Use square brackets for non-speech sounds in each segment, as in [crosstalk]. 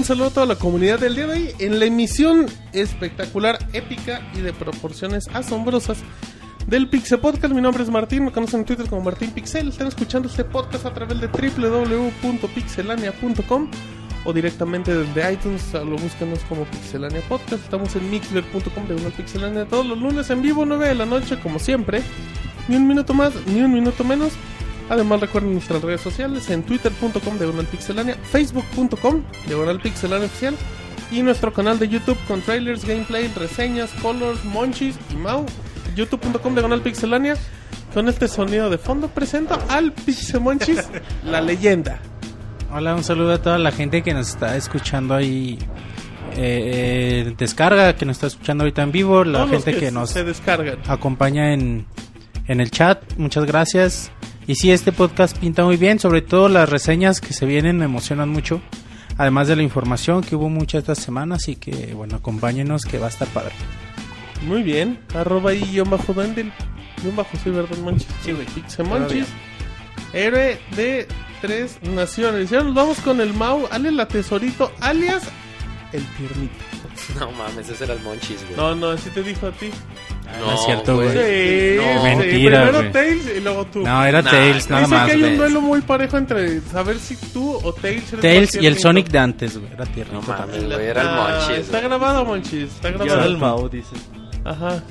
Un saludo a toda la comunidad del día de hoy en la emisión espectacular, épica y de proporciones asombrosas del Pixel Podcast. Mi nombre es Martín, me conocen en Twitter como Martín Pixel. Están escuchando este podcast a través de www.pixelania.com o directamente desde iTunes. Lo búsquenos como Pixelania Podcast. Estamos en mixler.com de una Pixelania todos los lunes en vivo, 9 de la noche, como siempre. Ni un minuto más, ni un minuto menos. Además recuerden nuestras redes sociales en twitter.com de Pixelania, facebook.com de Pixelania oficial y nuestro canal de YouTube con trailers, gameplay, reseñas, colors, monchis y mau. youtube.com de Pixelania. Con este sonido de fondo presento al Pixemonchis, la [laughs] leyenda. Hola, un saludo a toda la gente que nos está escuchando ahí. Eh, eh, descarga, que nos está escuchando ahorita en vivo, la Todos gente que, se- nos se acompaña en, en el chat, muchas gracias. Y sí, este podcast pinta muy bien, sobre todo las reseñas que se vienen me emocionan mucho. Además de la información que hubo mucha esta semana, así que bueno, acompáñenos que va a estar padre. Muy bien. Arroba ahí guion bajo Dandel. Guión bajo soy verdad Monchis. Sí, güey. Pixemonchis. Héroe de tres naciones. Ya nos vamos con el Mau, alias la tesorito, alias el tiernito. [laughs] No mames, ese era el Monchis, güey. No, no, así te dijo a ti. No es cierto, güey. Sí, No, mentira, Primero güey. Tails y luego tú. No, era Nah, Tails, nada Dice más. que hay un güey. duelo muy parejo entre saber si tú o Tails eres Tails más y el tiernito. Sonic de antes, güey. Era tierno. No mames, güey, era el Ah, Monchis. Está güey. grabado, Monchis. Está grabado. era el Mau, dice. Ajá.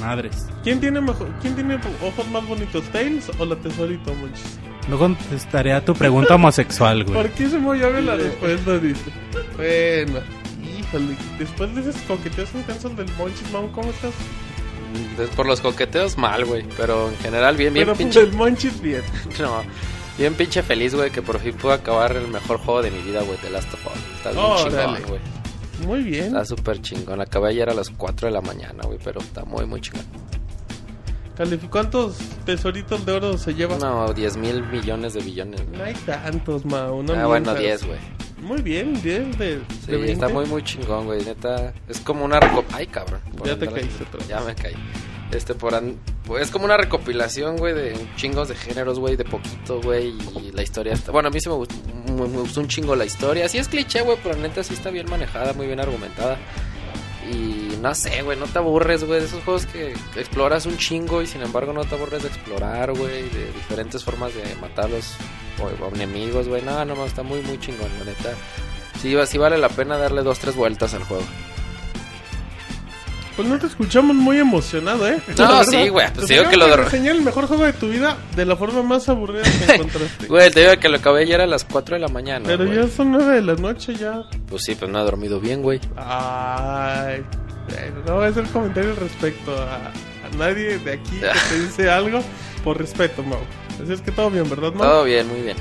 Madres. ¿Quién tiene mejor, quién tiene ojos más bonitos, Tails o la tesorito, Monchis? No contestaré a tu pregunta homosexual, güey. ¿Por qué se me llave la respuesta? Dice. Bueno, híjole. Después de esos coqueteos intensos del Monchis, Mau, ¿cómo estás? Por los coqueteos mal, güey. Pero en general bien, bien Pero pinche. del Monchis, bien. [laughs] No, bien pinche feliz, güey, que por fin pude acabar el mejor juego de mi vida, güey, The Last of Us. Está bien Órale. chingón, güey. Muy bien. Está súper chingón. Acabé ayer a las 4 de la mañana, güey, pero está muy, muy chingón. ¿Cuántos tesoritos de oro se lleva? No, 10 mil millones de billones. No hay tantos, Mau. No ah, bueno, mientas. 10, güey. Muy bien, 10 de, Sí, de 20. está muy, muy chingón, güey. Neta, es como una recop... Ay, cabrón. Ya te caíste otra vez. Ya me caí. Este, por... an- es como una recopilación, güey, de chingos de géneros, güey, de poquito, güey. Y la historia está... Bueno, a mí sí me gustó, me, me gustó un chingo la historia. Sí es cliché, güey, pero neta sí está bien manejada, muy bien argumentada. Y no sé, güey, no te aburres, güey, de esos juegos que exploras un chingo y sin embargo no te aburres de explorar, güey, de diferentes formas de matarlos o, o enemigos, güey. No, no, está muy, muy chingón, la neta. Sí, sí vale la pena darle dos, tres vueltas al juego. Pues no te escuchamos muy emocionado, ¿eh? No, [laughs] verdad, sí, güey, pues te digo que lo de- reseñar el mejor juego de tu vida de la forma más aburrida que [laughs] encontraste. Güey, te digo que lo acabé ayer a las 4 de la mañana. Pero güey. ya son 9 de la noche ya. Pues sí, pues no he dormido bien, güey. Ay, no voy a hacer comentario respecto a, a nadie de aquí que te dice algo por respeto, Mau. Así es que todo bien, ¿verdad, Mau? Todo bien, muy bien.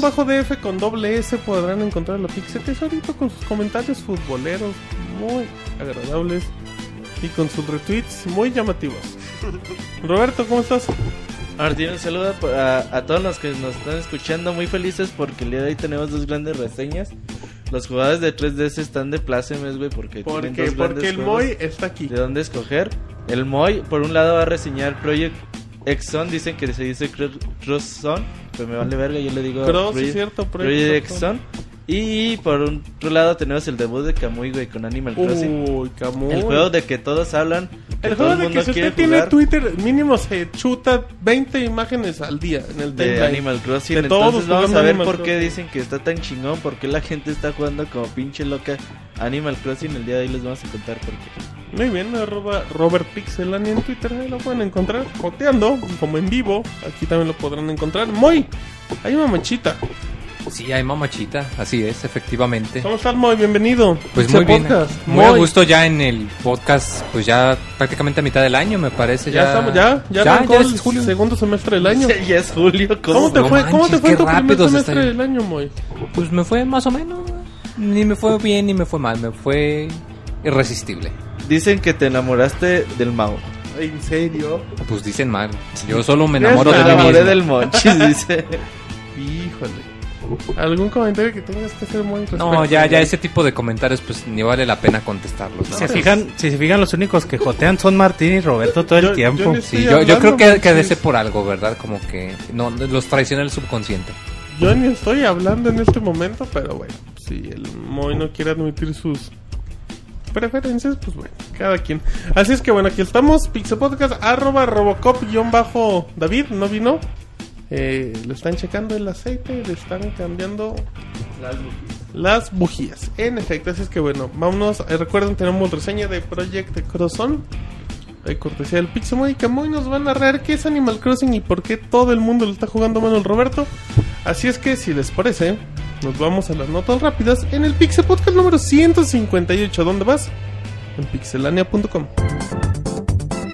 Bajo DF con doble S podrán encontrar la Pixel Tesorito con sus comentarios futboleros muy agradables y con sus retweets muy llamativos. Roberto, ¿cómo estás? Martín, un saludo a, a todos los que nos están escuchando. Muy felices porque el día de hoy tenemos dos grandes reseñas. Los jugadores de 3DS están de plácemes, güey, porque, tienen Porque, dos porque el Moy está aquí. de dónde escoger. El Moy, por un lado, va a reseñar Project X-Zone. Dicen que se dice Cro- Cross Zone, pero me vale verga, yo le digo Cross, Project, es cierto, Project Project X-Zone. Y por otro lado tenemos el debut de Kamui, güey, con Animal Crossing. Uy, Camuy. el juego de que todos hablan, que El todo juego el de mundo que si usted tiene jugar. Twitter, mínimo se chuta 20 imágenes al día en el de. Animal Crossing. De todos Entonces vamos a ver Animal por qué Crossing. dicen que está tan chingón, por qué la gente está jugando como pinche loca Animal Crossing. El día de hoy les vamos a contar por qué. Muy bien, arroba Robert Pixelani en Twitter, ahí lo pueden encontrar joteando, como en vivo, aquí también lo podrán encontrar. Moy, hay una manchita. Sí, hay mamachita, así es, efectivamente. ¿Cómo estás, Moy? Bienvenido. Pues muy bien. Podcast. Muy a gusto ya en el podcast, pues ya prácticamente a mitad del año, me parece. Ya, Ya, estamos, ya, ya, ya, ya el es julio. segundo semestre del año. [laughs] ya es julio, ¿Cómo te No fue? ¿Cómo te fue tu primer semestre del año, Moy? Pues me fue más o menos. Ni me fue bien ni me fue mal, me fue irresistible. dicen que te enamoraste del Mau. ¿En serio? Pues dicen mal. Yo solo me enamoro de Me mí enamoré mismo. del Monchis, dice. [laughs] Híjole. ¿Algún comentario que tengas que hacer muy No, ya, ya ese tipo de comentarios pues ni vale la pena contestarlos. ¿no? Si se fijan, si se fijan, los únicos que jotean son Martín y Roberto todo el Yo- yo tiempo. ni- Sí, yo, yo creo que, que debe ser por algo, ¿verdad? Como que no los traiciona el subconsciente. Yo ni estoy hablando en este momento, pero bueno, si el Moy no quiere admitir sus preferencias, pues bueno, cada quien. Así es que bueno, aquí estamos, Pixel Podcast, arroba Robocop-David, ¿no vino? Eh, le están checando el aceite, le están cambiando las bujías. En efecto, así es que bueno, vámonos. eh, recuerden, tenemos reseña de Project Crosson. De cortesía del Pixemoy y que Moy nos va a narrar qué es Animal Crossing y por qué todo el mundo lo está jugando Manuel Roberto. Así es que si les parece, nos vamos a las notas rápidas en el Pixel Podcast número 158. ¿Dónde vas? En pixelania.com.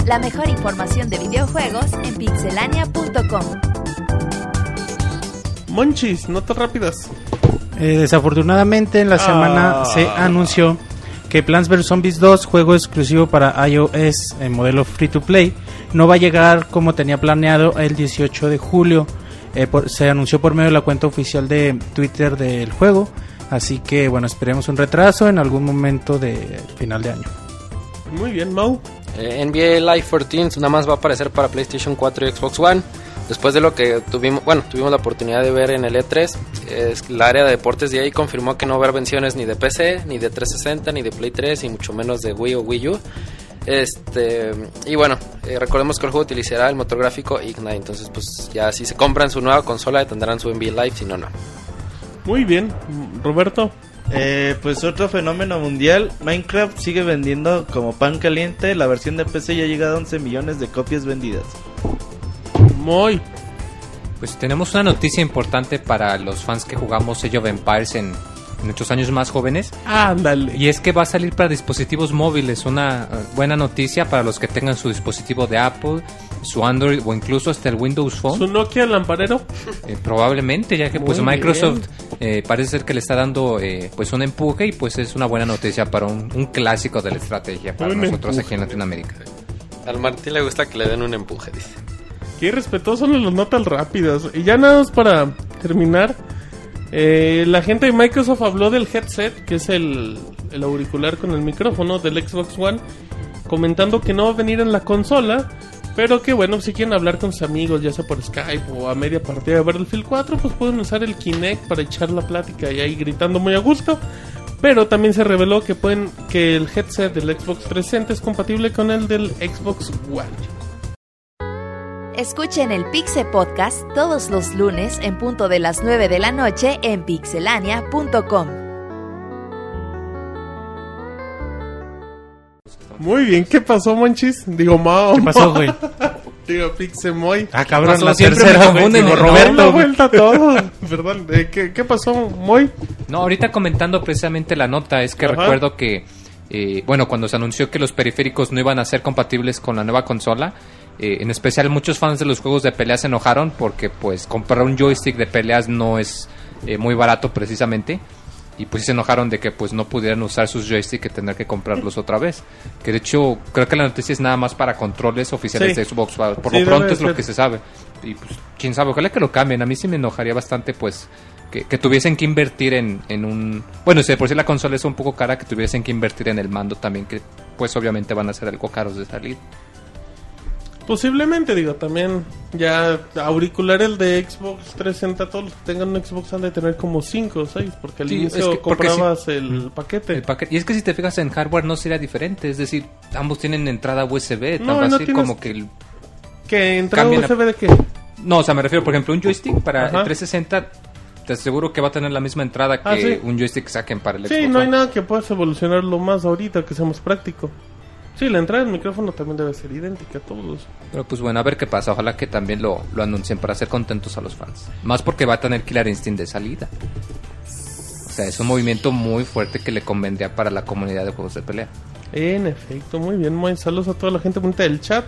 La mejor información de videojuegos en pixelania.com. Monchis, notas rápidas. Eh, desafortunadamente, en la semana Ah. se anunció que Plants vs. Zombies 2, juego exclusivo para iOS en modelo free to play, no va a llegar como tenía planeado el 18 de julio. Eh, por- se anunció por medio de la cuenta oficial de Twitter del juego. Así que bueno, esperemos un retraso en algún momento de final de año. Muy bien, Mau. Eh, NBA Live 14 nada más va a aparecer para PlayStation 4 y Xbox One. Después de lo que tuvimos, bueno, tuvimos la oportunidad de ver en el E3, es el área de deportes de ahí confirmó que no va a haber versiones ni de PC, ni de 360, ni de Play 3, y mucho menos de Wii o Wii U. Este, y bueno, eh, recordemos que el juego utilizará el motor gráfico Ignite, entonces pues ya si se compran su nueva consola tendrán su NBA Live, si no, no. Muy bien, Roberto. Eh, pues otro fenómeno mundial, Minecraft sigue vendiendo como pan caliente, la versión de PC ya ha llegado a 11 millones de copias vendidas. Muy. Pues tenemos una noticia importante para los fans que jugamos Age of Empires en, nuestros años más jóvenes. Ándale. Y es que va a salir para dispositivos móviles. Una eh, buena noticia para los que tengan su dispositivo de Apple, su Android o incluso hasta el Windows Phone. Su Nokia lamparero. Eh, probablemente, ya que pues Microsoft eh, parece ser que le está dando eh, pues un empuje y pues es una buena noticia para un, un clásico de la estrategia para Un nosotros empuje. aquí en Latinoamérica. Al Martín le gusta que le den un empuje, dice. Qué respetuosos son las notas rápidas. Y ya nada más para terminar. eh, la gente de Microsoft habló del headset, que es el, el auricular con el micrófono del Xbox One, comentando que no va a venir en la consola, pero que bueno, si quieren hablar con sus amigos, ya sea por Skype o a media partida de Battlefield 4, pues pueden usar el Kinect para echar la plática y ahí gritando muy a gusto. Pero también se reveló que pueden que el headset del Xbox 360 es compatible con el del Xbox One. Escuchen el Pixe Podcast todos los lunes en punto de las 9 de la noche en pixelania.com. Muy bien, ¿qué pasó, Monchis? Digo, Mao. ¿Qué pasó, [laughs] güey? Digo, Pixemoy. Ah, cabrón, pasó? la tercera, me confunden, ¿no? Roberto, güey. vuelta todo. [laughs] Perdón, eh, ¿qué, ¿qué pasó, Moy? No, ahorita comentando precisamente la nota, es que Ajá. recuerdo que, eh, bueno, cuando se anunció que los periféricos no iban a ser compatibles con la nueva consola, eh, en especial muchos fans de los juegos de peleas se enojaron porque pues comprar un joystick de peleas no es eh, muy barato precisamente. Y pues sí se enojaron de que pues no pudieran usar sus joysticks y tener que comprarlos otra vez. Que de hecho creo que la noticia es nada más para controles oficiales Sí. de Xbox. Por Sí, lo pronto es lo que se sabe. Y pues quién sabe, ojalá que lo cambien. A mí sí me enojaría bastante pues que, que tuviesen que invertir en, en un... Bueno, si de por si la consola es un poco cara, que tuviesen que invertir en el mando también, que pues obviamente van a ser algo caros de salir. Posiblemente, digo, también ya auricular el de Xbox 360, todos los que tengan un Xbox han de tener como 5 o 6, porque al Sí, inicio es que- comprabas el paquete. El paquete- Y es que si te fijas en hardware no sería diferente, es decir, ambos tienen entrada USB, tan No, no fácil como que... el- ¿Qué? ¿Entrada USB de qué? No, o sea, me refiero, por ejemplo, un joystick para Ajá. el 360, te aseguro que va a tener la misma entrada que Ah, sí. un joystick que saquen para el Sí, Xbox no hay nada que puedas evolucionarlo más ahorita, que sea más práctico. Sí, la entrada del micrófono también debe ser idéntica a todos. Pero pues bueno, a ver qué pasa. Ojalá que también lo, lo anuncien para hacer contentos a los fans. Más porque va a tener Killer Instinct de salida. O sea, es un movimiento muy fuerte que le convendría para la comunidad de juegos de pelea. En efecto, muy bien, muy saludos a toda la gente bonita del chat.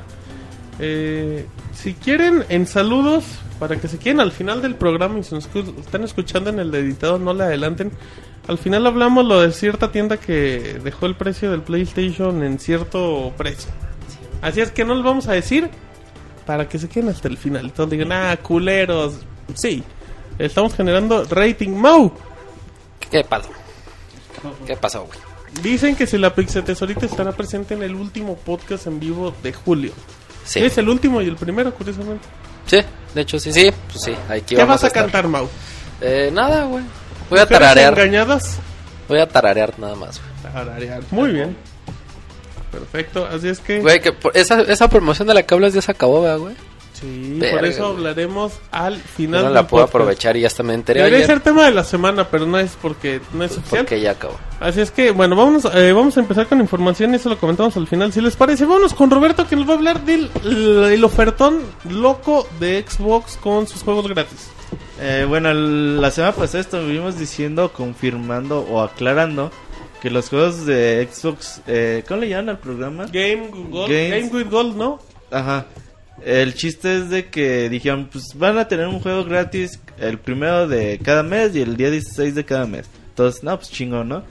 Eh, si quieren, en saludos, para que se queden al final del programa y si nos están escuchando en el editado, no le adelanten. Al final hablamos lo de cierta tienda que dejó el precio del PlayStation en cierto precio. Así es que no les vamos a decir para que se queden hasta el final. Todos digan, ah, culeros. Sí, estamos generando rating. Mau, ¿Qué pasó? ¿Qué pasó, güey? dicen que si la Pixel Tesorita estará presente en el último podcast en vivo de julio. Sí. Es el último y el primero, curiosamente. Sí, de hecho sí, sí. Pues sí, aquí ¿Qué vamos vas a cantar, Mau? Eh, nada, güey. Voy a ¿Mujeres tararear. engañadas? Voy a tararear nada más, güey. Tararear. Muy bien. Perfecto, así es que... Güey, que por- esa, esa promoción de la que hablas ya se acabó, ¿verdad, güey. Sí, Verga, por eso güey. hablaremos al Yo final no del la puedo podcast. aprovechar y ya hasta me enteré Debería ayer ser tema de la semana, pero no es porque no es oficial. porque ya acabó. Así es que, bueno, vamos, eh, vamos a empezar con información y eso lo comentamos al final, si les parece. Vámonos con Roberto que nos va a hablar del el ofertón loco de Xbox con sus juegos gratis. Eh, bueno, el- la semana pasada estuvimos diciendo, confirmando o aclarando que los juegos de Xbox, eh, ¿cómo le llaman al programa? Game, Gold, Games. Game with Gold, ¿no? Ajá. El chiste es de que dijeron, pues van a tener un juego gratis el primero de cada mes y el día 16 de cada mes. Entonces, no, pues chingón, ¿no?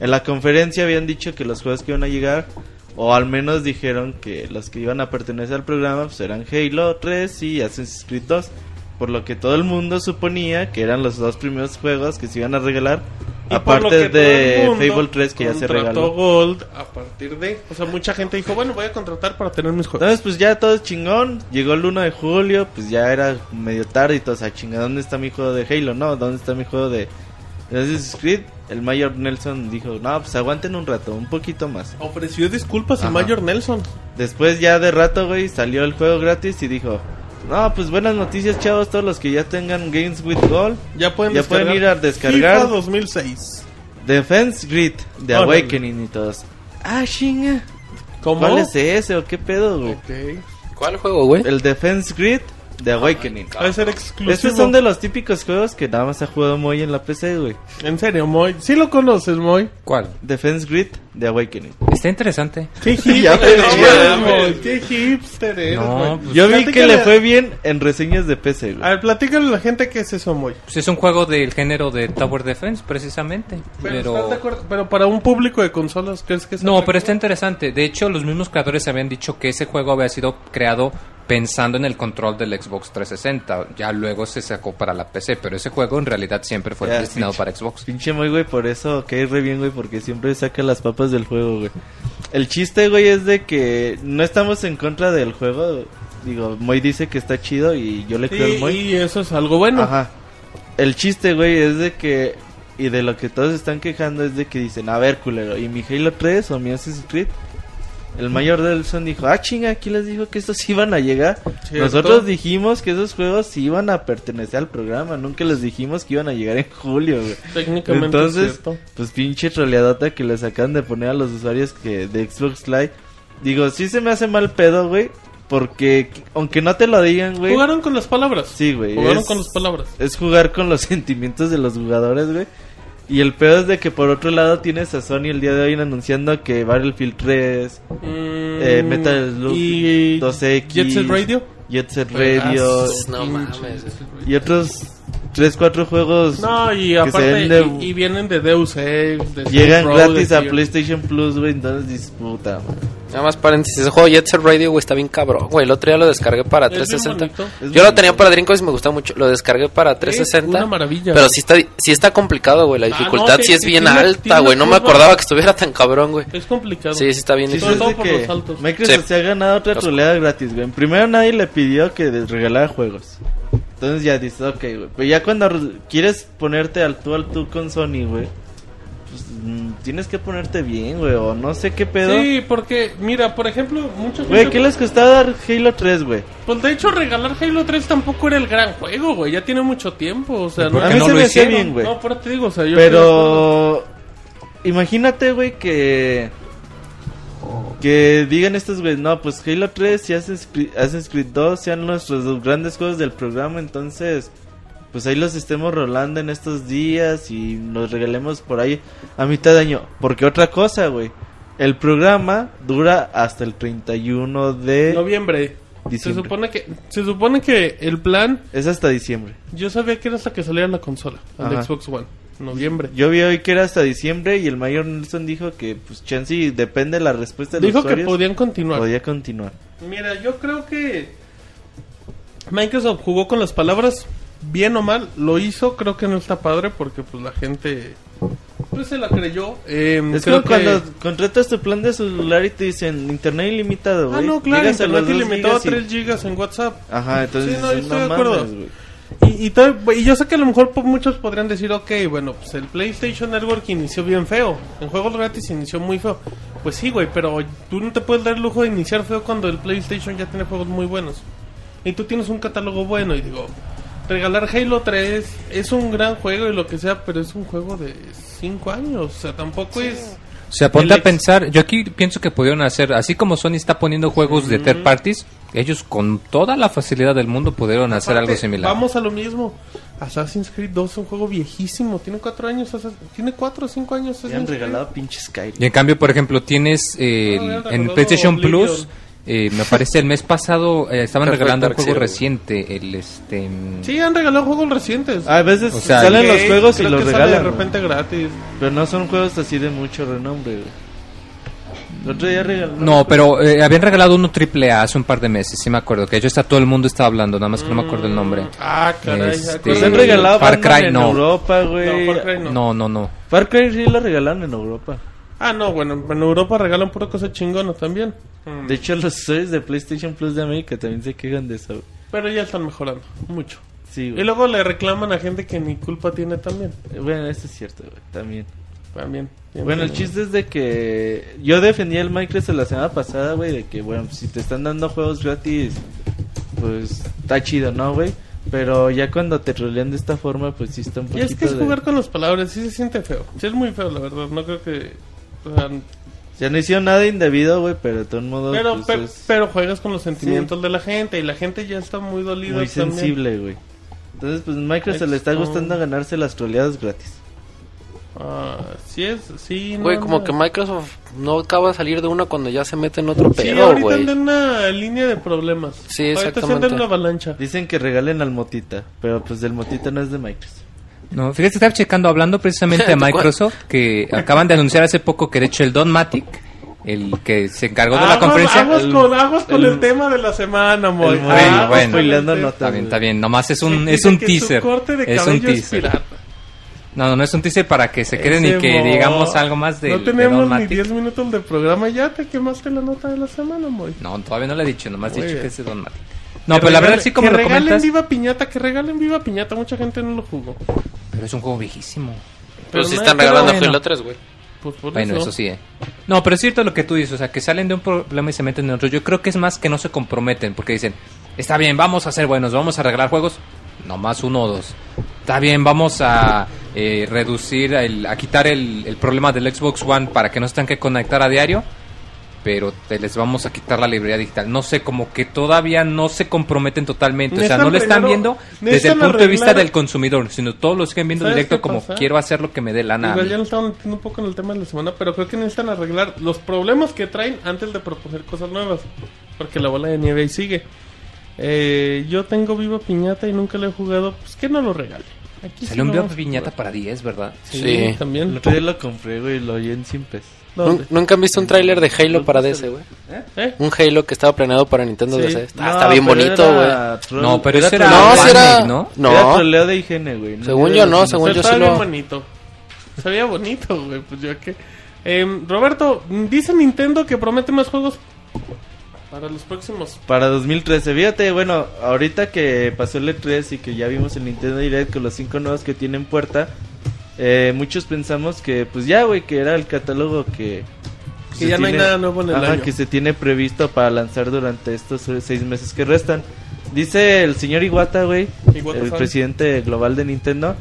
En la conferencia habían dicho que los juegos que iban a llegar, o al menos dijeron que los que iban a pertenecer al programa, pues eran Halo 3 y Assassin's Creed 2. Por lo que todo el mundo suponía que eran los dos primeros juegos que se iban a regalar. Y aparte de el Fable 3 que ya se regaló. Gold a partir de... O sea, mucha gente dijo, bueno, voy a contratar para tener mis juegos. Entonces, pues ya todo es chingón. Llegó el 1 de julio, pues ya era medio tarde y todo. O sea, chinga, ¿dónde está mi juego de Halo? No, ¿dónde está mi juego de Assassin's Creed? El Mayor Nelson dijo, no, pues aguanten un rato, un poquito más. Ofreció disculpas Ajá. Mayor Nelson. Después ya de rato, güey, salió el juego gratis y dijo, no, pues buenas noticias, chavos, todos los que ya tengan Games with Gold. Ya pueden, Ya pueden ir a descargar. FIFA 2006. Defense Grid de. Awakening y todos. Ah, chinga. ¿Cómo? ¿Cuál es ese o qué pedo, güey? ¿Cuál juego, güey? El Defense Grid de Awakening. Va a ser exclusivo. Estos son de los típicos juegos que nada más ha jugado Moy en la PC, güey. En serio, Moy. Sí lo conoces, Moy. ¿Cuál? Defense Grid de Awakening. Está interesante. Qué [laughs] hipster eres. Qué hipster eres, No, pues- Yo vi que le a- fue bien en reseñas de PC, A güey. ver, platícale a la gente qué es eso, Moy. Pues es un juego del género de Tower Defense, precisamente. Pero, Pero, ¿estás de acuerdo? Pero para un público de consolas, ¿crees que es no, pero está interesante. De hecho, los mismos creadores habían dicho que ese juego había sido creado pensando en el control del Xbox 360. Ya luego se sacó para la PC, pero ese juego en realidad siempre fue destinado pinche- para Xbox. Pinche Moy, güey, por eso cae re bien, güey, porque siempre saca las papas del juego, güey. El chiste, güey, es de que no estamos en contra del juego. Digo, Moy dice que está chido y yo le creo al Sí, Moy. y eso es algo bueno. Ajá. El chiste, güey, es de que. Y de lo que todos están quejando es de que dicen: A ver, culero, ¿y mi Halo 3 o mi Assassin's Creed? El mayor Delson dijo: Ah, chinga, aquí les dijo que estos [laughs] iban a llegar. Cierto. Nosotros dijimos que esos juegos sí iban a pertenecer al programa. Nunca les dijimos que iban a llegar en julio, güey. Técnicamente Entonces, es cierto. pues pinche troleadota que les acaban de poner a los usuarios que de Xbox Live. Digo, sí se me hace mal pedo, güey. Porque aunque no te lo digan, güey. Jugaron con las palabras. Sí, güey. Jugaron es- con las palabras. es jugar con los [laughs] sentimientos de los jugadores, güey. Y el peor es de que por otro lado tienes a Sony el día de hoy anunciando que Battlefield 3, eh, Mm, Metal Slug y 2X, Jet Set Radio. Jet Set Radio Ah, No mames. Y otros 3, 4 juegos No, y que aparte, de- y, y vienen de Deus Ex, de llegan gratis de a. PlayStation Plus, güey. Entonces disputa, güey. Nada más paréntesis, ese juego Jet Set Radio, güey, está bien cabrón. Güey, el otro día lo descargué para Es bien 360. bonito. Es Yo lo tenía para Dreamcast y me gusta mucho. Lo descargué para 360. una maravilla. Pero sí está, sí está complicado, güey. La Ah, no, dificultad sí que- es bien tiene- alta, tiene güey. No me acordaba que estuviera tan cabrón, güey. Es complicado. Sí, sí está bien. Sí, Sobre es todo por que los altos. Microsoft Sí. se ha ganado otra troleada gratis, güey. Primero nadie le pidió que les regalara juegos. Entonces ya dices, ok, güey. Pero ya cuando re- quieres ponerte al tú al tú con Sony, güey, pues mm, tienes que ponerte bien, güey. O no sé qué pedo. Sí, porque, mira, por ejemplo, muchos. Güey, ¿qué les costaba dar Halo 3, güey? Pues de hecho, regalar Halo 3 tampoco era el gran juego, güey. Ya tiene mucho tiempo. O sea, ¿Y por no, A mí no se lo me hicieron? bien, güey. No, por te digo, o sea, yo. Pero imagínate, güey, que que digan estos güeyes, no, pues Halo 3 y Assassin's Creed, Assassin's Creed 2 sean nuestros dos grandes juegos del programa, entonces pues ahí los estemos rolando en estos días y nos regalemos por ahí a mitad de año, porque otra cosa, güey, el programa dura hasta el 31 de Noviembre. Se supone que se supone que el plan Es hasta diciembre. yo sabía que era hasta que saliera la consola, el. Xbox One. Noviembre. Yo vi hoy que era hasta diciembre y el mayor Nelson dijo que pues chance depende de la respuesta de los Dijo que usuarios, podían continuar. podía continuar. Mira, yo creo que Microsoft jugó con las palabras bien o mal, lo hizo, creo que no está padre porque pues la gente pues se la creyó. Eh, Es creo como cuando contratas tu plan de celular y te dicen internet ilimitado, Ah, güey. no, claro, internet ilimitado a gigas y- 3 gigas en WhatsApp. Ajá, entonces Sí, no, yo estoy de mames, acuerdo. güey. Y, y, todo- y yo sé que a lo mejor po- muchos podrían decir, ok, bueno, pues el PlayStation Network inició bien feo. En juegos gratis inició muy feo. Pues sí, güey, pero tú no te puedes dar el lujo de iniciar feo cuando el PlayStation ya tiene juegos muy buenos. Y tú tienes un catálogo bueno y digo, regalar Halo 3 es un gran juego y lo que sea, pero es un juego de 5 años. O sea, tampoco es... O sea, ponte a pensar, yo aquí pienso que pudieron hacer, así como Sony está poniendo juegos de third parties, ellos con toda la facilidad del mundo pudieron hacer Aparte, algo similar. Vamos a lo mismo. Assassin's Creed 2 es un juego viejísimo. Tiene 4 años. Tiene 4 o 5 años. Me han regalado pinche Skyrim. Y en cambio, por ejemplo, tienes eh, han en PlayStation Oblivion. Eh, me parece el mes pasado eh, estaban [laughs] regalando un juego reciente, el este... mm, Sí, han regalado juegos recientes. A veces O sea, salen los juegos y los regalan. de repente gratis. Pero no son juegos así de mucho renombre. El otro día regalaron. No, pero eh, habían regalado uno triple A hace un par de meses, sí me acuerdo, que yo está todo el mundo estaba hablando, nada más que no me acuerdo el nombre. Ah, caray. Este. Pues han regalado Far Cry, en no. Europa, No, güey. No. No, no, no. Far Cry sí lo regalaron en Europa. Ah, no, bueno, en Europa regalan pura cosa chingona también. De hecho, los usuarios de PlayStation Plus de América también se quejan de eso. Pero ya están mejorando, mucho. Sí, Y luego le reclaman a gente que ni culpa tiene también. Bueno, eso es cierto, güey, también. También. Bueno, el chiste es de que yo defendí el Minecraft la semana pasada, güey, de que, bueno, si te están dando juegos gratis, pues está chido, ¿no, güey? Pero ya cuando te rolean de esta forma, pues sí está un Y poquito es que es de- jugar con las palabras, sí se siente feo. Sí es muy feo, la verdad. No creo que... Ya no hicieron nada indebido, güey, pero de todos modos, pero, pues, pero, es pero juegas con los sentimientos de la gente y la gente ya está muy dolida muy también. sensible, güey. Entonces, pues se le está gustando ganarse las troleadas gratis. Ah, sí es, sí. Güey, no, como no. que Microsoft no acaba de salir de una cuando ya se mete en otro Sí, pedo, ahorita güey. anda en una línea de problemas. Sí, Ahorita se exactamente. en una avalancha. Dicen que regalen al Motita, pero pues el Motita no es de Minecraft. No, fíjate, estaba checando, hablando precisamente [laughs] de ¿Tú cuál? Microsoft, que acaban de anunciar hace poco que de hecho el Don Matic, el que se encargó de la conferencia... Aguas con, aguas con el, el- tema de la semana, Moy. el- bueno, bueno. Está bien, está bien, nomás es un, es un teaser. corte de Es un teaser. No, no, no es un teaser para que se queden y que digamos algo más de, No tenemos ni Matic. 10 minutos de programa. Ya te quemaste la nota de la semana, Moy. No, todavía no le he dicho, nomás he dicho bien. que es Don Matic. No, pero la verdad regalen- sí como que lo regalen comentas, Viva Piñata, que regalen Viva Piñata. Mucha gente no lo jugó. pero es un juego viejísimo. Pero si no- están pero regalando bueno. Halo 3, güey. Pues por Bueno, eso. eso sí, eh. No, pero es cierto lo que tú dices, o sea, que salen de un problema y se meten en otro. Yo creo que es más que no se comprometen, porque dicen, está bien, vamos a ser buenos, vamos a regalar juegos, nomás uno o dos. Está bien, vamos a eh, reducir, el- a quitar el, el problema del Xbox One para que no se tengan que conectar a diario, pero te les vamos a quitar la librería digital. No sé, como que todavía no se comprometen totalmente, o sea, no lo están primero- viendo desde el punto de vista del consumidor, sino todos los que viendo ¿Sabes directo como quiero hacer lo que me dé lana. Igual mí". ya nos estamos metiendo un poco en el tema de la semana, pero creo que necesitan arreglar los problemas que traen antes de proponer cosas nuevas. Porque la bola de nieve ahí sigue. Eh, yo tengo Viva Piñata y nunca lo he jugado. Pues que no lo regale. Aquí sí Salió un lo video vamos a piñata para 10, ¿verdad? Sí, Sí. El también. otro día lo compré, güey, lo oí en 100 pesos. ¿Dónde? ¿Nun- ¿Nunca han visto un tráiler de Halo para DC, güey? ¿Eh? Un Halo que estaba planeado para Nintendo Sí. DC. Está, No, está bien bonito, güey. No, pero ese era No, si era... ¿no? ¿no? Era troleo de higiene, güey. Según yo no, según yo sí bien lo... bonito. Se veía bonito, güey. Pues yo que. Em, Roberto, dice Nintendo que promete más juegos para los próximos. Para 2013, fíjate, bueno, ahorita que pasó el E3 y que ya vimos el Nintendo Direct con los cinco nuevos que tienen puerta, eh, muchos pensamos que, pues ya, güey, que era el catálogo que... Que se ya no hay nada nuevo en el Ajá, año. que se tiene previsto para lanzar durante estos seis meses que restan. Dice el señor Iwata, güey, Iwata el presidente global de Nintendo,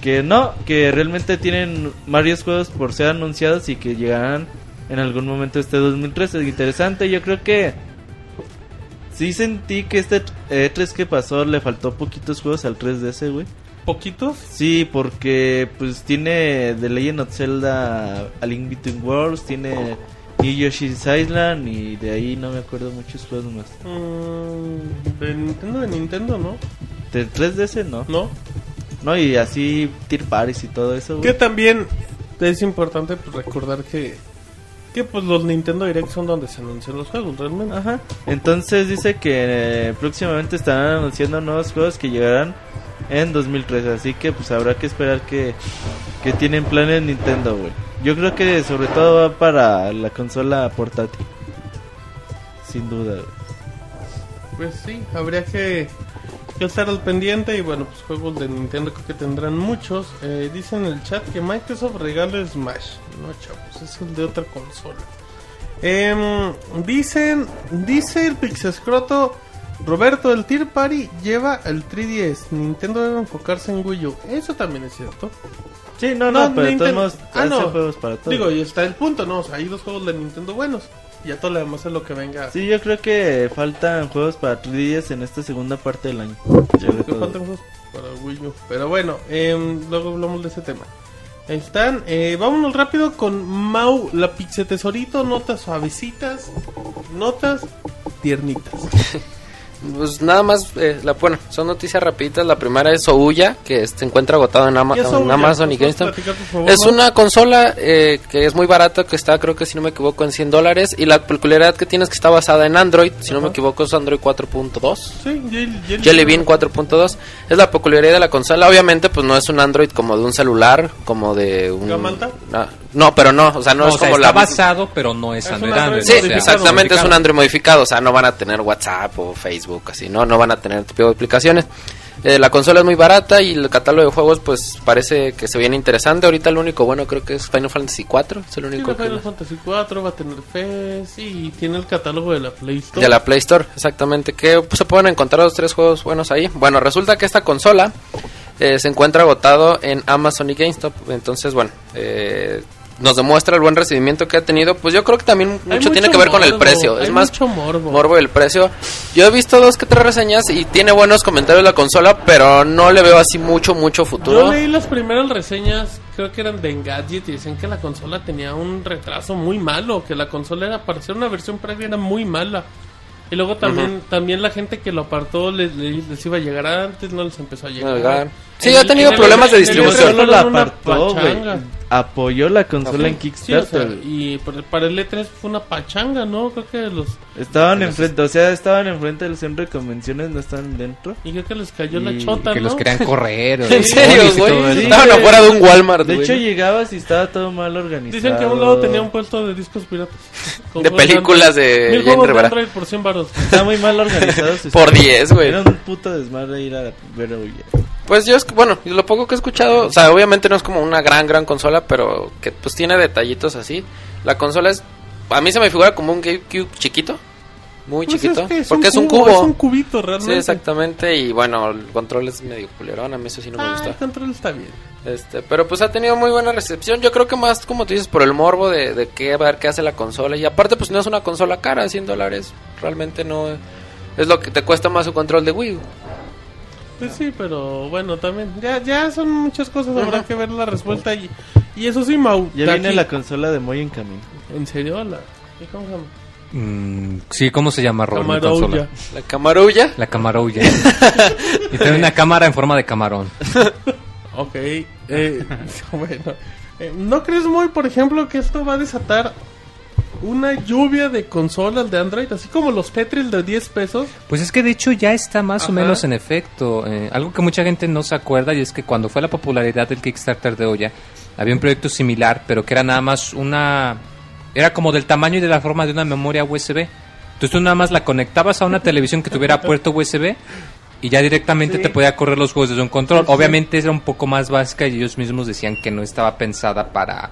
que no, que realmente tienen varios juegos por ser anunciados y que llegarán en algún momento este 2013. Es interesante, yo creo que sí sentí que este E3 que pasó le faltó poquitos juegos al 3DS, güey. ¿Poquitos? Sí, porque pues tiene The Legend of Zelda A Link Between Worlds, tiene New Yoshi's Island y de ahí no me acuerdo muchos juegos más. Mm, de Nintendo, de Nintendo, ¿no? De 3DS no. ¿No? ¿no? Y así Tier Paris y todo eso. Que también es importante pues, recordar que, que pues los Nintendo Direct son donde se anuncian los juegos realmente. Ajá. Entonces dice que eh, próximamente estarán anunciando nuevos juegos que llegarán en 2013. Así que pues habrá que esperar que, que tienen planes Nintendo, güey. Yo creo que sobre todo va para la consola portátil. Sin duda. Pues sí, habría que, estar al pendiente y bueno, pues juegos de Nintendo creo que tendrán muchos. Eh, dice en el chat que Microsoft regala Smash. No, chavos, es el de otra consola. Em, dicen, dice el Pixescroto, Roberto, el Tier Party lleva el 3DS. Nintendo debe enfocarse en Wii U. Eso también es cierto. Sí, no, no, pero de todos Ah, no. juegos para todos. Digo, y está el punto, ¿no? O sea, hay dos juegos de Nintendo buenos. Y ya todo lo demás es lo que venga. Sí, yo creo que faltan juegos para 3DS en esta segunda parte del año. De que faltan juegos para Wii U. Pero bueno, em, luego hablamos de ese tema. Ahí están. Eh, vámonos rápido con Mau, la pizza tesorito. Notas suavecitas. Notas tiernitas. [laughs] Pues nada más, eh, la, bueno, son noticias rapiditas. La primera es Ouya, que se encuentra agotado en, Ama-. Amazon y ¿Nos puedes GameStop. platicar, por favor, Es una consola eh, que es muy barata, que está, creo que si no me equivoco, en 100 dólares. Y la peculiaridad que tiene es que está basada en Android. Si no me equivoco, es Android 4.2. Sí, Jelly, Jelly, Jelly Bean 4.2 es la peculiaridad de la consola. Obviamente, pues no es un Android como de un celular, como de un. Ah, no, pero no, o sea, no, No, es o sea, como está la. basado, pero no es Es Android. Android Sí, o sea, exactamente, es un. Android modificado, o sea, no van a tener WhatsApp o Facebook, así, ¿no? No van a tener tipo de aplicaciones. Eh, la consola es muy barata y el catálogo de juegos, pues, parece que se viene interesante. Ahorita el único bueno creo que es Final Fantasy 4, es el único Tiene que... Final Fantasy 4, va a tener FES y tiene el catálogo de la Play Store. De la Play Store, exactamente. Que pues, se pueden encontrar los tres juegos buenos ahí. Bueno, resulta que esta consola eh, se encuentra agotado en Amazon y GameStop. Entonces, bueno, eh, nos demuestra el buen recibimiento que ha tenido. Pues yo creo que también mucho tiene que ver con el precio. Es más, mucho morbo. morbo del precio. Yo he visto dos que tres reseñas y tiene buenos comentarios la consola, pero no le veo así mucho, mucho Yo futuro. leí las primeras reseñas, creo que eran de Engadget, y decían que la consola tenía un retraso muy malo, que la consola era para ser una versión previa era muy mala. Y luego también también la gente que lo apartó les, les- iba a llegar antes, no les empezó a llegar. llegar. Sí, En ha el- tenido en el- problemas de el distribución. Solo E3 la apartó. Apoyó la consola en Sí, o Kickstarter. sea, y para, el E3 fue una pachanga, ¿no? Creo que los... Estaban enfrente, o sea, estaban enfrente del centro de convenciones, no estaban dentro. Y creo que les cayó la Y chota, que ¿no? los querían correr. [laughs] o- ¿En serio, y güey? Estaban afuera de un Walmart, De güey. hecho, llegabas y estaba todo mal organizado. Dicen que a un lado tenía un puesto de discos piratas. De películas de Mil juegos de. Android por 100 baros. Estaba muy mal organizado. [laughs] Por sistema. 10, güey. Era un puto desmadre ir a ver a. Pues yo, es que, bueno, lo poco que he escuchado, o sea, obviamente no es como una gran, gran consola, pero que pues tiene detallitos así. La consola es, a mí se me figura como un GameCube chiquito, muy Pues chiquito, es que es porque un es un cubo, cubo. Es un cubito realmente. Sí, exactamente, y bueno, el control es medio culerón, a mí eso sí no me Ah, gusta. el control está bien. Este, pero pues ha tenido muy buena recepción. Yo creo que más, como tú dices, por el morbo de, de qué, a ver qué hace la consola. Y aparte, pues no es una consola cara, 100 dólares. Realmente no es lo que te cuesta más su control de Wii. Pues sí, pero bueno, también. Ya, ya son muchas cosas, habrá que ver la respuesta. Y, y eso sí, Mau. Ya de viene aquí- la consola de Moy en camino. ¿En serio? La, ¿qué, ¿Cómo se llama? Mm, sí, ¿cómo se llama, Rol, la Camaroulla. consola? La camarulla. La camaroulla. [laughs] y tiene una cámara en forma de camarón. [laughs] Ok. Eh, [laughs] bueno. Eh, ¿No crees muy, por ejemplo, que esto va a desatar una lluvia de consolas de Android? Así como los Petril de 10 pesos. Pues es que de hecho ya está más Ajá. o menos en efecto. Eh, algo que mucha gente no se acuerda y es que cuando fue la popularidad del Kickstarter de Oya, había un proyecto similar, pero que era nada más una... Era como del tamaño y de la forma de una memoria USB. Entonces tú nada más la conectabas a una televisión que tuviera [laughs] puerto USB y ya directamente Sí. te podía correr los juegos desde un control. Sí, sí. Obviamente era un poco más básica y ellos mismos decían que no estaba pensada para,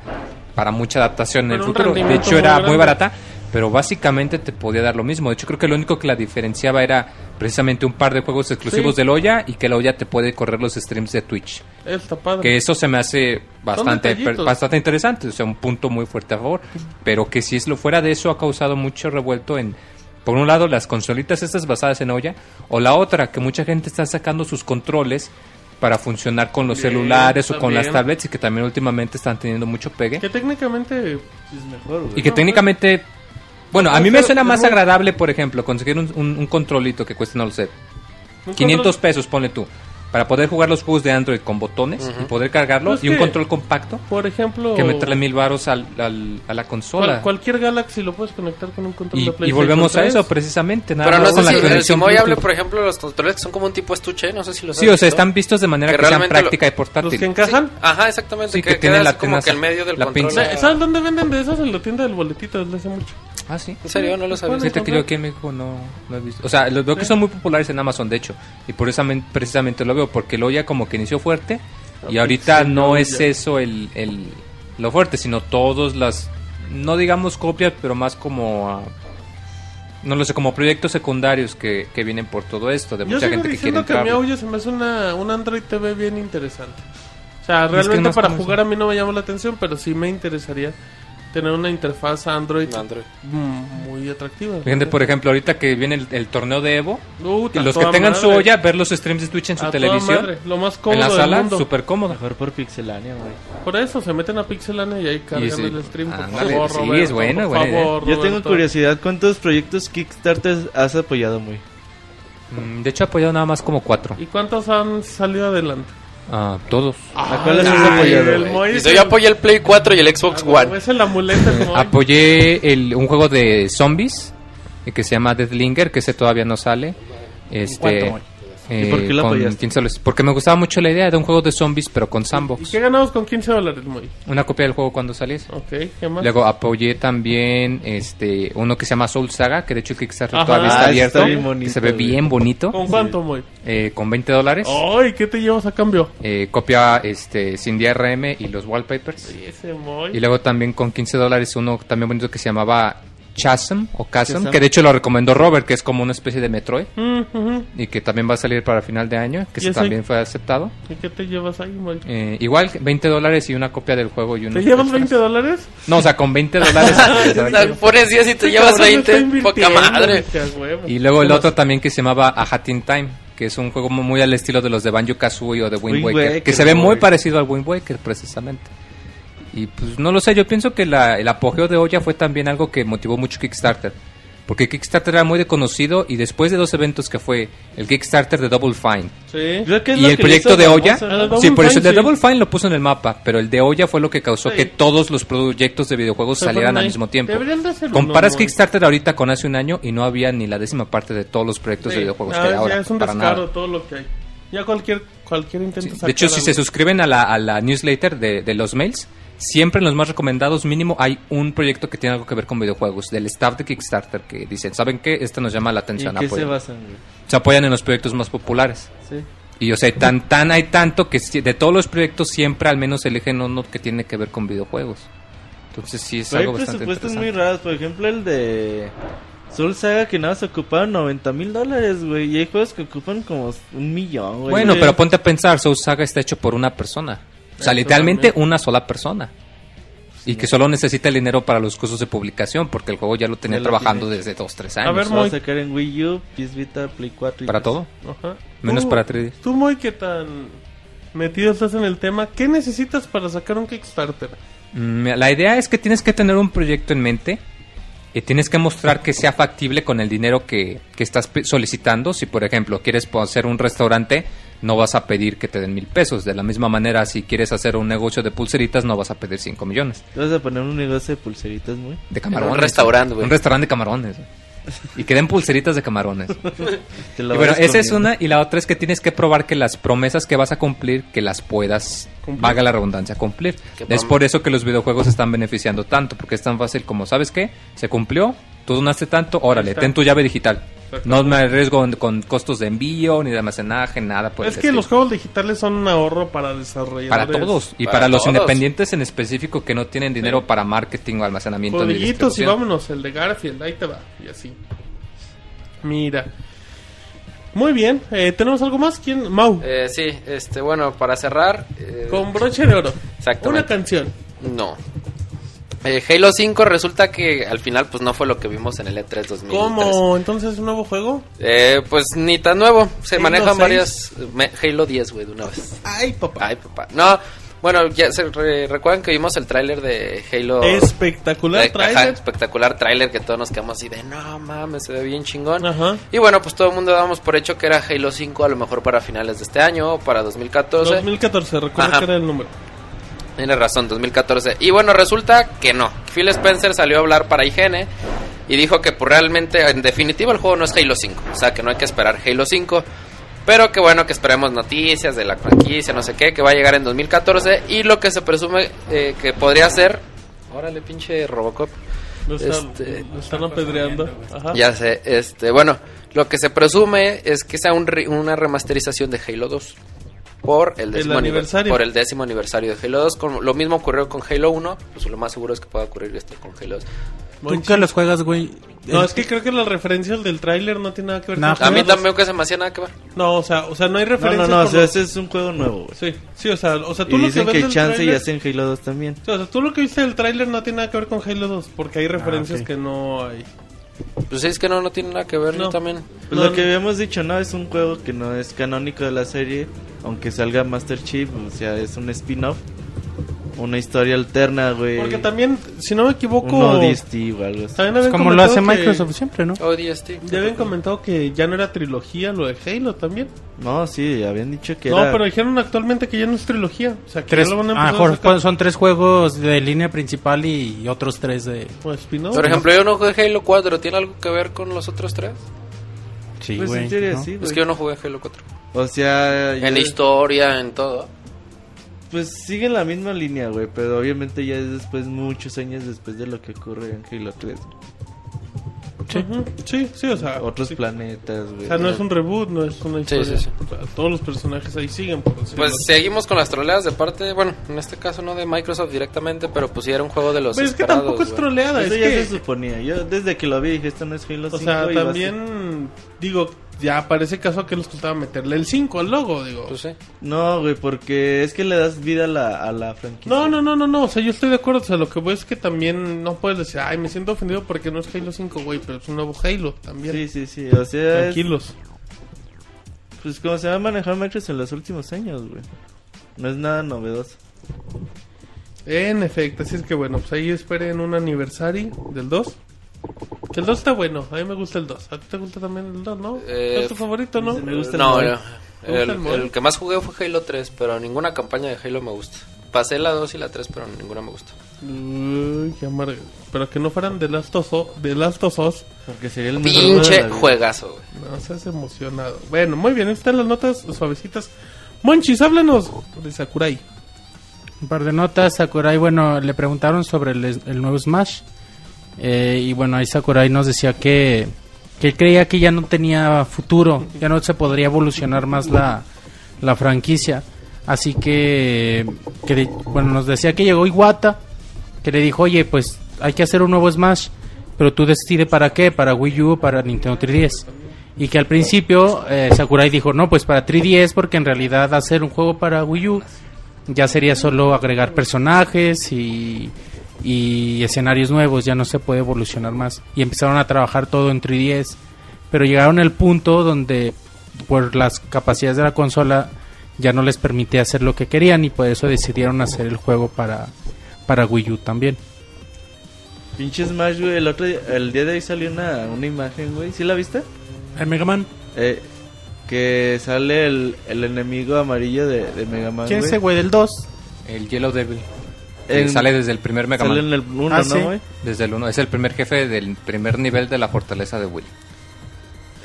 para mucha adaptación en el futuro. De hecho era muy barata, pero básicamente te podía dar lo mismo. De hecho creo que lo único que la diferenciaba era precisamente un par de juegos exclusivos Sí. del Oya y que el Oya te puede correr los streams de Twitch. Está padre. Que eso se me hace bastante, bastante interesante, o sea, un punto muy fuerte a favor. Pero que si es lo fuera de eso ha causado mucho revuelto en, por un lado, las consolitas estas basadas en olla, o la otra, que mucha gente está sacando sus controles para funcionar con los Bien, celulares o con las tablets y que también últimamente están teniendo mucho pegue. Que técnicamente. Es mejor, güey. Y que técnicamente, bueno, a mí me suena más agradable, por ejemplo, conseguir un, un- un controlito que cueste, no lo sé, un 500 control- pesos, ponle tú. Para poder jugar los juegos de Android con botones y poder cargarlo Pues y un que- control compacto Por ejemplo, que meterle mil varos al, al- a la cual- consola. cualquier Galaxy lo puedes conectar con un control y, de y PlayStation volvemos a 3. eso precisamente, nada Pero más no con sé la si el Bluetooth. por ejemplo, los controles que son como un tipo estuche, no sé si los Sí, o sea, están vistos de manera Que que, sean realmente lo- práctica y Los portátil. que encajan. Ajá, exactamente. Sí, que, que tiene quedas la como que en medio del la control. pinza. Sa- ¿Sabes dónde venden de esos? En la tienda del boletito desde hace mucho. Ah, sí. En serio, no lo sabía. Bueno, Fíjate que yo aquí en México no, no he visto. O sea, los veo que son muy populares en Amazon, de hecho. Y por eso precisamente lo veo, porque el Oya como que inició fuerte. Y ahorita sí, no es ya. eso el, el- lo fuerte, sino todos las, no digamos copias, pero más como, ah, no lo sé, como proyectos secundarios que, que vienen por todo esto, de Yo mucha gente que quiere diciendo que, mi audio se me hace una, un Android TV bien interesante. O sea, que realmente para jugar a mí no me llama la atención, pero sí me interesaría tener una interfaz Android, Android. mm, muy atractiva. Fíjate, por ejemplo, ahorita que viene el, el torneo de Evo, Puta, y los que tengan su madre. olla, ver los streams de Twitch en su A toda televisión, madre, lo más en cómodo la del sala, súper cómodo. Mejor por pixelania, güey. Por eso se meten a Pixelania y ahí cargan sí. el stream. Por Ándale, favor, sí, Roberto, es bueno, por buena idea. favor, Yo tengo curiosidad, ¿cuántos proyectos Kickstarter has apoyado, muy? Mm, De hecho, he apoyado nada más como cuatro. ¿Y cuántos han salido adelante? Ah, todos. ¿A cuáles has apoyado? es yo apoyé el Play 4 y el Xbox One. Es el amuleto [laughs] el Moy. Apoyé el, un juego de zombies eh, que se llama Deathlinger, que ese todavía no sale. Este, ¿Cuánto? Eh, ¿Y por qué lo con apoyaste? 15 dólares. Porque me gustaba mucho la idea de un juego de zombies, pero con ¿Y sandbox. qué ganamos con 15 dólares, Moy? Una copia del juego cuando saliese. Ok, ¿qué más? Luego apoyé también este uno que se llama Soul Saga, que de hecho Kickstarter Ajá. todavía Ah, está ese abierto, está bien que bonito, se ve bien bonito, ¿Con cuánto, Moy? eh, con 20 dólares. Ay, ¿qué te llevas a cambio? Eh, copia este sin DRM y los wallpapers. Sí, ese Moy. Y luego también con 15 dólares uno también bonito que se llamaba Chasm o Chasm, Chasm. que de hecho lo recomendó Robert, que es como una especie de Metroid Mm, y que también va a salir para final de año, que también fue aceptado. ¿Y qué te llevas ahí? Eh, igual 20 dólares y una copia del juego y ¿Te llevas extras. 20 dólares? No, o sea, con 20 dólares. Pones 10 y te llevas cabrón está 20. Poca madre. y luego el ¿Qué otro también que se llamaba A Hat in Time, que es un juego muy al estilo de los de Banjo Kazooie o de Wind Wind Waker, Waker, que se ve muy parecido al Wind Waker precisamente. Y pues no lo sé, yo pienso que la- el apogeo de Oya fue también algo que motivó mucho Kickstarter. Porque Kickstarter era muy desconocido y después de dos eventos que fue el Kickstarter de Double Fine Sí. Y el proyecto de Oya, sí, por eso el de. Double Fine lo puso en el mapa, pero el de Oya fue lo que causó Sí. que todos los proyectos de videojuegos Se salieran al mismo tiempo. Uno, Comparas ¿no? Kickstarter ahorita con hace un año y no había ni la décima parte de todos los proyectos Sí. de videojuegos Ah, que hay ya ahora. es un para descaro nada. todo lo que hay. Ya cualquier, cualquier intento De hecho, si algo. se suscriben a la, a la newsletter de, de los mails, siempre en los más recomendados mínimo hay un proyecto que tiene algo que ver con videojuegos, del staff de Kickstarter, que dicen, ¿saben qué? Este nos llama la ¿Y atención. en qué se apoyen". basan, se apoyan en los proyectos más populares. Sí. Y o sea, tan, tan hay tanto que de todos los proyectos siempre al menos eligen uno que tiene que ver con videojuegos. Entonces sí es Pero hay algo bastante presupuestos muy raros. Por ejemplo, el de Soul Saga que nada se ocuparon 90 mil dólares, güey. Y hay juegos que ocupan como un millón, güey. Bueno, pero ponte a pensar, Soul Saga está hecho por una persona. O sea, literalmente una sola persona. Y que solo necesita el dinero para los costos de publicación, porque el juego ya lo tenía Ya lo trabajando tiene. desde 2, 3 A años. ver, a Moy. sacar en Wii U, PS Vita, Play 4 y para todo. Ajá. Menos para 3D. Tú, muy que tan metido estás en el tema, ¿qué necesitas para sacar un Kickstarter? Mm, La idea es que tienes que tener un proyecto en mente y tienes que mostrar que sea factible con el dinero que, que estás solicitando. Si, por ejemplo, quieres hacer un restaurante, no vas a pedir que te den mil pesos. De la misma manera, si quieres hacer un negocio de pulseritas, no vas a pedir 5 millones. Te vas a poner un negocio de pulseritas, muy. De camarones. Un restaurante, güey. Un restaurante de camarones. Y que den pulseritas de camarones. [laughs] Te lo Y bueno, esa es una. Y la otra es que tienes que probar que las promesas que vas a cumplir, que las puedas, Cumplir. valga la redundancia, cumplir. Es por eso que los videojuegos están beneficiando tanto, porque es tan fácil como, ¿sabes qué? Se cumplió, tú donaste tanto, órale, ten tu llave digital. No me arriesgo con costos de envío, ni de almacenaje, nada. por es el que estilo. los juegos digitales son un ahorro para desarrolladores. Para todos. Y Para para, los todos. independientes en específico que no tienen dinero para marketing o almacenamiento. Jueguitos y vámonos, el de Garfield, ahí te va, y así. Mira. Muy bien, eh, ¿tenemos algo más? ¿Quién? Mau, Eh, sí, este, bueno, para cerrar. eh, con broche de oro. [laughs] Exactamente. Una canción. No. Eh, Halo 5 resulta que al final pues no fue lo que vimos en el E E3 2003. ¿Cómo? ¿Entonces un nuevo juego? Eh, pues ni tan nuevo. Se Halo manejan 6. varias... me- Halo 10, güey, de una vez. Ay, papá. Ay, papá. No, Bueno, ya se re- recuerdan que vimos el tráiler de Halo. Espectacular ajá, trailer. espectacular tráiler que todos nos quedamos así de no mames, se ve bien chingón. Ajá. Y bueno, pues todo el mundo dábamos por hecho que era Halo 5 a lo mejor para finales de este año o para 2014. 2014, recuerda Ajá. que era el número. Tienes razón, 2014. Y bueno, resulta que no. Phil Spencer salió a hablar para IGN y dijo que pues, realmente, en definitiva, el juego no es Halo 5. O sea, que no hay que esperar Halo 5. Pero que bueno, que esperemos noticias de la franquicia, no sé qué, que va a llegar en 2014. Y lo que se presume eh, que podría ser... Órale, pinche Robocop. Lo están, Este- lo están apedreando. Ajá. Ya sé, este, bueno, lo que se presume es que sea un re- una remasterización de Halo 2 por el décimo, aniver- aniversario. por el décimo aniversario de Halo 2. Con, lo mismo ocurrió con Halo 1, pues lo más seguro es que pueda ocurrir esto con Halo 2. Muy Tú que los juegas, güey. No, el- es que creo que la referencia del tráiler no tiene nada que ver No, con A mí también que se me hacía nada que ver. No, o sea, o sea, no hay No, referencia. no, no, o por sea, ese es un juego nuevo, güey. Sí, sí, o sea, o sea, tú Y lo dicen que que ves chance y tráiler- hacen Halo 2 también. Sí, o sea, tú lo que viste del tráiler no tiene nada que ver con Halo 2, porque hay referencias ok. que no hay. Pues es que no, no tiene nada que ver, No. también. Pues No, lo que habíamos dicho, ¿no? Es un juego que no es canónico de la serie, aunque salga Master Chief, o sea, es un spin-off, una historia alterna, güey. Porque también, si no me equivoco, Un ODST o algo así. también es como lo hace que- Microsoft siempre, ¿no? ODST. Ya habían comentado que ya no era trilogía lo de Halo también. No, sí, habían dicho que No, era... pero dijeron actualmente que ya no es trilogía. O sea, que Tres, ya lo van a empezar a Jorge, sacar son tres juegos de línea principal y otros tres de... como spin-off. Por ejemplo, yo no jugué Halo 4, ¿tiene algo que ver con los otros tres? Sí, Pues güey. ¿no? sí, Es güey. que yo no jugué Halo 4. O sea... En yo- historia, en todo. Pues sigue la misma línea, güey, pero obviamente ya es después, muchos años después de lo que ocurre en Halo 3. Ujú, Sí, sí, o sea. Otros sí. planetas, güey. O sea, no es un reboot, no es una Sí, historia. sí, sí. O sea, todos los personajes ahí siguen, por decirlo Pues así. seguimos con las troleadas de parte, bueno, en este caso no de Microsoft directamente, pero pues sí era un juego de los Pero es que tampoco es troleada, Eso es ya que... se suponía. Yo desde que lo vi dije, esto no es Halo 5. O sea, también, digo, ya parece caso que les costaba meterle el 5 al logo, digo. Pues sí. No, güey, porque es que le das vida a la, a la franquicia. No, no, no, no, no, o sea, yo estoy de acuerdo, o sea, lo que voy es que también no puedes decir, ay, me siento ofendido porque no es Halo 5, güey, pero es un nuevo Halo también. Sí, sí, sí. O sea, es, Tranquilos. pues como se va a manejar Microsoft en los últimos años, güey. No es nada novedoso. En efecto, así es que bueno, pues ahí esperen un aniversario del 2. Que el 2 está bueno, a mí me gusta el 2. ¿A ti te gusta también el 2, no? Eh, ¿Es tu favorito, no? me gusta el no, mole. no. ¿Te gusta El, el que más jugué fue Halo 3, pero ninguna campaña de Halo me gusta. Pasé la 2 y la 3, pero ninguna me gusta. Uy, qué amargo. Pero que no fueran de Last of Us. De Last of Us. Porque sería el Pinche juegazo, güey. No seas emocionado. Bueno, muy bien, están las notas suavecitas. Monchis, háblanos de Sakurai. Un par de notas. Sakurai, bueno, le preguntaron sobre el, el nuevo Smash. Eh, y bueno, ahí Sakurai nos decía que, que él creía que ya no tenía futuro, ya no se podría evolucionar más la, la franquicia. Así que, bueno, nos decía que llegó Iwata, que le dijo, oye, pues hay que hacer un nuevo Smash, pero tú decides para qué, para Wii U para Nintendo 3DS. Y que al principio eh, Sakurai dijo, no, pues para 3DS, porque en realidad hacer un juego para Wii U ya sería solo agregar personajes y, y escenarios nuevos, ya no se puede evolucionar más. Y empezaron a trabajar todo en 3DS, pero llegaron al punto donde por las capacidades de la consola ya no les permitía hacer lo que querían y por eso decidieron hacer el juego para, para Wii U también. Pinche Smash, güey. El, otro día- el día de hoy salió una, una imagen, güey. ¿Sí la viste? ¿El Mega Man? Eh, que sale el, el enemigo amarillo de, de Mega Man, ¿Quién es ese güey del 2? El Yellow Devil. En- sale desde el primer Mega Sale Man. en el 1, Ah, ¿no, sí. Desde el 1. Es el primer jefe del primer nivel de la fortaleza de Will.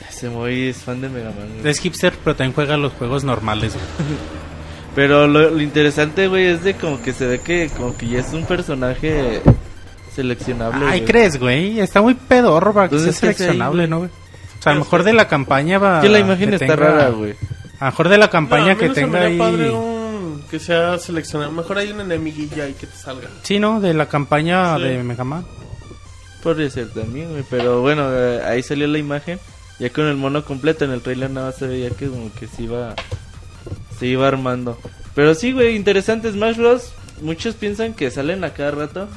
Ese güey es fan de Mega Man, güey. Es hipster, pero también juega los juegos normales. güey. [laughs] Pero lo, lo interesante, güey, es de como que se ve que como que ya es un personaje seleccionable. Ay, güey. ¿crees, güey? Está muy pedorro para que sea Entonces, ¿qué hace ahí, seleccionable? ¿no, güey? O sea, a lo mejor de la campaña va... Que la imagen que está tenga- rara, güey. A lo mejor de la campaña que tenga ahí... padre que sea seleccionado. Mejor hay un enemiguilla y que te salga. Sí, ¿no? De la campaña Sí. de Mega Man. Podría ser también, güey. Pero bueno, eh, ahí salió la imagen. Ya con el mono completo en el trailer nada más se veía que como que se iba, se iba armando. Pero sí, güey, interesante Smash Bros. Muchos piensan que salen a cada rato.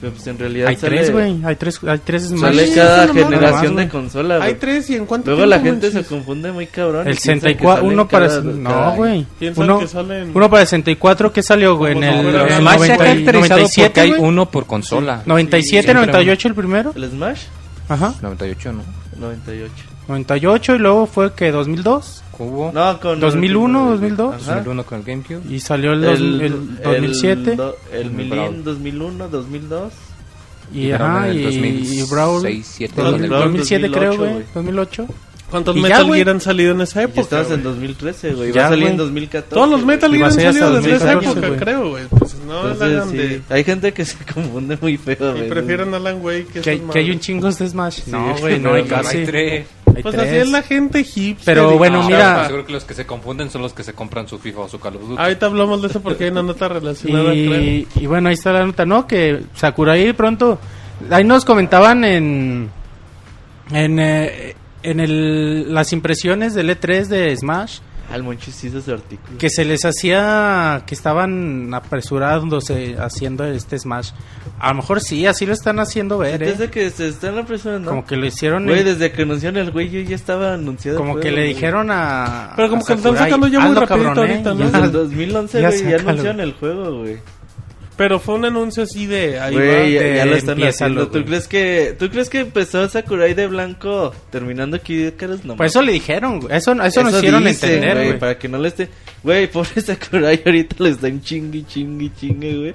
Pero pues en realidad Hay sale, tres, güey. Hay tres, hay tres Smash. Sale Sí, cada generación Nomás, de consola, güey. Hay tres y en cuánto Luego la gente se manches? confunde muy cabrón. El piensan que 64, salen uno para... cada- No, güey. Uno, salen- uno para el 64, ¿qué salió, güey? En el, en el Smash se ha 90 y- caracterizado 97, porque hay uno por consola. 97, Siempre 98 el primero. ¿El Smash? Ajá. 98, ¿no? 98. 98 y luego fue que 2002 Hubo No, con... 2001, 2002. Ajá. 2001 con el GameCube. y salió el, dos- el 2007 El, do- el El Brawl. 2001, 2002. y, Brawl ajá, el y, 2006, y Brawl 2007 dos- con el- 2007 creo, 2008, güey, güey. 2008. ¿Cuántos Y ya, Metal güey. Gear han salido en esa Y época? estabas en güey? 2013, güey. Ya, Va a salir en güey. 2014. Todos los. Metal Y Gear han salido desde esa 2014, época, güey. creo, güey. Pues no la Entonces, hagan sí. de... Hay gente que se confunde muy feo, Y güey. prefieren Alan Wake que Que, esas que hay un chingo de Smash. no, güey, no pero hay no casi. hay tres. Hay Pues tres. así es la gente hipster. Pero bueno, Ah, mira- Seguro que los que se confunden son los que se compran su FIFA o su Call of Duty. Ahorita hablamos de eso porque hay una nota relacionada. Y, y bueno, ahí está la nota, ¿no? Que Sakurai pronto... Ahí nos comentaban en... En, eh, en el, las impresiones del E3 de Smash El Monchis hizo ese artículo. que se les hacía que estaban apresurándose haciendo este Smash. A lo mejor sí, así lo están haciendo ver, ¿eh? Desde que se están apresurando. Como que lo hicieron... Güey, en- desde que anunciaron el güey, yo ya estaba anunciado. el como que le güey. dijeron a... Pero como a que lo están sacando ya muy "Hazlo, rapidito cabrón, ¿eh? ahorita, ¿no? Ya- Desde el 2011, Ya güey, ya, anunciaron el juego, güey. Pero fue un anuncio así de... Ahí Güey, ya, de- ya lo están haciendo. ¿Tú crees que tú crees que empezó Sakurai de blanco terminando aquí de caras no? Pues eso le dijeron, güey. Eso, eso, nos hicieron dicen, entender, güey, güey. para que no le esté Güey, pobre [laughs] Sakurai ahorita le están chingui chingui chingue, güey.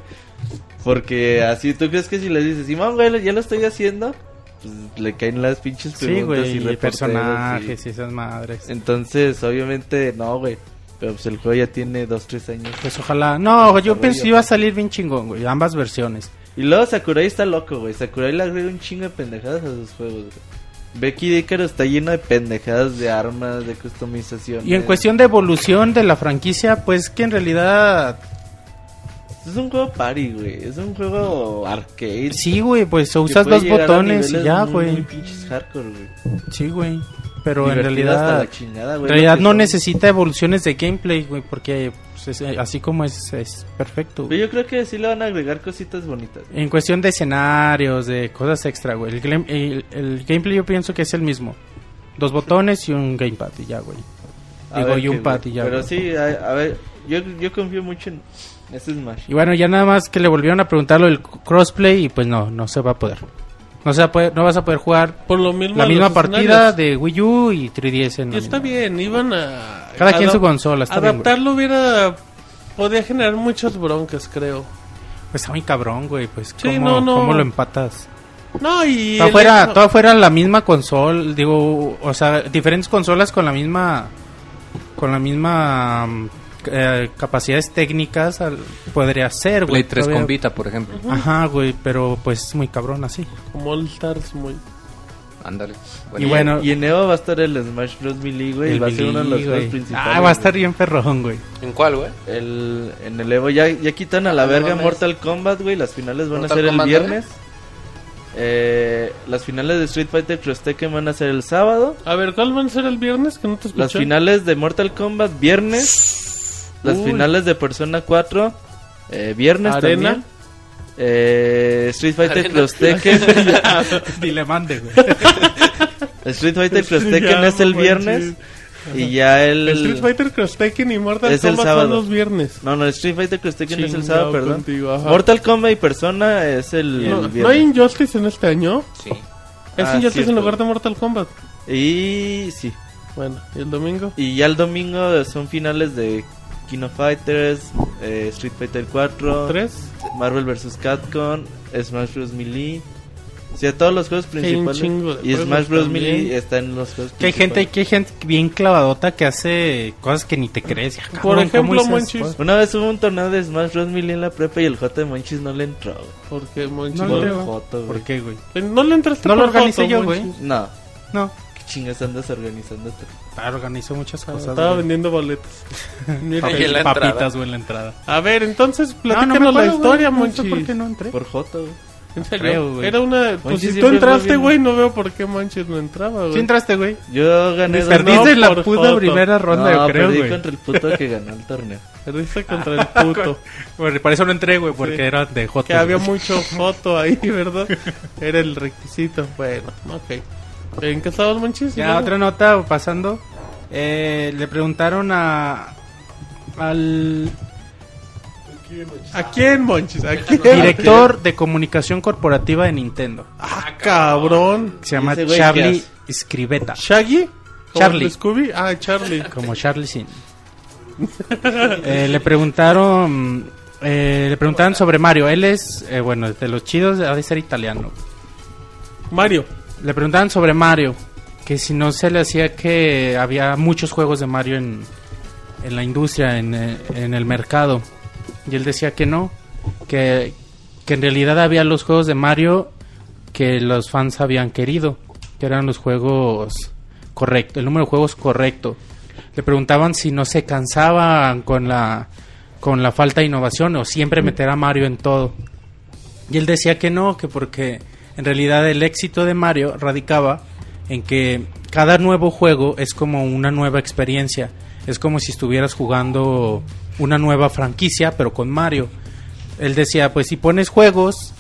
Porque así tú crees que si le dices, "Simón, güey, ya lo estoy haciendo", pues le caen las pinches Sí, preguntas güey, y y personajes y- y esas madres. Entonces, obviamente no, güey. Pero pues el juego ya tiene dos, tres años. Pues ojalá. No, yo pensé que iba a salir bien chingón, güey. Ambas versiones. Y luego Sakurai está loco, güey. Sakurai le agrega un chingo de pendejadas a sus juegos, güey. Becky Dicker está lleno de pendejadas de armas, de customización. Y en cuestión de evolución de la franquicia, pues que en realidad. Es un juego party, güey. Es un juego arcade. Sí, güey, pues usas dos botones y ya, güey. Muy pinches hardcore, güey. Sí, güey. Pero en realidad. la chingada, güey. En realidad no necesita evoluciones de gameplay, güey, porque pues, es- así como es, es perfecto. güey. Pero yo creo que sí le van a agregar cositas bonitas. En cuestión de escenarios, de cosas extra, güey. El, glam- el- el gameplay yo pienso que es el mismo. Dos botones y un gamepad y ya, güey. A Digo, ver y un pad güey. y ya. Pero güey. sí, a, a ver, yo, yo confío mucho en ese Smash. Y bueno, ya nada más que le volvieron a preguntar lo del crossplay y pues no, no se va a poder. No se va a poder, no vas a poder jugar Por lo mismo la misma partida de Wii U y 3DS en Y está bien, iban a... Cada quien su consola, está bien. Adaptarlo hubiera... Podía generar muchas broncas, creo. Pues está muy cabrón, güey, pues Sí, ¿cómo, no, no. cómo lo empatas? No, y... Todo fuera, todo fuera la misma consola, digo, o sea, diferentes consolas con la misma con la misma mm, eh, capacidades técnicas al- podría ser, güey. Play 3 todavía. con Vita, por ejemplo. Ajá, güey, pero pues es muy cabrón así. Como All Stars, muy... Ándale. Y bueno, Y en Evo va a estar el Smash Bros. Melee, güey. el y va a ser uno de los juegos principales. Ah, va a estar bien perrón, güey. ¿En cuál, güey? El, en el Evo ya, ya quitan a la Ah, no verga. Mortal Kombat, güey. Las finales van Mortal a ser Kombat el viernes. Eh, las finales de Street Fighter Cross Tekken van a ser el sábado. A ver, ¿cuál van a ser el viernes? Que no te escuché. Las finales de Mortal Kombat viernes. Las Uy. finales de Persona 4 eh, viernes Arena. también. Eh, Street Fighter Arena. Cross Tekken. [laughs] Ni le mande, güey. [laughs] Street Fighter Cross [laughs] Tekken es el viernes. Y ya el. El Street Fighter Cross Tekken y Mortal Es el Kombat sábado. son los viernes. No, no, Street Fighter Cross Tekken es el sábado, perdón. contigo. Mortal Kombat y Persona es el, No, el ¿no viernes. hay Injustice en este año? Sí. Es Ah, Injustice en cierto. lugar de Mortal Kombat. Y sí. Bueno, ¿y el domingo? Y ya el domingo son finales de King of Fighters, eh, Street Fighter 4, ¿Tres? Marvel vs. Capcom, Smash Bros. Melee. O sea, todos los juegos hay un principales. Y juegos Smash Bros. también. Melee está en los juegos Que hay gente, principales. que hay gente bien clavadota que hace cosas que ni te crees. Por cabrón, ¿cómo ejemplo, Monchis. Una vez hubo un torneo de Smash Bros. Melee en la prepa y el J de Monchis no le entró. güey. Porque Monchis. No No, le entró. ¿Por qué, güey? no le entraste No lo por organicé yo, güey. No, No, qué chingas andas organizándote. ah, organizó muchas cosas. Estaba güey. vendiendo boletos. [laughs] Mira, en la Papitas, entrada. güey, en la entrada. A ver, entonces No, platícanos no me la historia, güey, no Monchis. por qué no entré. Por Joto, güey. En serio, Creo, güey. era una... Pues Monchis si tú entraste, güey, no veo por qué Monchis no entraba, güey. ¿Sí entraste, güey? Yo gané Perdiste no, la puta primera ronda, no, yo creo, perdí güey. contra el puto que ganó el torneo. [laughs] Perdiste contra el puto. [laughs] Bueno, por eso no entré, güey, porque Sí. era de Joto. que había mucho foto ahí, ¿verdad? Era el requisito. Bueno, ok. ¿En qué estabas, Monchis? Ya, otra nota pasando. Eh, le preguntaron a al ¿A quién, Monchis? ¿A quién? director de comunicación corporativa de Nintendo. Ah, cabrón. Se llama ¿Ese güey qué Charlie? Scribeta. ¿Shaggy? ¿Como Charlie. el Scooby? Ah, Charlie. Como Charlie Sin. Eh, le preguntaron eh, le preguntaron sobre Mario. Él es, eh, bueno, de los chidos, ha de ser italiano. Mario. Le preguntaban sobre Mario, que si no se le hacía que había muchos juegos de Mario en, en la industria, en, eh, en el mercado. Y él decía que no, que, que en realidad había los juegos de Mario que los fans habían querido, que eran los juegos correctos, el número de juegos correcto. Le preguntaban si no se cansaban con la, con la falta de innovación o siempre meter a Mario en todo. Y él decía que no, que porque en realidad el éxito de Mario radicaba en que cada nuevo juego es como una nueva experiencia. Es como si estuvieras jugando una nueva franquicia, pero con Mario. Él decía, pues si pones juegos,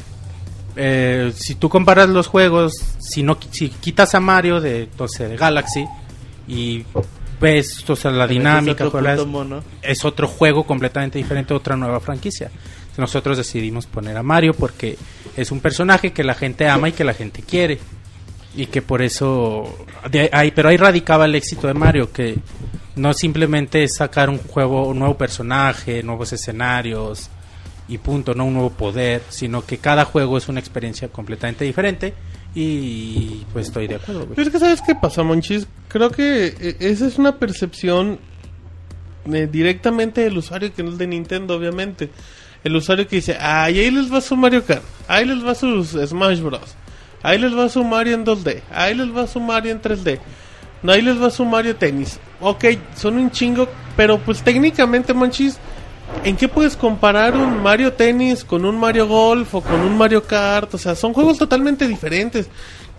eh, si tú comparas los juegos, si no si quitas a Mario de, entonces, de Galaxy y ves o sea, la dinámica, Ese otro mono. es otro juego completamente diferente, otra nueva franquicia. Nosotros decidimos poner a Mario porque es un personaje que la gente ama y que la gente quiere. Y que por eso... ahí, pero ahí radicaba el éxito de Mario, que no simplemente es sacar un juego, un nuevo personaje, nuevos escenarios y punto, no un nuevo poder, sino que cada juego es una experiencia completamente diferente y pues estoy de acuerdo. güey. Es que, ¿sabes qué pasa, Monchis? Creo que eh, esa es una percepción eh, directamente del usuario que no es de Nintendo, obviamente. El usuario que dice, ay, ahí les va su Mario Kart, ahí les va sus Smash Bros. Ahí les va su Mario en 2D, ahí les va su Mario en 3D. No, ahí les va su Mario Tennis. Ok, son un chingo, pero pues técnicamente, Monchis, ¿en qué puedes comparar un Mario Tennis con un Mario Golf o con un Mario Kart? O sea, son juegos totalmente diferentes.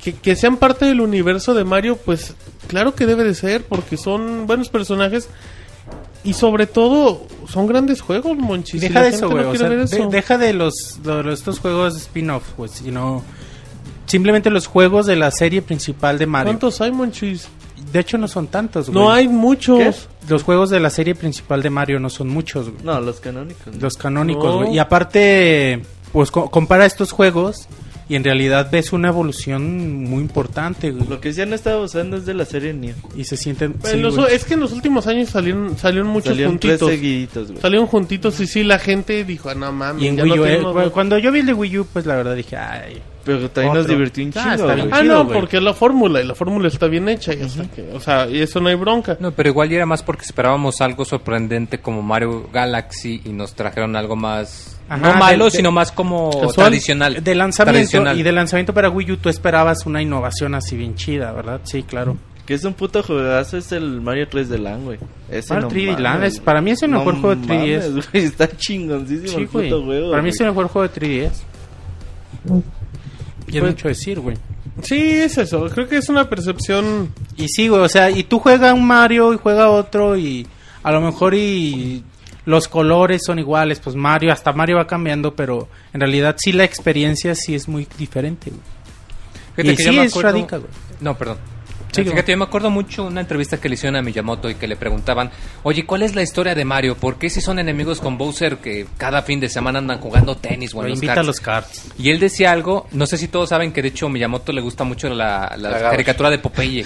Que, que sean parte del universo de Mario, pues claro que debe de ser, porque son buenos personajes. Y sobre todo, son grandes juegos, Monchis. Deja de eso, no güey. o quiere sea, ver de- eso. deja de los, de estos juegos spin-off, pues, sino simplemente los juegos de la serie principal de Mario. ¿Cuántos hay, Monchis? De hecho, no son tantos, güey. No hay muchos. Los juegos de la serie principal de Mario no son muchos, güey. No, los canónicos. Los canónicos, No. güey. Y aparte, pues co- compara estos juegos y en realidad ves una evolución muy importante, güey. Lo que sí han estado usando es de la serie Neo. Y se sienten... Pero sí, en los- es que en los últimos años salieron, salieron muchos Salieron tres juntitos. seguiditos, güey. Salieron juntitos y sí, la gente dijo, ah, no mames. Y en ya Wii U, eh, tenemos- cuando yo vi el de Wii U, pues la verdad dije, ay... Pero también nos divirtió un Ah, chingo. Ah, no, porque es la fórmula y la fórmula está bien hecha. y hasta que- o sea, y eso no hay bronca. No, pero igual ya era más porque esperábamos algo sorprendente como Mario Galaxy y nos trajeron algo más Ajá, no malo, de- de- sino más como Casual. tradicional. De lanzamiento Tradicional. y de lanzamiento para Wii U tú esperabas una innovación así bien chida, ¿verdad? Sí, claro. Que es un puto juegazo, es el Mario 3 de LAN, güey. Ese Mario no 3D mames, Land es- para mí es el mejor juego de 3DS. mames, güey, [laughs] está chingoncísimo Sí, el güey. juego. Para mí es el mejor juego de 3DS. Y es Pues- mucho decir, güey. Sí, es eso. Creo que es una percepción. Y sí, güey, o sea, y tú juegas un Mario y juega otro y a lo mejor y los colores son iguales, pues Mario, hasta Mario va cambiando, pero en realidad sí la experiencia sí es muy diferente, güey. Fíjate Y que sí yo me es acuerdo- radical, güey. No, perdón. Sí, Fíjate, güey. yo me acuerdo mucho una entrevista que le hicieron a Miyamoto y que le preguntaban, oye, ¿cuál es la historia de Mario? ¿Por qué si son enemigos con Bowser que cada fin de semana andan jugando tenis o en los invita a karts?" los cards. Y él decía algo, no sé si todos saben que de hecho Miyamoto le gusta mucho la, la La gaucha. caricatura de Popeye.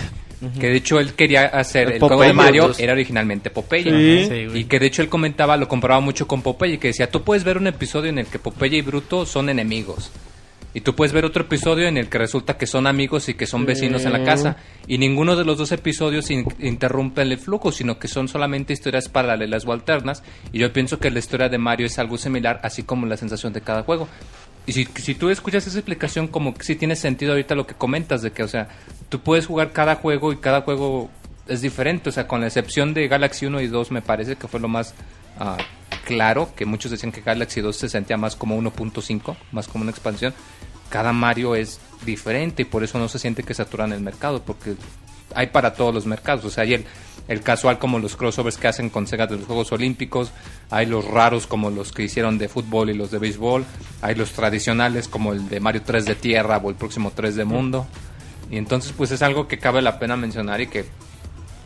Que de hecho él quería hacer El el, juego de Mario, los- era originalmente Popeye. Sí. Sí, güey. Y que de hecho él comentaba, lo comparaba mucho con Popeye, que decía, tú puedes ver un episodio en el que Popeye y Bruto son enemigos. Y tú puedes ver otro episodio en el que resulta que son amigos y que son vecinos en la casa. Y ninguno de los dos episodios in- interrumpen el flujo, sino que son solamente historias paralelas o alternas. Y yo pienso que la historia de Mario es algo similar, así como la sensación de cada juego. Y si, si tú escuchas esa explicación, como que sí tiene sentido ahorita lo que comentas, de que, o sea, tú puedes jugar cada juego y cada juego es diferente. O sea, con la excepción de Galaxy 1 y 2, me parece que fue lo más ah, claro, que muchos decían que Galaxy 2 se sentía más como 1.5, más como una expansión. cada Mario es diferente y por eso no se siente que saturan el mercado, porque hay para todos los mercados. O sea, hay el, el casual como los crossovers que hacen con Sega de los Juegos Olímpicos, hay los raros como los que hicieron de fútbol y los de béisbol, hay los tradicionales como el de Mario 3 de Tierra o el próximo 3 de Mundo. Y entonces pues es algo que cabe la pena mencionar y que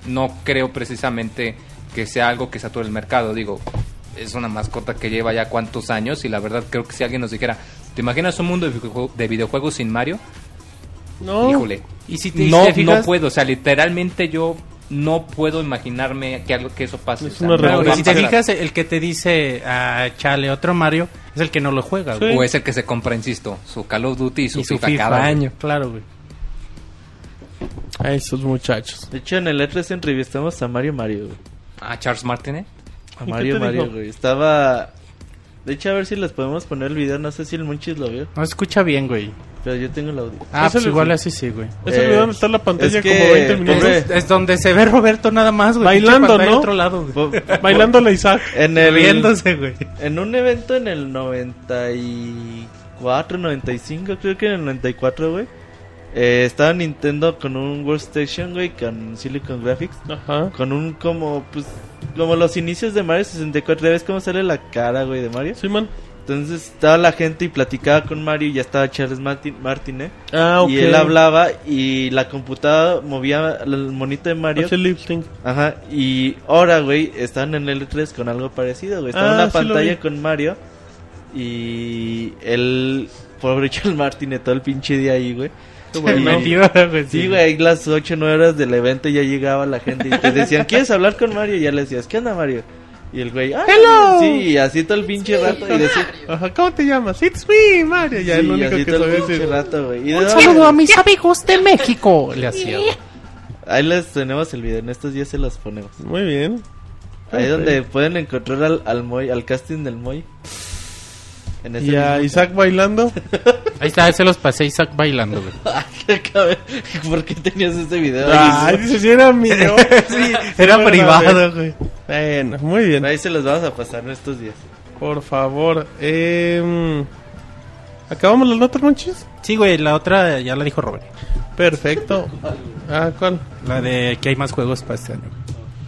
no creo precisamente que sea algo que sature el mercado. Digo, es una mascota que lleva ya cuántos años y la verdad creo que si alguien nos dijera, ¿te imaginas un mundo de videojue- de videojuegos sin Mario? No. Híjole. Y si te, No, te fijas- no puedo, o sea, literalmente yo no puedo imaginarme que algo que eso pase. Es una a si te pasar. fijas, el que te dice, ah, chale, otro Mario, es el que no lo juega, güey. Sí. O es el que se compra, insisto, su Call of Duty y su, Y su FIFA, FIFA, cada güey. año. Claro, güey. A esos muchachos. De hecho, en el E3 entrevistamos a Mario Mario, güey. Ah, Charles Martinet. A ¿Y qué Mario Mario, dijo? güey. Estaba... De hecho, a ver si les podemos poner el video. No sé si el Munchis lo vio. No escucha bien, güey. Pero yo tengo el audio. Ah, pues le- igual así sí, güey. Ese Eh, video donde está la pantalla es que, como 20 minutos. Es, es donde se ve Roberto nada más, güey. Bailando, ¿no? a otro lado, güey. La Isaac. En el... Riéndose, güey. En un evento en el 94, 95, creo que en el 94, güey. Eh, estaba Nintendo con un Workstation, güey, con Silicon Graphics. Ajá. Con un como, pues, como los inicios de Mario 64. ¿Ya ves cómo sale la cara, güey, de Mario? Sí, man. Entonces estaba la gente y platicaba con Mario y ya estaba Charles Martin, Martinet. Ah, ok. Y él hablaba y la computadora movía el monito de Mario. Hace lip sync. Ajá, y ahora, güey, están en el E3 con algo parecido, güey. Está Ah, sí lo pantalla con Mario y [laughs] el pobre Charles Martin todo el pinche día ahí, güey. [laughs] güey. Sí, güey, ahí las 8 9 horas del evento ya llegaba la gente y te decían, ¿quieres hablar con Mario? Y ya le decías, ¿qué onda, Mario? Y el güey, ¡ah! Hello. Sí, y así todo el pinche rato y decía, Ajá, ¿cómo te llamas? It's me, Mario. Ya sí, es lo y único así que todo el pinche decir. rato, güey. Un saludo a mis amigos de México. Le hacía, güey. Ahí les tenemos el video, en estos días se los ponemos. Muy bien. Ahí donde pueden encontrar al, al Moy, al casting del Moy. En ese Y a Isaac bailando. [laughs] Ahí está, se los pasé a Isaac bailando, güey. [laughs] [laughs] ¿Por qué tenías ese video? Ay, dice, si era mío. Sí, era bueno, privado, güey. Bueno, muy bien. Ahí se los vamos a pasar en estos días. Por favor. Eh, ¿Acabamos las notas, Monchis? Sí, güey, la otra ya la dijo Robert. Perfecto. Ah, ¿cuál? La de que hay más juegos para este año.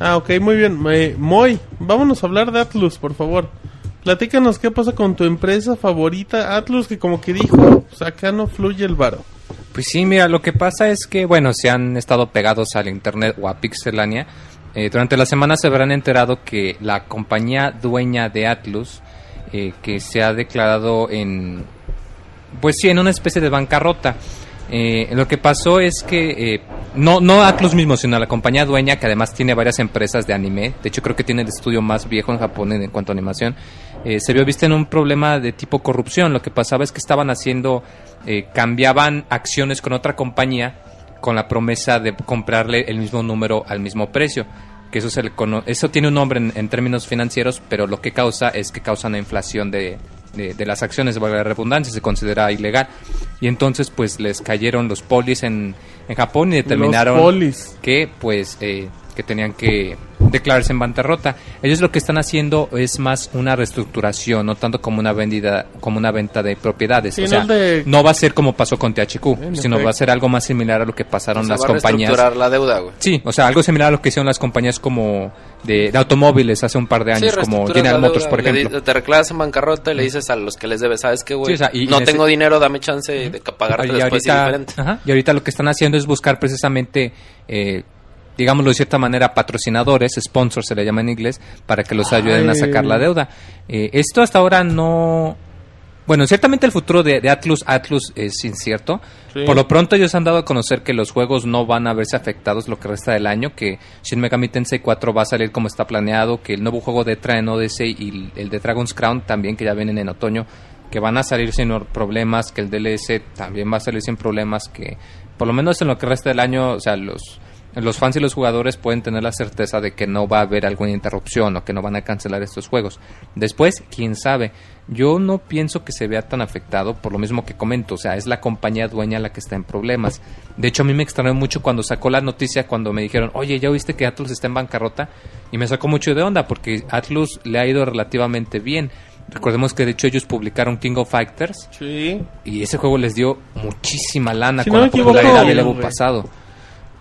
Ah, ok, muy bien. Eh, Moy, vámonos a hablar de Atlus, por favor. Platícanos qué pasa con tu empresa favorita, Atlus, que como que dijo, pues acá no fluye el varo. Pues sí, mira, lo que pasa es que, bueno, se han estado pegados al internet o a Pixelania. Eh, durante la semana se habrán enterado que la compañía dueña de Atlus, eh, que se ha declarado en, pues sí, en una especie de bancarrota. Eh, lo que pasó es que eh, no, no Atlus mismo, sino la compañía dueña, que además tiene varias empresas de anime, de hecho creo que tiene el estudio más viejo en Japón en, cuanto a animación, eh, se vio vista en un problema de tipo corrupción. Lo que pasaba es que estaban haciendo, eh, cambiaban acciones con otra compañía con la promesa de comprarle el mismo número al mismo precio. Que eso, se le cono- eso tiene un nombre en, en términos financieros, pero lo que causa es que causa una inflación de, de, de las acciones, de la redundancia, se considera ilegal. Y entonces, pues les cayeron los polis en, en Japón y determinaron que pues eh, que tenían que declararse en bancarrota. Ellos lo que están haciendo es más una reestructuración, no tanto como una vendida, como una venta de propiedades. Sí, o no sea, de- no va a ser como pasó con THQ, sino va a ser algo más similar a lo que pasaron O sea, las va a compañías. reestructurar la deuda, güey. Sí, o sea, algo similar a lo que hicieron las compañías como de, de automóviles hace un par de años, Sí, como General Motors, deuda. por Le ejemplo. te reclaras en bancarrota y le dices a los que les debes, ¿sabes qué, güey? Sí, o sea, y no ese- tengo dinero, dame chance de pagarte y después y ahorita, diferente. ajá, y ahorita lo que están haciendo es buscar precisamente, eh, digámoslo de cierta manera, patrocinadores, sponsors se le llama en inglés, para que los ayuden a sacar la deuda. Eh, esto hasta ahora no... Bueno, ciertamente el futuro de, de Atlus, Atlus es incierto. Sí. Por lo pronto ellos han dado a conocer que los juegos no van a verse afectados lo que resta del año, que Shin Megami Tensei 4 va a salir como está planeado, que el nuevo juego de Train Odyssey y el de Dragon's Crown también, que ya vienen en otoño, que van a salir sin problemas, que el DLC también va a salir sin problemas, que por lo menos en lo que resta del año, o sea, los, los fans y los jugadores pueden tener la certeza de que no va a haber alguna interrupción o que no van a cancelar estos juegos. Después, quién sabe. Yo no pienso que se vea tan afectado por lo mismo que comento, o sea, es la compañía dueña la que está en problemas. De hecho, a mí me extrañó mucho cuando sacó la noticia, cuando me dijeron, oye, ¿ya viste que Atlus está en bancarrota? Y me sacó mucho de onda porque Atlus le ha ido relativamente bien. Recordemos que de hecho ellos publicaron King of Fighters Sí. y ese juego les dio muchísima lana Si con no la popularidad del Evo pasado.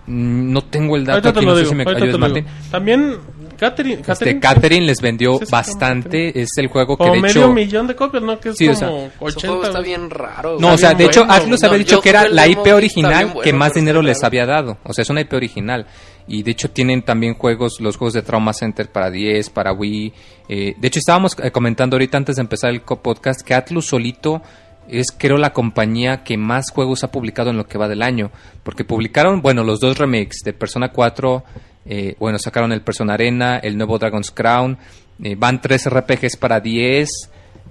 Mm, No tengo el dato aquí, no sé si me lo Martín. También, Catherine. Este, Catherine les vendió Sí, sí, bastante. Es el juego que Como de medio hecho. millón de copias, ¿no? Que es Sí, o como sea, Ese 80. juego está bien raro. No, o sea, de hecho. Atlus había dicho que era la IP original que más dinero les había dado. O sea, es una IP original. Y de hecho tienen también juegos, los juegos de Trauma Center para 10, para Wii. Eh, de hecho, estábamos eh, comentando ahorita antes de empezar el podcast que Atlus solito es creo la compañía que más juegos ha publicado en lo que va del año. Porque publicaron, bueno, los dos remakes de Persona 4, eh, bueno, sacaron el Persona Arena, el nuevo Dragon's Crown, eh, van tres RPGs para 10,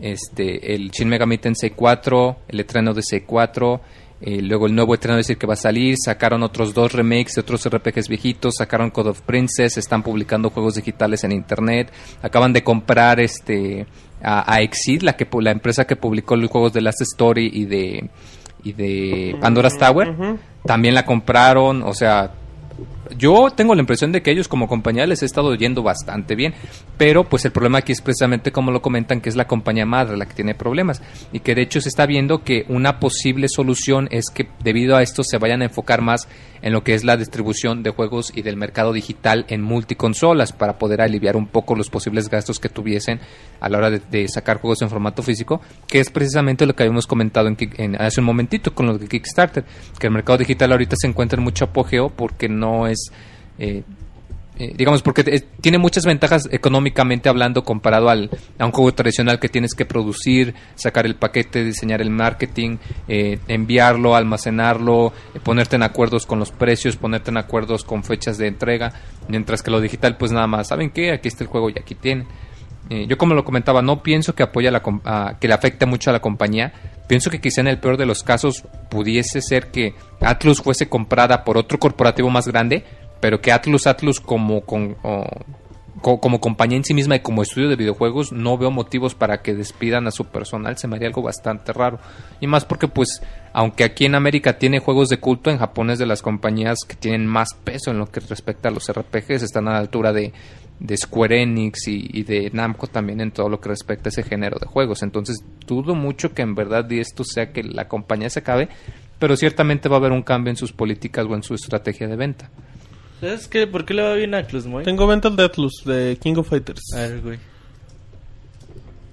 este, el Shin Megami Tensei 4, el Eterno de 4, eh, luego el nuevo Eterno decir que va a salir, sacaron otros dos remakes de otros RPGs viejitos, sacaron Code of Princess, están publicando juegos digitales en internet, acaban de comprar este a, a Exit, la que la empresa que publicó los juegos de Last Story y de y de Pandora's Tower, también la compraron, o sea, yo tengo la impresión de que ellos como compañía les ha estado yendo bastante bien, pero pues el problema aquí es precisamente como lo comentan que es la compañía madre la que tiene problemas y que de hecho se está viendo que una posible solución es que debido a esto se vayan a enfocar más en lo que es la distribución de juegos y del mercado digital en multiconsolas para poder aliviar un poco los posibles gastos que tuviesen a la hora de, sacar juegos en formato físico, que es precisamente lo que habíamos comentado en, en- hace un momentito con lo de Kickstarter, que el mercado digital ahorita se encuentra en mucho apogeo porque no es eh, eh, digamos, porque tiene muchas ventajas económicamente hablando comparado al, a un juego tradicional que tienes que producir, sacar el paquete, diseñar el marketing, eh, enviarlo, almacenarlo, ponerte en acuerdos con los precios, ponerte en acuerdos con fechas de entrega, mientras que lo digital pues nada más, ¿saben qué? Aquí está el juego y aquí tienen. Eh, yo como lo comentaba, no pienso que apoya la que le afecte mucho a la compañía. Pienso que quizá en el peor de los casos pudiese ser que Atlus fuese comprada por otro corporativo más grande, pero que Atlus Atlus como con, como compañía en sí misma y como estudio de videojuegos no veo motivos para que despidan a su personal, se me haría algo bastante raro. Y más porque pues aunque aquí en América tiene juegos de culto, en Japón es de las compañías que tienen más peso en lo que respecta a los RPGs, están a la altura de, de Square Enix y, y de Namco también en todo lo que respecta a ese género de juegos. Entonces dudo mucho que en verdad esto sea que la compañía se acabe, pero ciertamente va a haber un cambio en sus políticas o en su estrategia de venta. ¿Sabes qué? ¿Por qué le va bien a Atlus, Moy? Tengo ventas de Atlus, de King of Fighters. A ver, güey.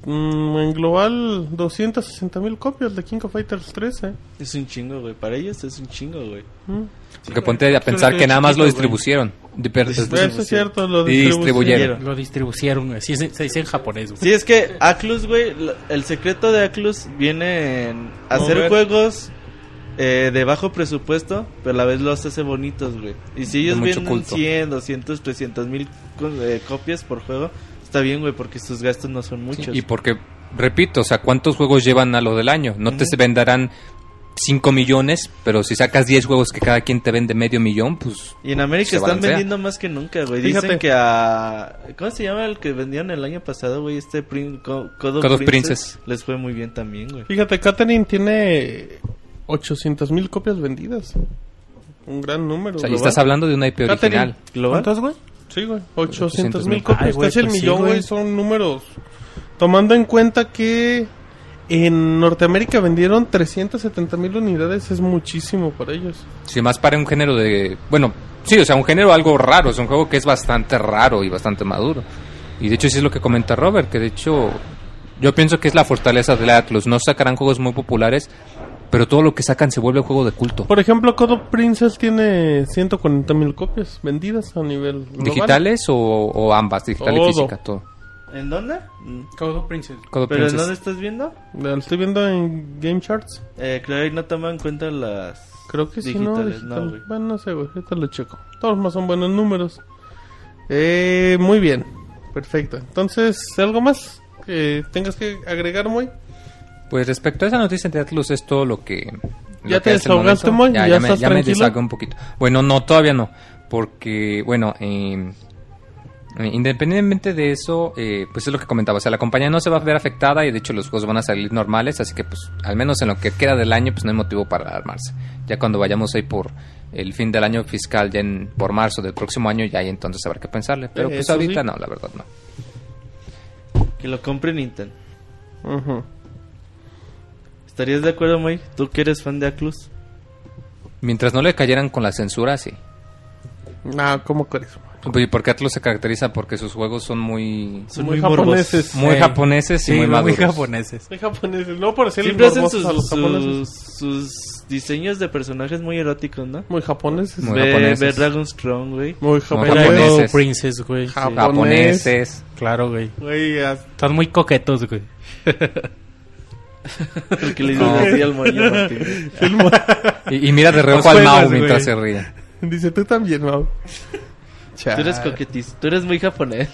Mm, en global, 260 mil copias de King of Fighters 13. Es un chingo, güey. Para ellos es un chingo, güey. Mm. Porque ponte a pensar que nada más lo distribuyeron. Di- per- Distribu- Eso es cierto, lo Distribuyeron. Lo distribuyeron. Así se, se dice en japonés, güey. Sí, es que Atlus, güey, el secreto de Atlus viene en hacer Mover. juegos eh, de bajo presupuesto, pero a la vez los hace bonitos, güey. Y si ellos De venden culto. 100, 200, 300 mil co- eh, copias por juego, está bien, güey, porque sus gastos no son muchos. Y porque, repito, o sea, ¿cuántos juegos llevan a lo del año? No te Ujú. venderán 5 millones, pero si sacas 10 juegos que cada quien te vende medio millón, pues... Y en América están balancea. vendiendo más que nunca, güey. Fíjate. Dicen que a... ¿Cómo se llama el que vendieron el año pasado, güey? Este Prin... Co- Code of, Code of Princess, Princess. Les fue muy bien también, güey. Fíjate, Catherine tiene 800 mil copias vendidas. Un gran número. O sea, y estás hablando de una IP Catherine. original. ¿Global? ¿Cuántos, güey? Sí, güey. 800 mil 800,000. copias. Ay, güey, casi el pues sí, millón, güey. güey. Son números. Tomando en cuenta que en Norteamérica vendieron 370 mil unidades. Es muchísimo para ellos. Si más para un género de... Bueno, sí, o sea, un género algo raro. Es un juego que es bastante raro y bastante maduro. Y de hecho, sí es lo que comenta Robert, que de hecho... Yo pienso que es la fortaleza de Atlus. No sacarán juegos muy populares, pero todo lo que sacan se vuelve juego de culto. Por ejemplo, Code of Princess tiene 140 mil copias vendidas a nivel global. ¿Digitales o, o ambas? Digital Todo. y física, todo. ¿En dónde? Code of Princess. Code of ¿Pero en dónde estás viendo? Lo estoy viendo en Game Charts. Eh, claro, y no toman en cuenta las... Creo que sí, ¿no? Digitales, Digital. no, güey. bueno, no sé, güey. Ahorita lo checo. Todos más son buenos números. Eh, muy bien. Perfecto. Entonces, ¿algo más que tengas que agregar, muy? Pues respecto a esa noticia de Atlus es todo lo que... lo ¿Ya que te desahogaste. Moy? Ya, ¿Ya ya me, estás ya me tranquilo? desahogué un poquito. Bueno, no, todavía no. Porque, bueno, eh, independientemente de eso, eh, pues es lo que comentaba. O sea, la compañía no se va a ver afectada y de hecho los juegos van a salir normales. Así que, pues, al menos en lo que queda del año, pues no hay motivo para alarmarse. Ya cuando vayamos ahí por el fin del año fiscal, ya en, por marzo del próximo año, ya hay entonces habrá que pensarle. Pero pues Eso ahorita sí. no, la verdad no. Que lo compre Nintendo. Ujú. ¿Estarías de acuerdo, Moy? ¿Tú que eres fan de Aclus? Mientras no le cayeran con la censura, sí. No, ¿cómo crees? Pues, Porque Atlus se caracteriza porque sus juegos son muy Son Muy muy, japoneses. muy Sí. japoneses y Sí, muy muy, maduros. japoneses. Soy japoneses, no por decir Siempre hacen sus, a los japoneses. sus, sus diseños de personajes muy eróticos, ¿no? Muy japoneses. Muy ve, japoneses. ve Dragon's Crown, güey. Muy Muy japoneses. japoneses. Princess, güey. Japoneses. Claro, güey. Güey, Están muy coquetos, güey. [laughs] El que le No. así al Moy, Martín. el mo- Y, y mira de reojo al Mao güey. mientras se ríe. Dice, tú también, Mau. Tú eres coquetis. Tú eres muy japonés.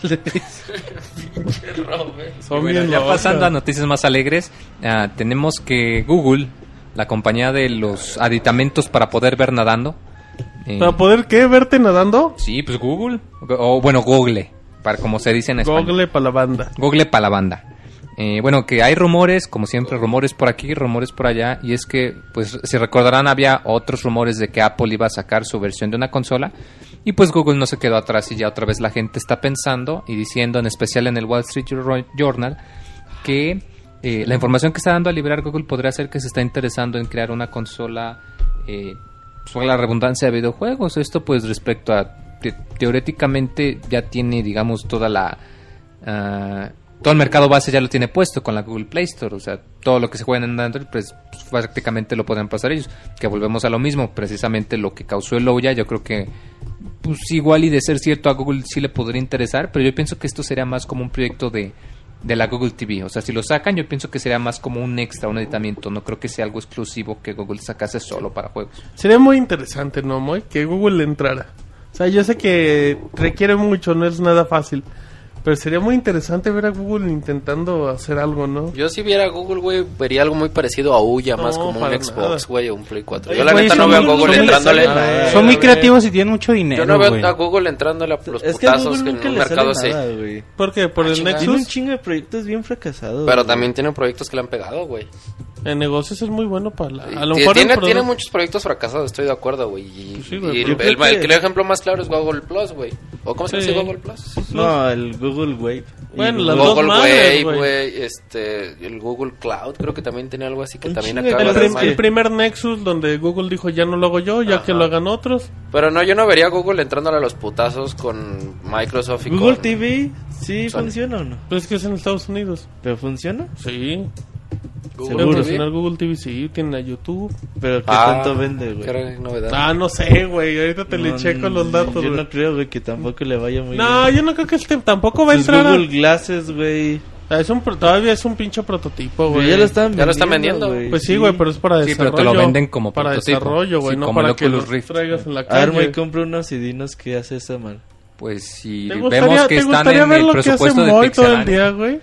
Son Bueno, ya pasando a noticias más alegres, ah, tenemos que Google, la compañía de los aditamentos para poder ver nadando. eh, ¿Para poder qué? ¿Verte nadando? Sí, pues Google. O bueno, Google, para como se dice en español. Google para la banda. Google para la banda. Eh, bueno, que hay rumores, como siempre, rumores por aquí, rumores por allá, y es que, pues, si recordarán, había otros rumores de que Apple iba a sacar su versión de una consola, y pues Google no se quedó atrás y ya otra vez la gente está pensando y diciendo, en especial en el Wall Street Journal, que eh, la información que está dando a liberar Google podría ser que se está interesando en crear una consola, eh, sobre la redundancia de videojuegos. Esto, pues, respecto a que teóricamente ya tiene, digamos, toda la... ah, todo el mercado base ya lo tiene puesto con la Google Play Store. O sea, todo lo que se juega en Android, pues prácticamente lo pueden pasar ellos. Que volvemos a lo mismo, precisamente lo que causó el Ouya, yo creo que pues igual y de ser cierto a Google sí le podría interesar, pero yo pienso que esto sería más como un proyecto de, de la Google TV. O sea, si lo sacan, yo pienso que sería más como un extra, un editamiento. No creo que sea algo exclusivo que Google sacase solo para juegos. Sería muy interesante, ¿no, Moy? Que Google le entrara. O sea, yo sé que requiere mucho, no es nada fácil. Pero sería muy interesante ver a Google intentando hacer algo, ¿no? Yo si viera Google, güey, vería algo muy parecido a Ouya, No, más como un Xbox, güey, o un Play 4. Oye, Yo la neta no son veo a Google son entrándole... nada. Son muy creativos y tienen mucho dinero, Yo no veo güey. a Google entrándole a los es que a putazos Google en un mercado así. ¿Por qué? ¿Por Ah, el chingada. Tiene un Nexus? chingo de proyectos bien fracasados. Pero güey. también tiene proyectos que le han pegado, güey. En negocios es muy bueno para la... A lo mejor tiene, tiene muchos proyectos fracasados, estoy de acuerdo, güey. Y, Pues sí, güey, y el, el- que- el- el ejemplo más claro es Google Plus, güey. ¿O cómo se Sí. dice Google Plus? No, el Google Wave. Bueno, las Google- dos Google madres, Wave, güey. Este, el Google Cloud, creo que también tenía algo así que Un también acaba El, de prim- el primer Nexus donde Google dijo ya no lo hago yo, ya que lo hagan otros. Pero no, yo no vería a Google entrándole a los putazos con Microsoft y Google con... TV, ¿sí Sony. funciona o no? Pues es que es en Estados Unidos. ¿Pero funciona? Sí. Google TV. funcionar Google TV, sí. Tienen a YouTube. ¿Pero qué Ah, tanto vende, güey? Novedad. Ah, no sé, güey. Ahorita te le No, checo los datos, Yo güey. no creo, güey, que tampoco le vaya muy No, bien. yo no creo que este tampoco va a Sus entrar a- Google Glasses, güey. Ah, Es un, todavía es un pinche prototipo, güey. ya lo están Ya lo están vendiendo. güey. Pues sí, güey, pero es para Sí, desarrollo. pero te lo venden como Para prototipo. desarrollo, güey, Sí, no como para que Rift. traigas en la A ver, calle. güey, compra unos y dinos qué hace esa mal. Pues si ¿Te gustaría, vemos que te están gustaría en ver el lo que hace presupuesto de Moy todo el día, güey?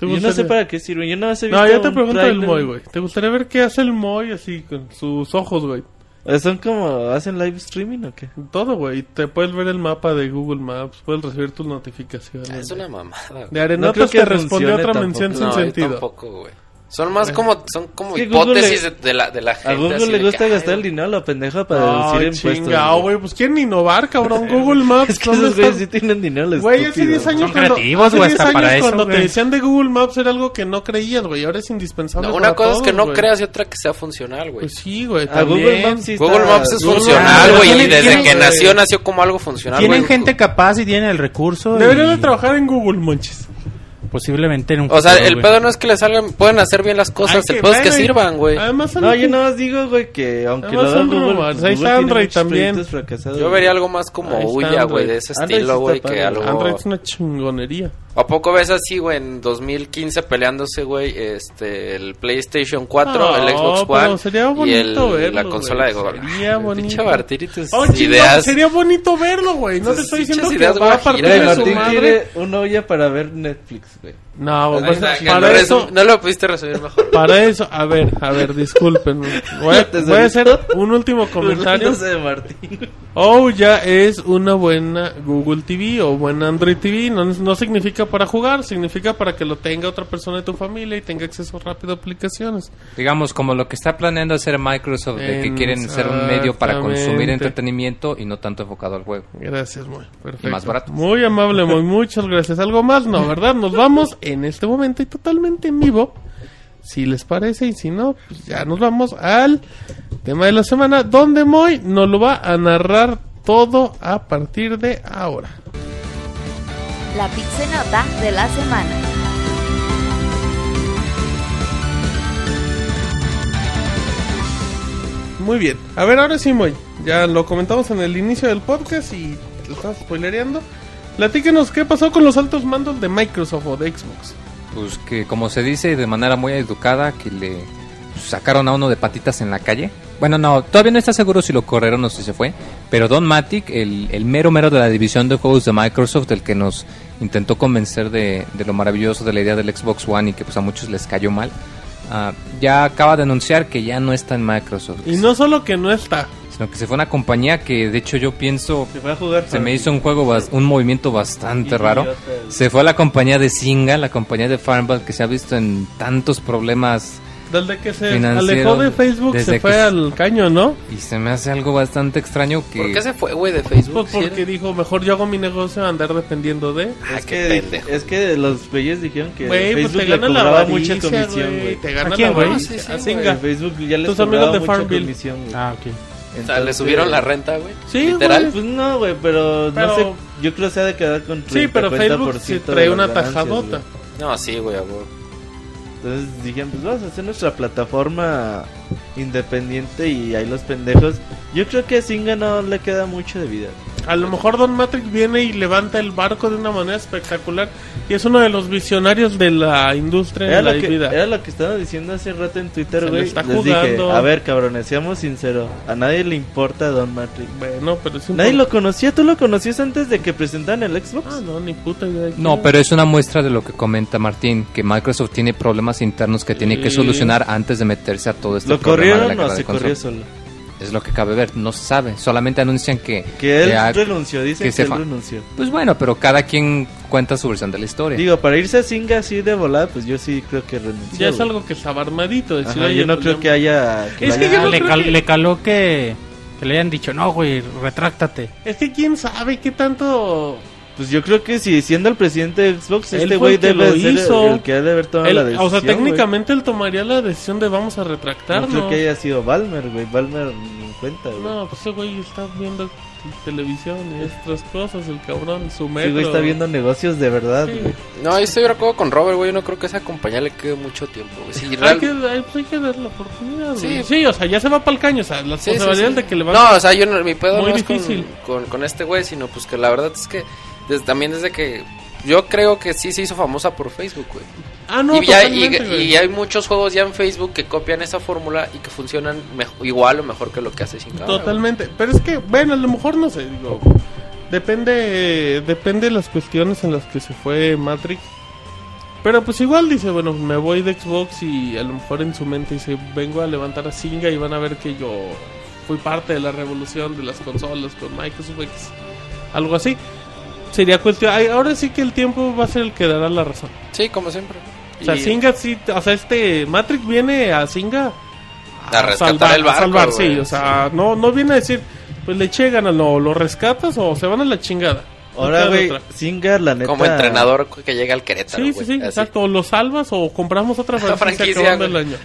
¿Te Yo no sé para qué sirve. Yo no he visto No, yo te un pregunto el. Moy, güey. ¿Te gustaría ver qué hace el Moy así con sus ojos, güey? Eh, ¿Son como hacen live streaming o qué? Todo, güey. Te puedes ver el mapa de Google Maps, puedes recibir tus notificaciones. Ah, Es una mamada. güey. De Arenotas No te respondió otra tampoco. mención sin No, yo sentido. tampoco, güey. Son más como, son como Google hipótesis le- de, la, de la gente. A Google así le gusta que, ay, gastar el dinero a la pendeja para Ay, deducir impuestos. chingao, güey. Pues quieren innovar, cabrón. [laughs] Google Maps. Es que ¿dónde esos güeyes está? sí tienen dinero, les Güey, hace 10 años Son cuando, creativos, hace güey, 10 hasta para eso, cuando te güey. decían de Google Maps era algo que no creías, güey. Ahora es indispensable No, para una cosa es que todos, no güey. creas y otra que sea funcional, güey. Pues sí, güey. A Google. Maps sí está- Google Maps es Google funcional, güey, y desde que nació, nació como algo funcional, Tienen gente capaz y tienen el recurso. Deberían de trabajar en Google, monchis. Posiblemente en un O sea, futuro, el güey. pedo no es que le salgan, pueden hacer bien las cosas, Ay, el pedo es que bueno, y- sirvan, güey. Además, No, yo nada más digo, güey, que aunque Además lo haga son Google, rumores. Ahí Google está tiene Android muchos también. proyectos fracasados, Yo güey. vería algo más como Ahí está Ouya, güey, Android. de ese Android estilo, güey, que padre. algo... Android es una chingonería. ¿A poco ves así, güey, en 2015 peleándose, güey, este, el PlayStation 4, el Xbox pero One sería y bonito la verlo, consola güey. de Google? Sería [laughs] bonito. Y tus Oh, chingón, ideas. sería bonito verlo, güey. No te estoy diciendo que ideas va a partir de su Martín madre. quiere una olla para ver Netflix, güey. No, pues, está, para eso, no lo pudiste resumir mejor. para eso, a ver, a ver, disculpen. Voy a, [laughs] voy a hacer [laughs] un último comentario. De Martín. O ya es una buena Google TV o buena Android TV. No, no significa para jugar, significa para que lo tenga otra persona de tu familia y tenga acceso rápido a aplicaciones. Digamos, como lo que está planeando hacer Microsoft, de que quieren ser un medio para consumir entretenimiento y no tanto enfocado al juego. Gracias, muy perfecto. Y más barato. Muy amable, muy muchas gracias. ¿Algo más? No, ¿verdad? Nos vamos en este momento y totalmente en vivo. Si les parece y si no, pues ya nos vamos al tema de la semana, donde Moy nos lo va a narrar todo a partir de ahora. La pixenota de la semana. Muy bien. A ver, ahora sí, Moy. Ya lo comentamos en el inicio del podcast y lo estamos spoilereando. Platíquenos qué pasó con los altos mandos de Microsoft o de Xbox. Pues que como se dice de manera muy educada, que le sacaron a uno de patitas en la calle. Bueno, no, todavía no está seguro si lo corrieron o si se fue. Pero Don Matic, el, el mero mero de la división de juegos de Microsoft, el que nos intentó convencer de, de lo maravilloso de la idea del Xbox One y que pues a muchos les cayó mal, ah, ya acaba de anunciar que ya no está en Microsoft. Y no solo que no está, Sino que se fue a una compañía que de hecho yo pienso Se fue a jugar. se me hizo un juego, bas- un movimiento bastante raro. Se fue a la compañía de Singa, la compañía de Farmville que se ha visto en tantos problemas desde que se alejó de Facebook se fue que- al caño, ¿no? y se me hace algo bastante extraño que ¿Por qué se fue, güey, de Facebook? Pues porque dijo, mejor yo hago mi negocio a andar dependiendo de... Ah, Es qué que, pendejo. es que los güeyes dijeron que Güey, pues Facebook te le gana la cobraba mucha avaricia, comisión, güey. Te gana ¿A quién, la güey? avaricia. Sí, sí. Facebook ya les Tus amigos de mucha Farmville. Ah, ok. O sea, le subieron la renta, güey. Sí, Literal. Pues no, güey, pero, Pero- no sé. Yo creo que se ha de quedar con 30, Sí, pero Facebook 40% se de trae una tajadota. No, sí, güey, a. Entonces dijeron, pues vamos a hacer nuestra plataforma independiente y ahí los pendejos. Yo creo que a Zynga no le queda mucho de vida. A lo mejor Don Matrix viene y levanta el barco de una manera espectacular y es uno de los visionarios de la industria Era de la lo, que, vida. era lo que estaba diciendo hace rato en Twitter, güey. está Les dije, a ver, cabrones, seamos sinceros. A nadie le importa Don Matrix. Bueno, pero es un Nadie lo conocía, ¿tú lo conocías antes de que presentaran el Xbox? Ah, no, ni puta idea. No, pero es una muestra de lo que comenta Martín, que Microsoft tiene problemas internos que tiene que solucionar antes de meterse a todo este ¿Lo problema de la corrieron o guerra se corrió solo? Es lo que cabe ver, no se sabe, solamente anuncian que... Que él ha- renunció, dicen que él fa- renunció. Pues bueno, pero cada quien cuenta su versión de la historia. Digo, para irse a Zynga así de volada, pues yo sí creo que renunció. Ya es algo que estaba armadito. decir, Ajá, yo no creo ya- que haya... que Es que haya- yo no le, cal- que- le caló que, que le hayan dicho, no, güey, retráctate. Es que quién sabe qué tanto... Pues yo creo que si siendo el presidente de Xbox, Él este güey el que debe lo ser el- hizo. el que ha de haber tomado él- la decisión. o sea, técnicamente él tomaría la decisión de vamos a No retractarnos. creo que haya sido Balmer, güey. Balmer ni en cuenta, güey. No, pues ese güey está viendo televisión y otras cosas, el cabrón, su metro. Ese güey está viendo negocios de verdad, Sí. güey. No, yo estoy de acuerdo con Robert, güey. Yo no creo que esa compañía le quede mucho tiempo, güey. Sí, Hay real- que, hay, pues hay que ver la oportunidad, Sí. güey. Sí, o sea, ya se va para el caño, o sea, las Sí, sí, posibilidades sí. de que le va No, o sea, yo no, mi pedo Muy no es con, difícil. con, con este güey, sino pues que la verdad es que desde, también desde que yo creo que sí se hizo famosa por Facebook, güey. Ah, no, y, ya- y- hay muchos juegos ya en Facebook que copian esa fórmula y que funcionan mejo- igual o mejor que lo que hace sin Totalmente, pero es que, bueno, a lo mejor no sé, digo, depende, depende de las cuestiones en las que se fue Matrix. Pero pues igual dice, bueno, me voy de Xbox y a lo mejor en su mente dice, vengo a levantar a Singa y van a ver que yo fui parte de la revolución de las consolas con Microsoft X. Algo así. Sería cuestión, ay, ahora sí que el tiempo va a ser el que dará la razón. Sí, como siempre. O sea, Y- Singa sí, o sea, este Matrix viene a Singa A rescatar el a barco, salvar, sí, o sea, no, no viene a decir, pues le eche ganas, no, lo rescatas o se van a la chingada. No Ahora, güey. Zynga, la neta... como entrenador que llega al Querétaro, Sí, sí, sí, exacto, o lo salvas o compramos otra [laughs] franquicia, franquicia, acabando el güey. año.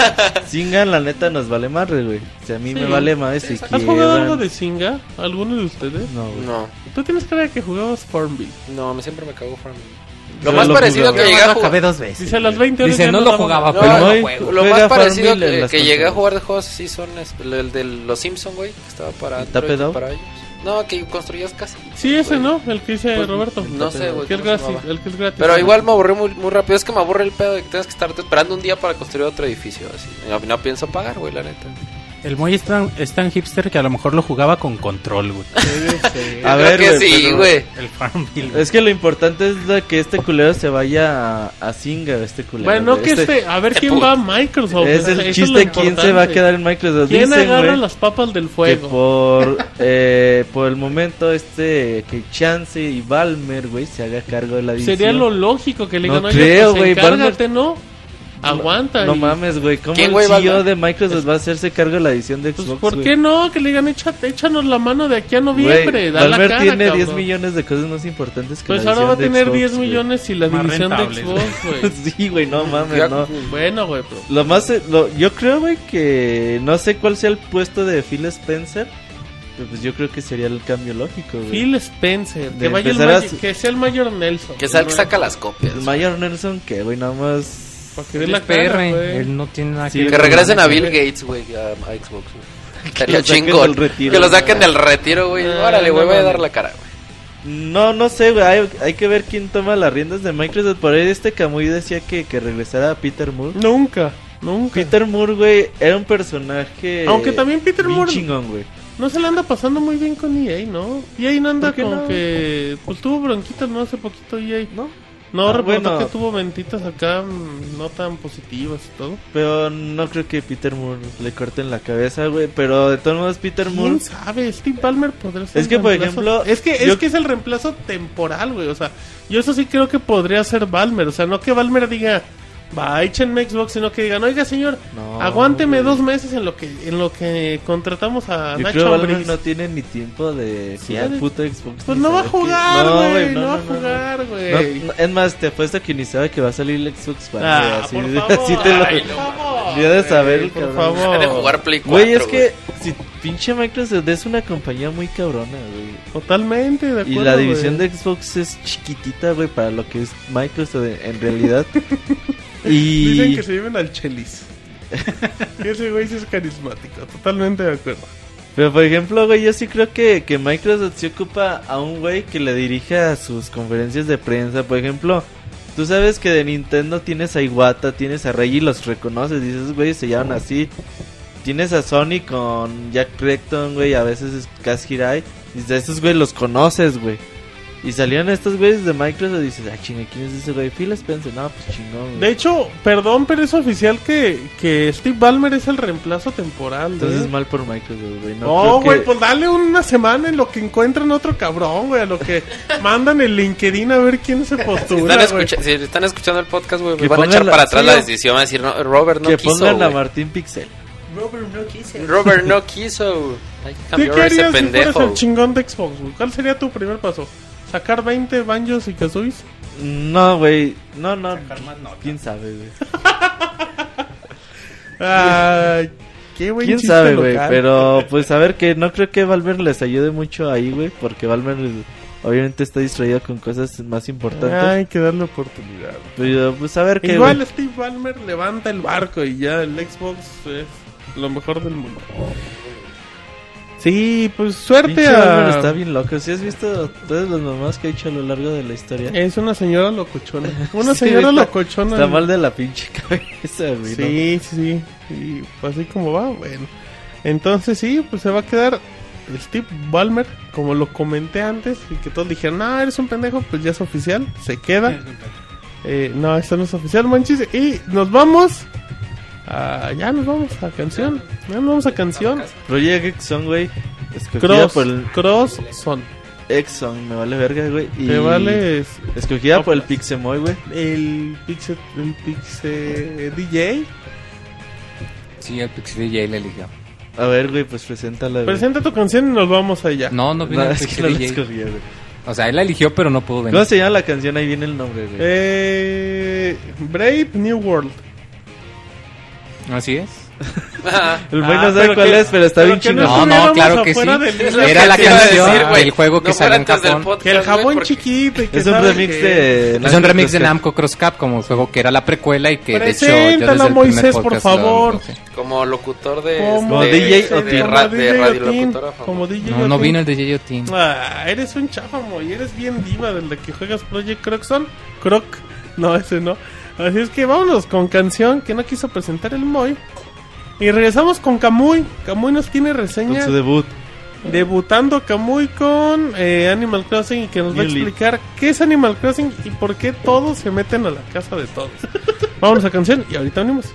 [laughs] Zynga, la neta, nos vale madre, güey. Sea, a mí Sí. me vale más si ¿Has jugado algo de Singa? ¿Alguno de ustedes? No, güey. No, Tú tienes cara de que jugabas Farmville. no, me- siempre me cago Farmville. Yo Lo más lo parecido jugaba. que llegué a lo acabé jugar... dos veces. Dice a las 20 horas Dice, ya no nos lo jugaba, No, pero no, no juego. Lo Juega más parecido Farmville en que, las que llegué a consolas. jugar de juegos así son es- el de los Simpson, güey, que estaba para ¿El Tape Android y Dog? para ellos. No, que construías casi. Sí, ese, ¿no? El que dice Pues, Roberto. no sé, güey, El que es ¿cómo se gratis. El que es gratis. Pero igual me aburrí muy, muy rápido. Es que me aburre el pedo de que tengas que estar esperando un día para construir otro edificio. Así. No, no pienso pagar, güey, la neta. El Moy es tan, es tan hipster que a lo mejor lo jugaba con control, güey. A Creo ver, que sí, güey. El Farmville. güey. Es que lo importante es de que este culero se vaya a, a Singa, este culero. Bueno, güey. que este, a ver quién va a Microsoft. Es el chiste quién se va a quedar en Microsoft. ¿Quién Dicen, agarra las papas del que fuego? por, [laughs] eh, por el momento este que Chance y Balmer, güey, se haga cargo de la división. Sería lo lógico que le No digan, oye, creo, pues güey, encárgate, ¿no? Aguanta. No y- mames, güey, ¿cómo ¿Quién, el CEO de Microsoft va a hacerse cargo de la edición de Pues, Xbox, ¿por güey? qué no? Que le digan, "Echa- échanos la mano de aquí a noviembre. da la Balmer cara, tiene 10 cabrón". millones de cosas más importantes que Pues la ahora va a tener Xbox, 10 güey. millones y la Más división de Xbox, güey. [laughs] sí, güey, no mames, Ya- no. bueno, güey, pero... Lo más, lo- yo creo, güey, que no sé cuál sea el puesto de Phil Spencer, pero pues yo creo que sería el cambio lógico, güey. Phil Spencer, que, vaya el a que sea el Mayor Nelson. Que sea el que saca las copias. El Mayor Nelson, que, güey, nada más... Para que Él la es PR, cara, él no tiene nada Sí, que regresen a Bill Gates, güey, a, a Xbox. güey. [laughs] Estaría chingón. del retiro, que lo saquen del retiro, güey. Ah, Órale, güey, no voy a dar la cara, güey. No, no sé, güey, hay, hay que ver quién toma las riendas de Microsoft. Por ahí este Camuy decía que, que regresara a Peter Moore. Nunca, nunca. Peter Moore, güey, era un personaje... Aunque también Peter Moore- chingón, güey. No se le anda pasando muy bien con EA, ¿no? EA no anda ¿Por qué con no? que... Pues tuvo bronquitas, ¿no? Hace poquito EA. ¿No? No, Ah, bueno. que tuvo ventitas acá mm, no tan positivas y todo. Pero no creo que Peter Moore le corten la cabeza, güey. Pero de todos modos, Peter Moore... ¿Quién sabe? Steve Ballmer podría ser Es que, por reemplazo- ejemplo, Es que, yo- es que es el reemplazo temporal, güey. O sea, yo eso sí creo que podría ser Balmer. O sea, no que Balmer diga, va, échenme Xbox, sino que digan, oiga, señor, No, aguánteme güey. dos meses en lo que en lo que contratamos a Yo Nacho creo no tiene ni tiempo de Sí, jugar de- puto Xbox. Pues no va a jugar, güey. No, va a jugar, güey. No, no, es más, te apuesto que ni sabe que va a salir el Xbox One. Ah, güey, así, por favor. así te lo... Ay, de saber por favor. De jugar Play 4, Güey, es que si pinche Microsoft es una compañía muy cabrona, güey. Totalmente de Y acuerdo. la división güey. de Xbox es chiquitita, güey, para lo que es Microsoft en realidad. [laughs] y... Dicen que se lleven al Chelis. [laughs] Ese güey sí es carismático. Totalmente de acuerdo. Pero por ejemplo, güey, yo sí creo que, que Microsoft se ocupa a un güey que le dirija sus conferencias de prensa. Por ejemplo, tú sabes que de Nintendo tienes a Iwata, tienes a Reggie y los reconoces. Dices, esos güeyes se llaman así. Tienes a Sony con Jack Creighton, güey, a veces es Kaz Hirai. Dices, a estos güeyes los conoces, güey. Y salían estos güeyes de Microsoft y dices, ah, chinga, ¿quién es ese güey? Phil Spencer, no, pues chingón, güey. De hecho, perdón, pero es oficial que, que Steve Ballmer es el reemplazo temporal. Entonces ¿eh? mal por Microsoft, güey. No, No, güey, que- pues dale una semana en lo que encuentran otro cabrón, güey, a lo que [laughs] mandan el LinkedIn a ver quién se [laughs] Si postura, están, escucha- si están escuchando el podcast, güey, Que me van a pongan echar la- para atrás sí, la decisión. Van a decir, no, Robert no que quiso. pongan a güey. Martín Pixel. Robert no quiso. [laughs] Hay que ¿Qué, cambiar qué ese harías si fueras pendejo. el chingón de Xbox, güey? ¿Cuál sería tu primer paso? ¿Sacar 20 banjos y kazooies? No, güey. No, no. ¿Quién sabe, güey? Ay, qué buen ¿Quién sabe, güey? Pero, pues, a ver que no creo que Valver les ayude mucho ahí, güey. Porque Valver obviamente está distraído con cosas más importantes. Hay que darle oportunidad. Pero, pues, a ver qué, Igual güey. Steve Ballmer levanta el barco y ya el Xbox es lo mejor del mundo. Sí, pues suerte a... está bien loco. ¿Sí has visto todas las mamás que ha hecho a lo largo de la historia? Es una señora locochona. [laughs] Una Sí, señora está- locochona. Está mal de la pinche [laughs] cabeza, güey. ¿no? Sí, sí, sí. Y pues así como va, bueno. Entonces sí, pues se va a quedar Steve Ballmer, como lo comenté antes, y que todos dijeron, no, eres un pendejo, pues ya es oficial, se queda. Eh, no, esto no es oficial, manchis. Y nos vamos. A- ya nos vamos a canción. Ya nos vamos a canción. Project Exxon, güey. Escogida Cross, por el Cross Son. Exxon, me vale verga, güey. Y Te vale es- Escogida por el Pixemoy, güey. el Pixel, el Pixel DJ. Sí, el Pixie DJ le eligió. A ver, güey, pues preséntala, güey. Presenta tu canción y nos vamos allá. No, no vino No, el es que Pixie no la DJ. güey. O sea, él la eligió, pero no pudo venir. ¿Cómo se llama la canción? Ahí viene el nombre, güey. Eh, Brave New World. Así es. [laughs] el güey ah, no sabe cuál que- es, pero está pero bien chingón. No, no, claro que sí. Era que la [laughs] canción decir, güey. del juego que No salió en Japón. podcast, Que el güey, jabón porque- chiquito y que Es un remix que- de... Es un remix de Namco Cross Cap, como juego que era la precuela y que de hecho yo desde el Moisés, por favor. lo. Como locutor de. Como de, DJ de, Otin. de DJ radio Otin, locutora famosa. Como DJ No, no Otin. vino el de Yeyotin. Ah, eres un cháfamo y eres bien diva del de que juegas Project Croxon. Croc. No, ese no. Así es que vámonos con canción que no quiso presentar el Moy. Y regresamos con Kamui. Kamui nos tiene Con reseña su debut. debutando Kamui con eh, Animal Crossing y que nos va a explicar qué es Animal Crossing y por qué todos se meten a la casa de todos. [laughs] Vámonos a canción y ahorita venimos.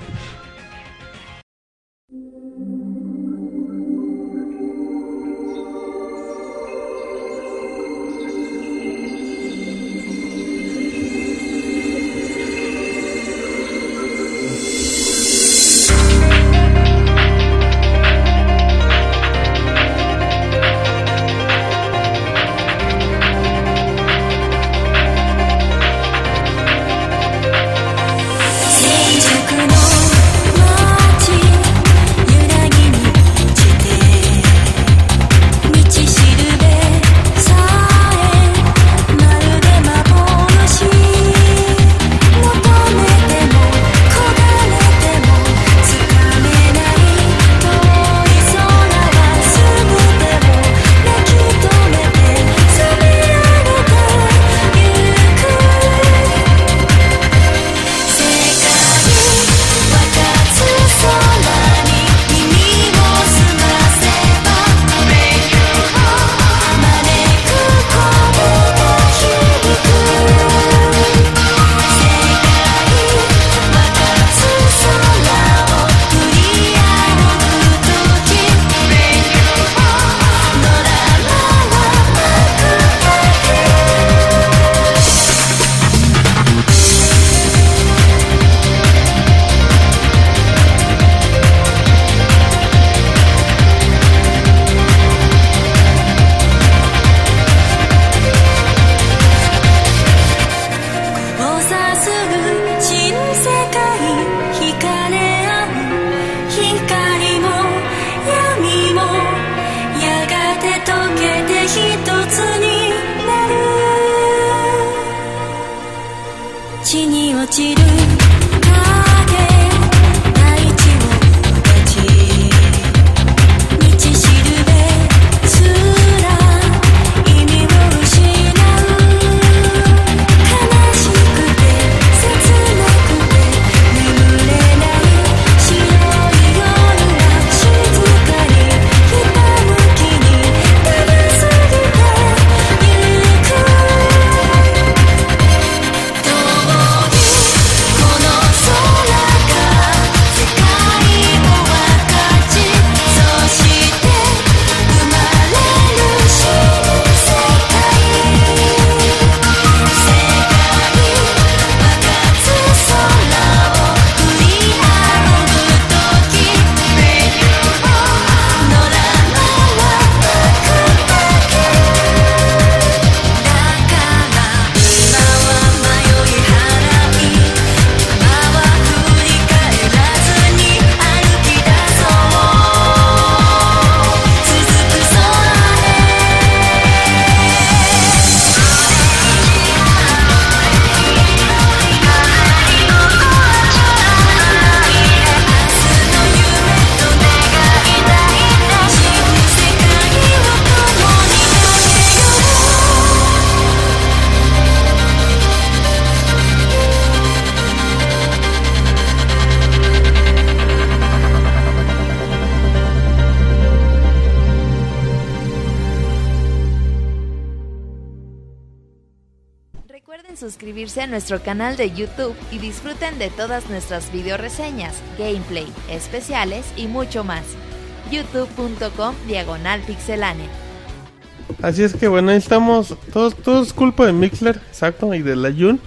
Nuestro canal de YouTube y disfruten de todas nuestras video reseñas, gameplay, especiales y mucho más. youtube.com diagonal pixelánea. Así es que bueno, ahí estamos. Todo, todo es culpa de Mixler, exacto, y de la Jun.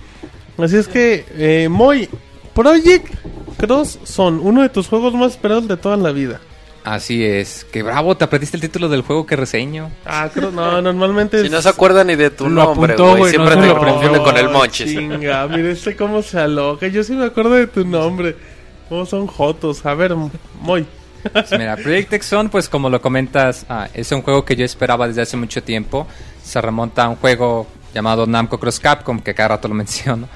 Así es que, eh, Moy, Project Cross son uno de tus juegos más esperados de toda la vida. Así es. Que bravo, te aprendiste el título del juego que reseño. Ah, creo, no, normalmente Si es- no se acuerda ni de tu Lo nombre, apuntó, güey. güey, Siempre no te confunde con el Monchis. Chinga, mire este cómo se aloca. Yo sí me acuerdo de tu nombre. ¿Cómo son Jotos? A ver, Moy. Pues Mira, Project X Zone, pues como lo comentas, ah, es un juego que yo esperaba desde hace mucho tiempo. Se remonta a un juego llamado Namco Cross Capcom, que cada rato lo [laughs] menciono.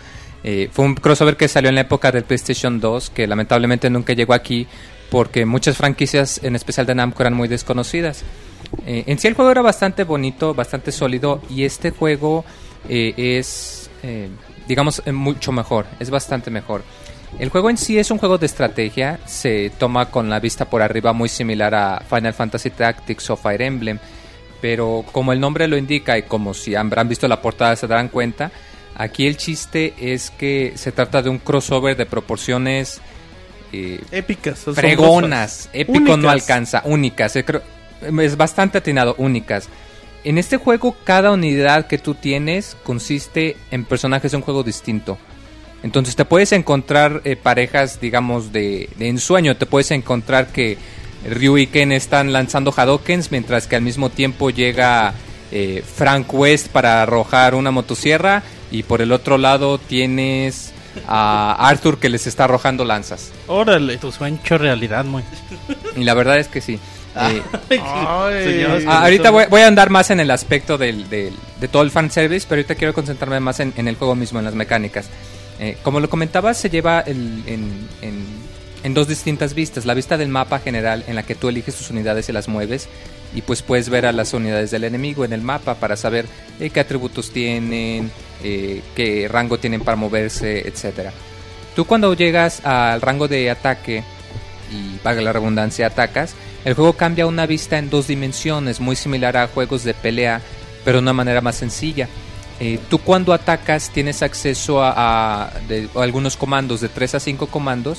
Eh, fue un crossover que salió en la época del PlayStation 2, que lamentablemente nunca llegó aquí porque muchas franquicias, en especial de Namco, eran muy desconocidas. Eh, en sí el juego era bastante bonito, bastante sólido y este juego eh, es, eh, digamos, mucho mejor, es bastante mejor. El juego en sí es un juego de estrategia, se toma con la vista por arriba muy similar a Final Fantasy Tactics o Fire Emblem, pero como el nombre lo indica y como si habrán visto la portada se darán cuenta, aquí el chiste es que se trata de un crossover de proporciones eh, Épicas. fregonas, épico no alcanza, únicas, es bastante atinado, únicas. En este juego cada unidad que tú tienes consiste en personajes de un juego distinto. Entonces te puedes encontrar eh, parejas, digamos, de, de ensueño. Te puedes encontrar que Ryu y Ken están lanzando Hadokens, mientras que al mismo tiempo llega eh, Frank West para arrojar una motosierra. Y por el otro lado tienes a Arthur que les está arrojando lanzas. Órale. Tu sueño hecho realidad, muy. Y la verdad es que sí. [laughs] Eh, Ay. Ah, ahorita voy, voy a andar más en el aspecto del, del- de todo el fanservice, pero ahorita quiero concentrarme más en, en el juego mismo, en las mecánicas. Eh, como lo comentaba, se lleva el- en, en- en dos distintas vistas. La vista del mapa general, en la que tú eliges tus unidades y las mueves, y pues puedes ver a las unidades del enemigo en el mapa para saber eh, qué atributos tienen, eh, qué rango tienen para moverse, etcétera. Tú cuando llegas al rango de ataque y valga la redundancia, atacas, el juego cambia una vista en dos dimensiones, muy similar a juegos de pelea, pero de una manera más sencilla. Eh, tú cuando atacas tienes acceso a, a algunos comandos, de 3 a 5 comandos,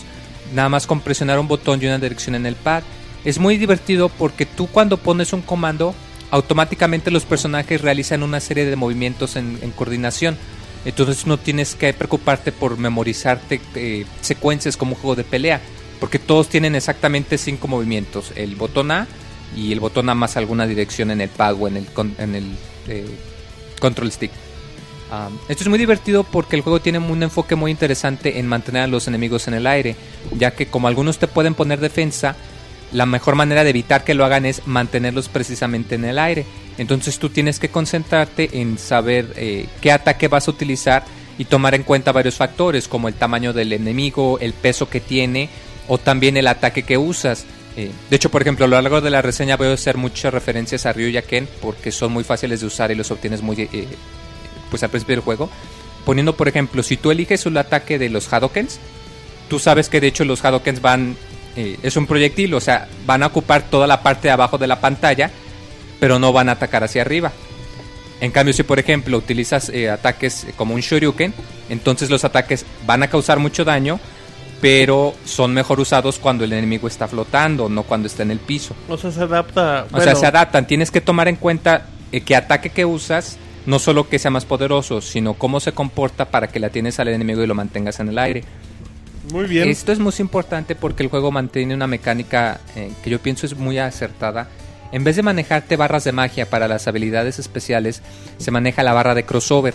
nada más con presionar un botón y una dirección en el pad. Es muy divertido porque tú cuando pones un comando, automáticamente los personajes realizan una serie de movimientos en, coordinación. Entonces no tienes que preocuparte por memorizarte eh, secuencias como un juego de pelea, porque todos tienen exactamente cinco movimientos: el botón A y el botón A más alguna dirección en el pad o en el, el eh, control stick. Ah, esto es muy divertido porque el juego tiene un enfoque muy interesante en mantener a los enemigos en el aire, ya que como algunos te pueden poner defensa, la mejor manera de evitar que lo hagan es mantenerlos precisamente en el aire. Entonces tú tienes que concentrarte en saber eh, qué ataque vas a utilizar y tomar en cuenta varios factores como el tamaño del enemigo, el peso que tiene o también el ataque que usas. Eh, de hecho, por ejemplo, a lo largo de la reseña voy a hacer muchas referencias a Ryu y a Ken porque son muy fáciles de usar y los obtienes muy eh, pues al principio del juego. Poniendo, por ejemplo, si tú eliges el ataque de los Hadokens, tú sabes que de hecho los Hadokens van, eh, es un proyectil, o sea, van a ocupar toda la parte de abajo de la pantalla, pero no van a atacar hacia arriba. En cambio, si por ejemplo utilizas eh, ataques como un Shoryuken, entonces los ataques van a causar mucho daño, pero son mejor usados cuando el enemigo está flotando, no cuando está en el piso. O sea, se adapta. O sea, se adaptan. Tienes que tomar en cuenta eh, que ataque que usas, no solo que sea más poderoso, sino cómo se comporta para que la tienes al enemigo y lo mantengas en el aire. Muy bien. Esto es muy importante porque el juego mantiene una mecánica eh, que yo pienso es muy acertada. En vez de manejarte barras de magia para las habilidades especiales, se maneja la barra de crossover.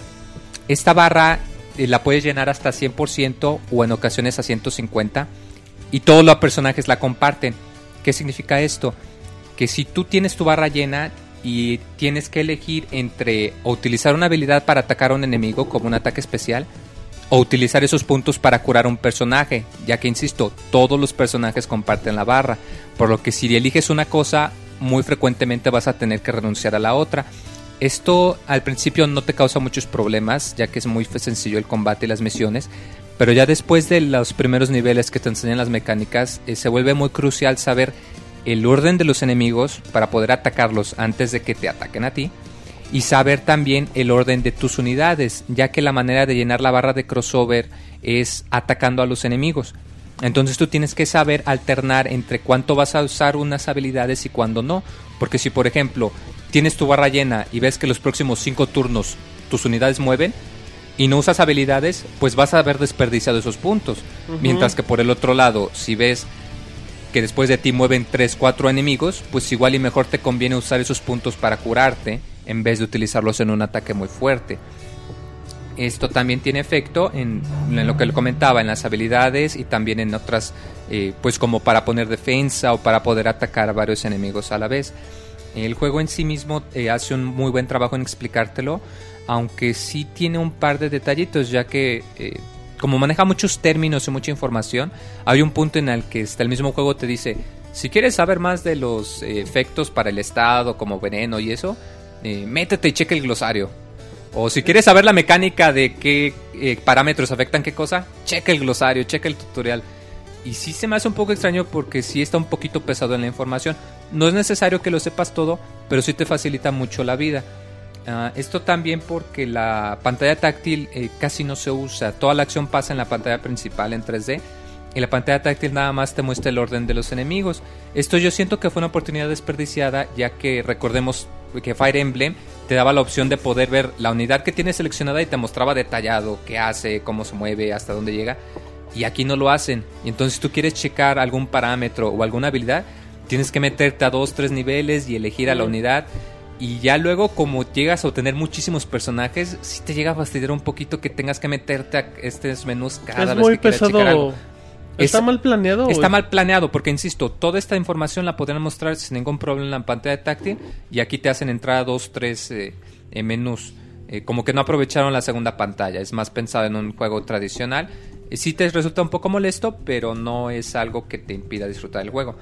Esta barra eh, la puedes llenar hasta 100% o en ocasiones a 150 y todos los personajes la comparten. ¿Qué significa esto? Que si tú tienes tu barra llena y tienes que elegir entre utilizar una habilidad para atacar a un enemigo como un ataque especial o utilizar esos puntos para curar un personaje, ya que insisto, todos los personajes comparten la barra, por lo que si eliges una cosa, muy frecuentemente vas a tener que renunciar a la otra. Esto al principio no te causa muchos problemas, ya que es muy sencillo el combate y las misiones, pero ya después de los primeros niveles que te enseñan las mecánicas, eh, se vuelve muy crucial saber el orden de los enemigos para poder atacarlos antes de que te ataquen a ti y saber también el orden de tus unidades, ya que la manera de llenar la barra de crossover es atacando a los enemigos. Entonces tú tienes que saber alternar entre cuánto vas a usar unas habilidades y cuándo no. Porque si por ejemplo tienes tu barra llena y ves que los próximos 5 turnos tus unidades mueven y no usas habilidades, pues vas a haber desperdiciado esos puntos. Mientras que por el otro lado, si ves que después de ti mueven 3, 4 enemigos, pues igual y mejor te conviene usar esos puntos para curarte en vez de utilizarlos en un ataque muy fuerte. Esto también tiene efecto en, lo que le comentaba, en las habilidades y también en otras, eh, pues como para poner defensa o para poder atacar a varios enemigos a la vez. El juego en sí mismo eh, hace un muy buen trabajo en explicártelo, aunque sí tiene un par de detallitos, ya que eh, como maneja muchos términos y mucha información, hay un punto en el que está el mismo juego te dice, si quieres saber más de los efectos para el estado, como veneno y eso, eh, métete y cheque el glosario. O si quieres saber la mecánica de qué eh, parámetros afectan qué cosa, checa el glosario, checa el tutorial. Y sí se me hace un poco extraño porque sí está un poquito pesado en la información. No es necesario que lo sepas todo, pero sí te facilita mucho la vida. Ah, esto también porque la pantalla táctil eh, casi no se usa. Toda la acción pasa en la pantalla principal en 3D. Y la pantalla táctil nada más te muestra el orden de los enemigos. Esto yo siento que fue una oportunidad desperdiciada, ya que recordemos que Fire Emblem te daba la opción de poder ver la unidad que tienes seleccionada y te mostraba detallado qué hace, cómo se mueve, hasta dónde llega. Y aquí no lo hacen. Y entonces si tú quieres checar algún parámetro o alguna habilidad, tienes que meterte a dos, tres niveles y elegir a la unidad. Y ya luego, como llegas a obtener muchísimos personajes, sí te llega a fastidiar un poquito que tengas que meterte a estos menús cada es vez muy que quieras checar algo. ¿Está Es- mal planeado? Está o- mal planeado porque, insisto, toda esta información la podrían mostrar sin ningún problema en la pantalla táctil y aquí te hacen entrar a dos, tres eh, eh, menús. Eh, como que no aprovecharon la segunda pantalla, es más pensado en un juego tradicional. Eh, sí te resulta un poco molesto, pero no es algo que te impida disfrutar del juego.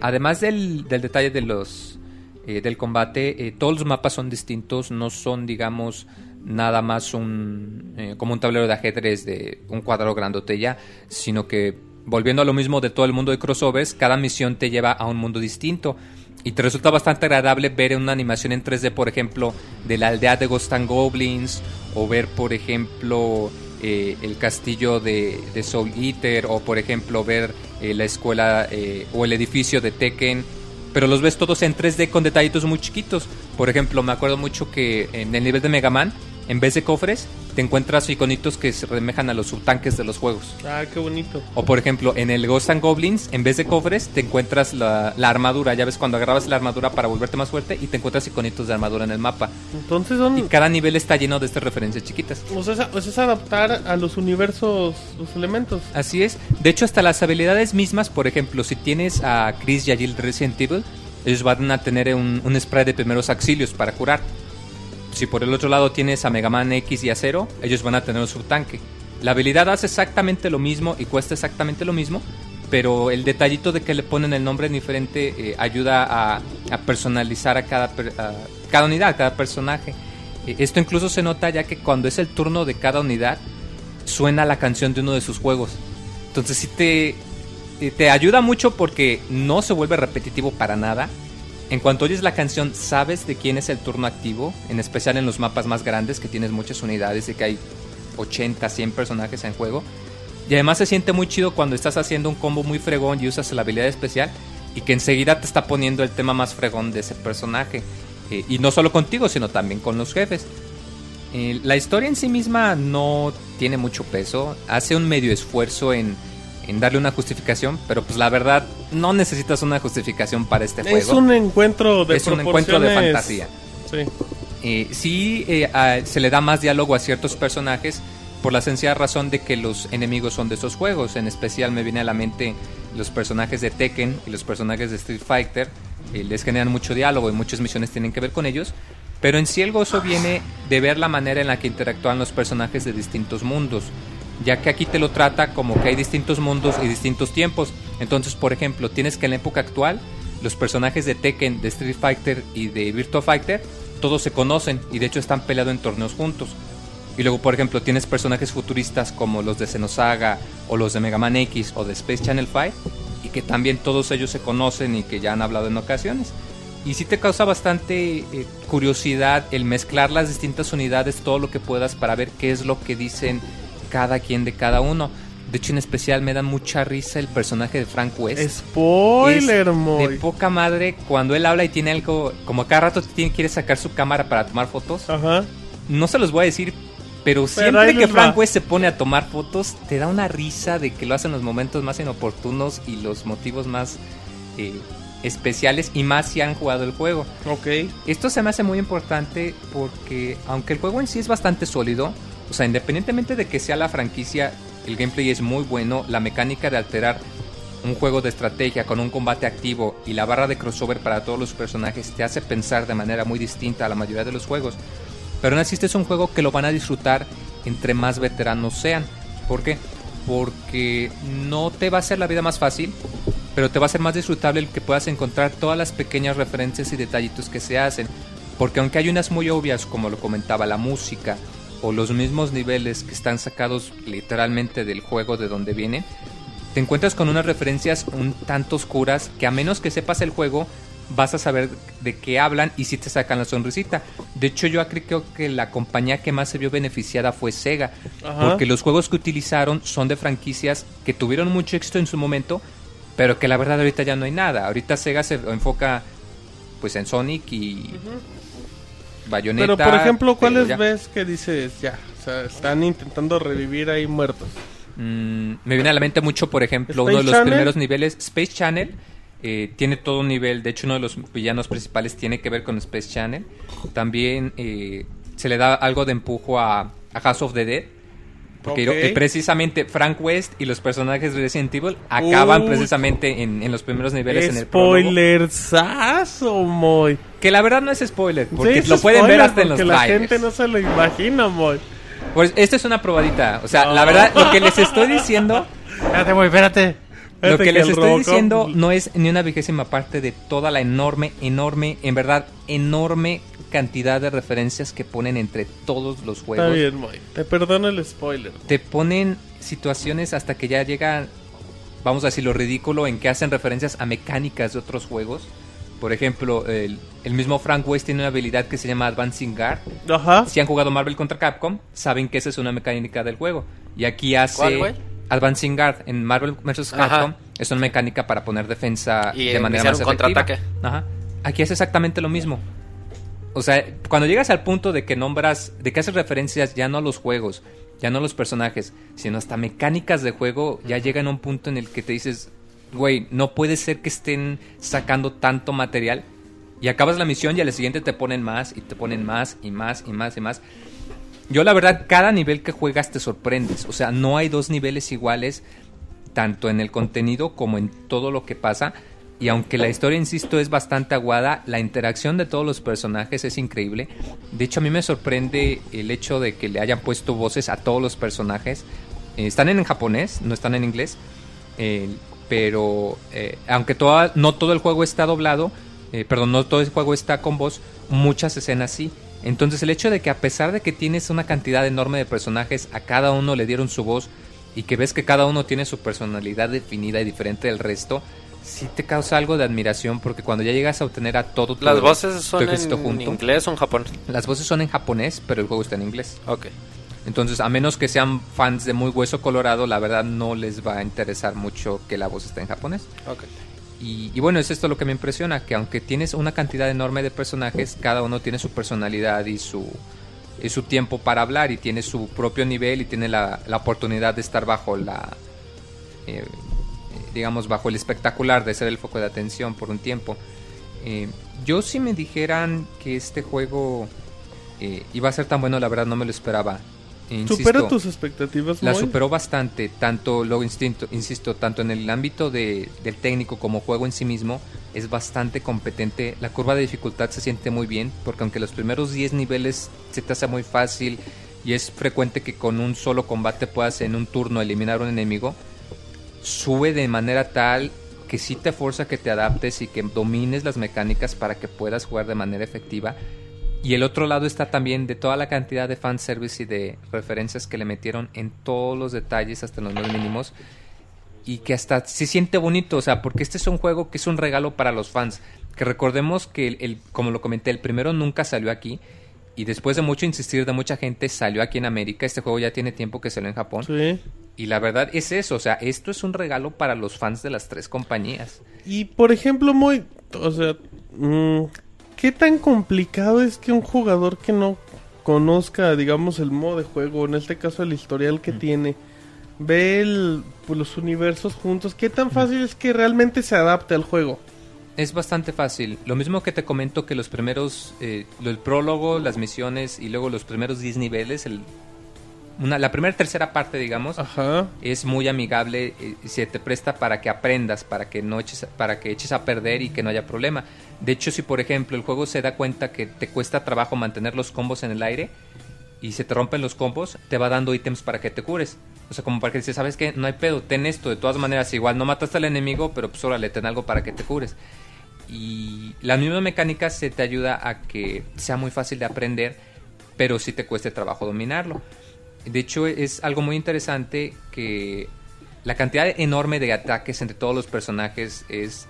Además del, del detalle de los del combate, todos los mapas son distintos, no son, digamos, nada más un eh, como un tablero de ajedrez de un cuadrado grandote ya, sino que volviendo a lo mismo de todo el mundo de crossovers, cada misión te lleva a un mundo distinto. Y te resulta bastante agradable ver una animación en 3D, por ejemplo, de la aldea de Ghost and Goblins, o ver, por ejemplo, eh, el castillo de, de Soul Eater, o por ejemplo, ver eh, la escuela o el edificio de Tekken. Pero los ves todos en 3D con detallitos muy chiquitos. Por ejemplo, me acuerdo mucho que en el nivel de Mega Man, en vez de cofres, te encuentras iconitos que se remejan a los subtanques de los juegos. Ah, qué bonito. O por ejemplo, en el Ghost and Goblins, en vez de cofres, te encuentras la, la armadura. Ya ves cuando agarrabas la armadura para volverte más fuerte y te encuentras iconitos de armadura en el mapa. Entonces son... Y cada nivel está lleno de estas referencias chiquitas. O sea, es- adaptar a los universos los elementos. Así es. De hecho, hasta las habilidades mismas, por ejemplo, si tienes a Chris y a Jill de Resident Evil, ellos van a tener un, un spray de primeros auxilios para curar. Si por el otro lado tienes a Mega Man X y a Zero, ellos van a tener su tanque. La habilidad hace exactamente lo mismo y cuesta exactamente lo mismo, pero el detallito de que le ponen el nombre diferente eh, ayuda a, personalizar a cada, per- a cada unidad, a cada personaje. Eh, esto incluso se nota ya que cuando es el turno de cada unidad, suena la canción de uno de sus juegos. Entonces sí te, eh, te ayuda mucho porque no se vuelve repetitivo para nada. En cuanto oyes la canción, sabes de quién es el turno activo, en especial en los mapas más grandes que tienes muchas unidades y que hay 80, 100 personajes en juego. Y además se siente muy chido cuando estás haciendo un combo muy fregón y usas la habilidad especial y que enseguida te está poniendo el tema más fregón de ese personaje. Eh, y no solo contigo, sino también con los jefes. Eh, la historia en sí misma no tiene mucho peso, hace un medio esfuerzo en, en darle una justificación, pero pues la verdad no necesitas una justificación para este juego. Es un encuentro de Es un encuentro de fantasía. Sí. Eh, sí eh, a- se le da más diálogo a ciertos personajes por la sencilla razón de que los enemigos son de esos juegos. En especial me viene a la mente los personajes de Tekken y los personajes de Street Fighter. eh, les generan mucho diálogo y muchas misiones tienen que ver con ellos. Pero en sí el gozo viene de ver la manera en la que interactúan los personajes de distintos mundos. Ya que aquí te lo trata como que hay distintos mundos y distintos tiempos. Entonces, por ejemplo, tienes que en la época actual los personajes de Tekken, de Street Fighter y de Virtua Fighter, todos se conocen y de hecho están peleando en torneos juntos. Y luego, por ejemplo, tienes personajes futuristas como los de Xenosaga o los de Mega Man X o de Space Channel 5 y que también todos ellos se conocen y que ya han hablado en ocasiones. Y sí te causa bastante eh, curiosidad el mezclar las distintas unidades, todo lo que puedas para ver qué es lo que dicen cada quien de cada uno. De hecho, en especial me da mucha risa el personaje de Frank West. Spoiler, Es Moy. de poca madre cuando él habla y tiene algo, como cada rato tiene, quiere sacar su cámara para tomar fotos. Ajá. No se los voy a decir, pero, Pero siempre que Frank va. West se pone a tomar fotos, te da una risa de que lo hace en los momentos más inoportunos y los motivos más eh, especiales y más si han jugado el juego. Ok. Esto se me hace muy importante porque aunque el juego en sí es bastante sólido, o sea, independientemente de que sea la franquicia, el gameplay es muy bueno, la mecánica de alterar un juego de estrategia con un combate activo y la barra de crossover para todos los personajes te hace pensar de manera muy distinta a la mayoría de los juegos. Pero aún así este es un juego que lo van a disfrutar entre más veteranos sean. ¿Por qué? Porque no te va a hacer la vida más fácil, pero te va a ser más disfrutable el que puedas encontrar todas las pequeñas referencias y detallitos que se hacen. Porque aunque hay unas muy obvias, como lo comentaba, la música o los mismos niveles que están sacados literalmente del juego de donde vienen, te encuentras con unas referencias un tanto oscuras que a menos que sepas el juego vas a saber de qué hablan y si te sacan la sonrisita. De hecho, yo creo que la compañía que más se vio beneficiada fue Sega, Ajá. porque los juegos que utilizaron son de franquicias que tuvieron mucho éxito en su momento, pero que la verdad ahorita ya no hay nada. Ahorita Sega se enfoca pues en Sonic y Bayonetta. Pero por ejemplo, ¿cuáles ya. ves que dices ya? O sea, están intentando revivir ahí muertos. Mm, me viene a la mente mucho, por ejemplo, Space uno de los Channel. primeros niveles, Space Channel. eh, tiene todo un nivel, de hecho uno de los villanos principales tiene que ver con Space Channel. También eh, se le da algo de empujo a, a House of the Dead. Porque Ok. eh, precisamente Frank West y los personajes de Resident Evil acaban precisamente en, en los primeros niveles en el prólogo. Spoilersazo, Moy. Que la verdad no es spoiler, porque Sí, es lo pueden ver hasta en los porque la trailers. gente no se lo imagina, Moy. Pues esta es una probadita. O sea, No. la verdad, lo que les estoy diciendo Espérate, güey, espérate. Lo que les estoy Robocop- diciendo no es ni una vigésima parte de toda la enorme, enorme, en verdad, enorme cantidad de referencias que ponen entre todos los Está juegos. bien, Moy. Te perdono el spoiler. Te ponen situaciones hasta que ya llega, vamos a decir, lo ridículo en que hacen referencias a mecánicas de otros juegos. Por ejemplo, el, el mismo Frank West tiene una habilidad que se llama Advancing Guard. Ajá. Si han jugado Marvel contra Capcom, saben que esa es una mecánica del juego. Y aquí hace ¿Cuál, güey? Advancing Guard en Marvel vs. Capcom. Es una mecánica para poner defensa Y de manera más un contraataque. efectiva. Ajá. Aquí es exactamente lo mismo. O sea, cuando llegas al punto de que nombras, de que haces referencias ya no a los juegos, ya no a los personajes, sino hasta mecánicas de juego, ya llegan a un punto en el que te dices, güey, no puede ser que estén sacando tanto material. Y acabas la misión y al siguiente te ponen más y te ponen más y más y más y más. Yo la verdad, cada nivel que juegas te sorprendes. O sea, no hay dos niveles iguales, tanto en el contenido como en todo lo que pasa. Y aunque la historia, insisto, es bastante aguada, la interacción de todos los personajes es increíble. De hecho, a mí me sorprende el hecho de que le hayan puesto voces a todos los personajes. Eh, están en japonés, no están en inglés. Eh, pero eh, aunque toda- no todo el juego está doblado, eh, perdón, no todo el juego está con voz, muchas escenas sí. Entonces el hecho de que a pesar de que tienes una cantidad enorme de personajes, a cada uno le dieron su voz y que ves que cada uno tiene su personalidad definida y diferente del resto, sí te causa algo de admiración porque cuando ya llegas a obtener a todo tu, Las voces son en junto, inglés o en japonés. las voces son en japonés, pero el juego está en inglés. Ok. Entonces, a menos que sean fans de muy hueso colorado, la verdad no les va a interesar mucho que la voz esté en japonés. Y, y bueno, es esto lo que me impresiona, que aunque tienes una cantidad enorme de personajes, cada uno tiene su personalidad y su, y su tiempo para hablar y tiene su propio nivel y tiene la, la oportunidad de estar bajo la, eh, digamos, bajo el espectacular de ser el foco de atención por un tiempo. Eh, yo si me dijeran que este juego eh, iba a ser tan bueno, la verdad no me lo esperaba. Insisto, Supera tus expectativas, la Moy. superó bastante, tanto lo instinto, insisto, tanto en el ámbito de, del técnico como juego en sí mismo, es bastante competente. La curva de dificultad se siente muy bien, porque aunque los primeros 10 niveles se te hace muy fácil y es frecuente que con un solo combate puedas en un turno eliminar a un enemigo, sube de manera tal que sí te fuerza que te adaptes y que domines las mecánicas para que puedas jugar de manera efectiva. Y el otro lado está también de toda la cantidad de fanservice y de referencias que le metieron en todos los detalles, hasta los más mínimos. Y que hasta se siente bonito, o sea, porque este es un juego que es un regalo para los fans. Que recordemos que, el, el- como lo comenté, el primero nunca salió aquí. Y después de mucho insistir de mucha gente, salió aquí en América. Este juego ya tiene tiempo que salió en Japón. Sí. Y la verdad es eso, o sea, esto es un regalo para los fans de las tres compañías. Y por ejemplo, Moy, o sea, mm, ¿qué tan complicado es que un jugador que no conozca, digamos, el modo de juego, en este caso el historial Mm. que tiene, ve el, pues, los universos juntos, qué tan fácil es que realmente se adapte al juego? Es bastante fácil. Lo mismo que te comento que los primeros, eh, el prólogo, las misiones y luego los primeros 10 niveles, el, una, la primera tercera parte, digamos, Ajá. es muy amigable eh, y se te presta para que aprendas, para que no eches, para que eches a perder y que no haya problema. De hecho, si por ejemplo el juego se da cuenta que te cuesta trabajo mantener los combos en el aire y se te rompen los combos, te va dando ítems para que te cures. O sea, como para que dices, ¿sabes qué? No hay pedo, ten esto. De todas maneras, igual no mataste al enemigo, pero pues órale, ten algo para que te cures. y las mismas mecánicas se te ayuda a que sea muy fácil de aprender, pero sí te cueste trabajo dominarlo. De hecho, es algo muy interesante que la cantidad enorme de ataques entre todos los personajes es,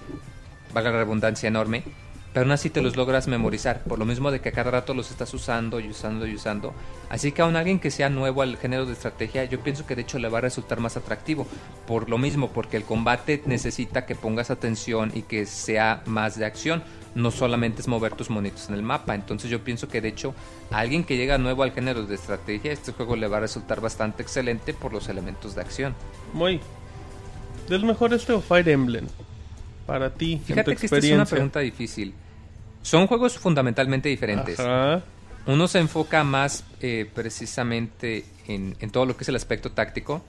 valga la redundancia, enorme. Pero aún así te los logras memorizar, por lo mismo de que a cada rato los estás usando y usando y usando. Así que aún alguien que sea nuevo al género de estrategia, yo pienso que de hecho le va a resultar más atractivo. Por lo mismo, porque el combate necesita que pongas atención y que sea más de acción. No solamente es mover tus monitos en el mapa. Entonces yo pienso que de hecho a alguien que llega nuevo al género de estrategia, este juego le va a resultar bastante excelente por los elementos de acción. Muy. ¿Del mejor este o Fire Emblem? Para ti, en tu Fíjate que esta es una pregunta difícil. Son juegos fundamentalmente diferentes. Ajá. Uno se enfoca más eh, precisamente en, en todo lo que es el aspecto táctico,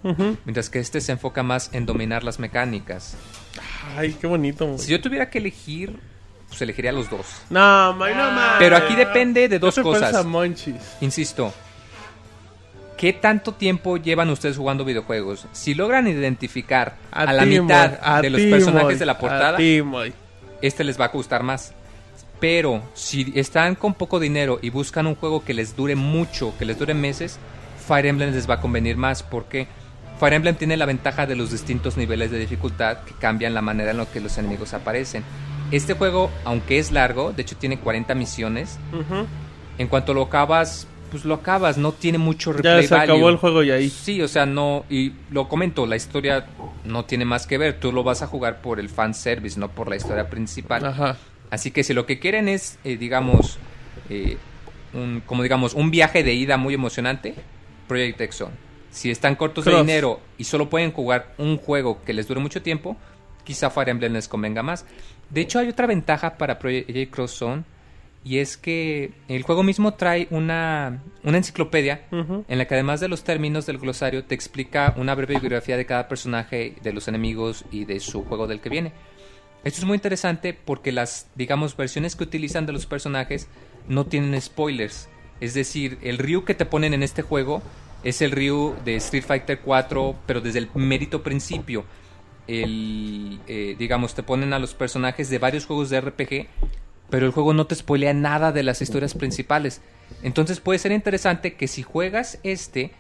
mientras que este se enfoca más en dominar las mecánicas. Ay, qué bonito. Si yo tuviera que elegir, pues elegiría los dos. No, no más. Pero aquí depende de dos cosas. Insisto, ¿qué tanto tiempo llevan ustedes jugando videojuegos? Si logran identificar a, la mitad a de los personajes de la portada, este les va a gustar más. Pero si están con poco dinero y buscan un juego que les dure mucho, que les dure meses, Fire Emblem les va a convenir más porque Fire Emblem tiene la ventaja de los distintos niveles de dificultad que cambian la manera en la que los enemigos aparecen. Este juego, aunque es largo, de hecho tiene 40 misiones, en cuanto lo acabas, pues lo acabas, no tiene mucho Ya replay se acabó value. el juego y ahí. Sí, o sea, no, y lo comento, la historia no tiene más que ver, tú lo vas a jugar por el fan service, no por la historia principal. Ajá. Así que si lo que quieren es, eh, digamos, eh, un, como digamos, un viaje de ida muy emocionante, Project Zone. Si están cortos de Cross. dinero y solo pueden jugar un juego que les dure mucho tiempo, quizá Fire Emblem les convenga más. De hecho, hay otra ventaja para Project Cross Zone y es que el juego mismo trae una, una enciclopedia en la que además de los términos del glosario te explica una breve biografía de cada personaje, de los enemigos y de su juego del que viene. Esto es muy interesante porque las, digamos, versiones que utilizan de los personajes no tienen spoilers. Es decir, el Ryu que te ponen en este juego es el Ryu de Street Fighter 4, pero desde el mérito principio. El, eh, digamos, te ponen a los personajes de varios juegos de RPG, pero el juego no te spoilea nada de las historias principales. Entonces puede ser interesante que si juegas este,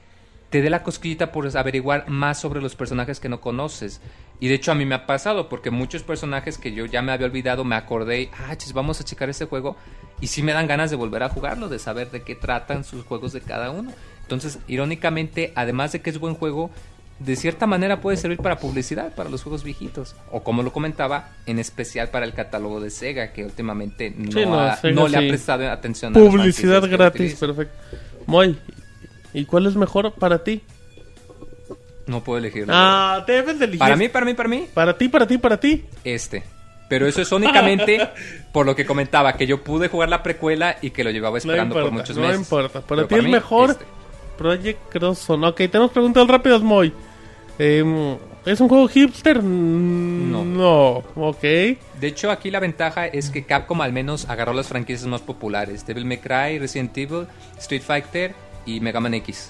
te dé la cosquillita por averiguar más sobre los personajes que no conoces. Y de hecho a mí me ha pasado, porque muchos personajes que yo ya me había olvidado, me acordé, ah, chis, vamos a checar este juego. Y sí me dan ganas de volver a jugarlo, de saber de qué tratan sus juegos de cada uno. Entonces, irónicamente, además de que es buen juego, de cierta manera puede servir para publicidad, para los juegos viejitos. O como lo comentaba, en especial para el catálogo de Sega, que últimamente no, Sí, no, ha- Sega no le sí. ha prestado atención a Publicidad franquicias que gratis, perfecto. Moy, ¿y cuál es mejor para ti? No puedo elegirlo. Ah, debes de elegir. Para mí, para mí, para mí, Para ti, para ti, para ti. este. Pero eso es únicamente [laughs] por lo que comentaba, que yo pude jugar la precuela y que lo llevaba No esperando importa, por muchos no meses. importa. Para Pero ti mí, mejor este. Project Cross Zone. Ok, tenemos preguntas rápidas, Moy. Em, ¿Es un juego hipster? No. No, ok. De hecho, aquí la ventaja es que Capcom al menos agarró las franquicias más populares: Devil May Cry, Resident Evil, Street Fighter y Mega Man X.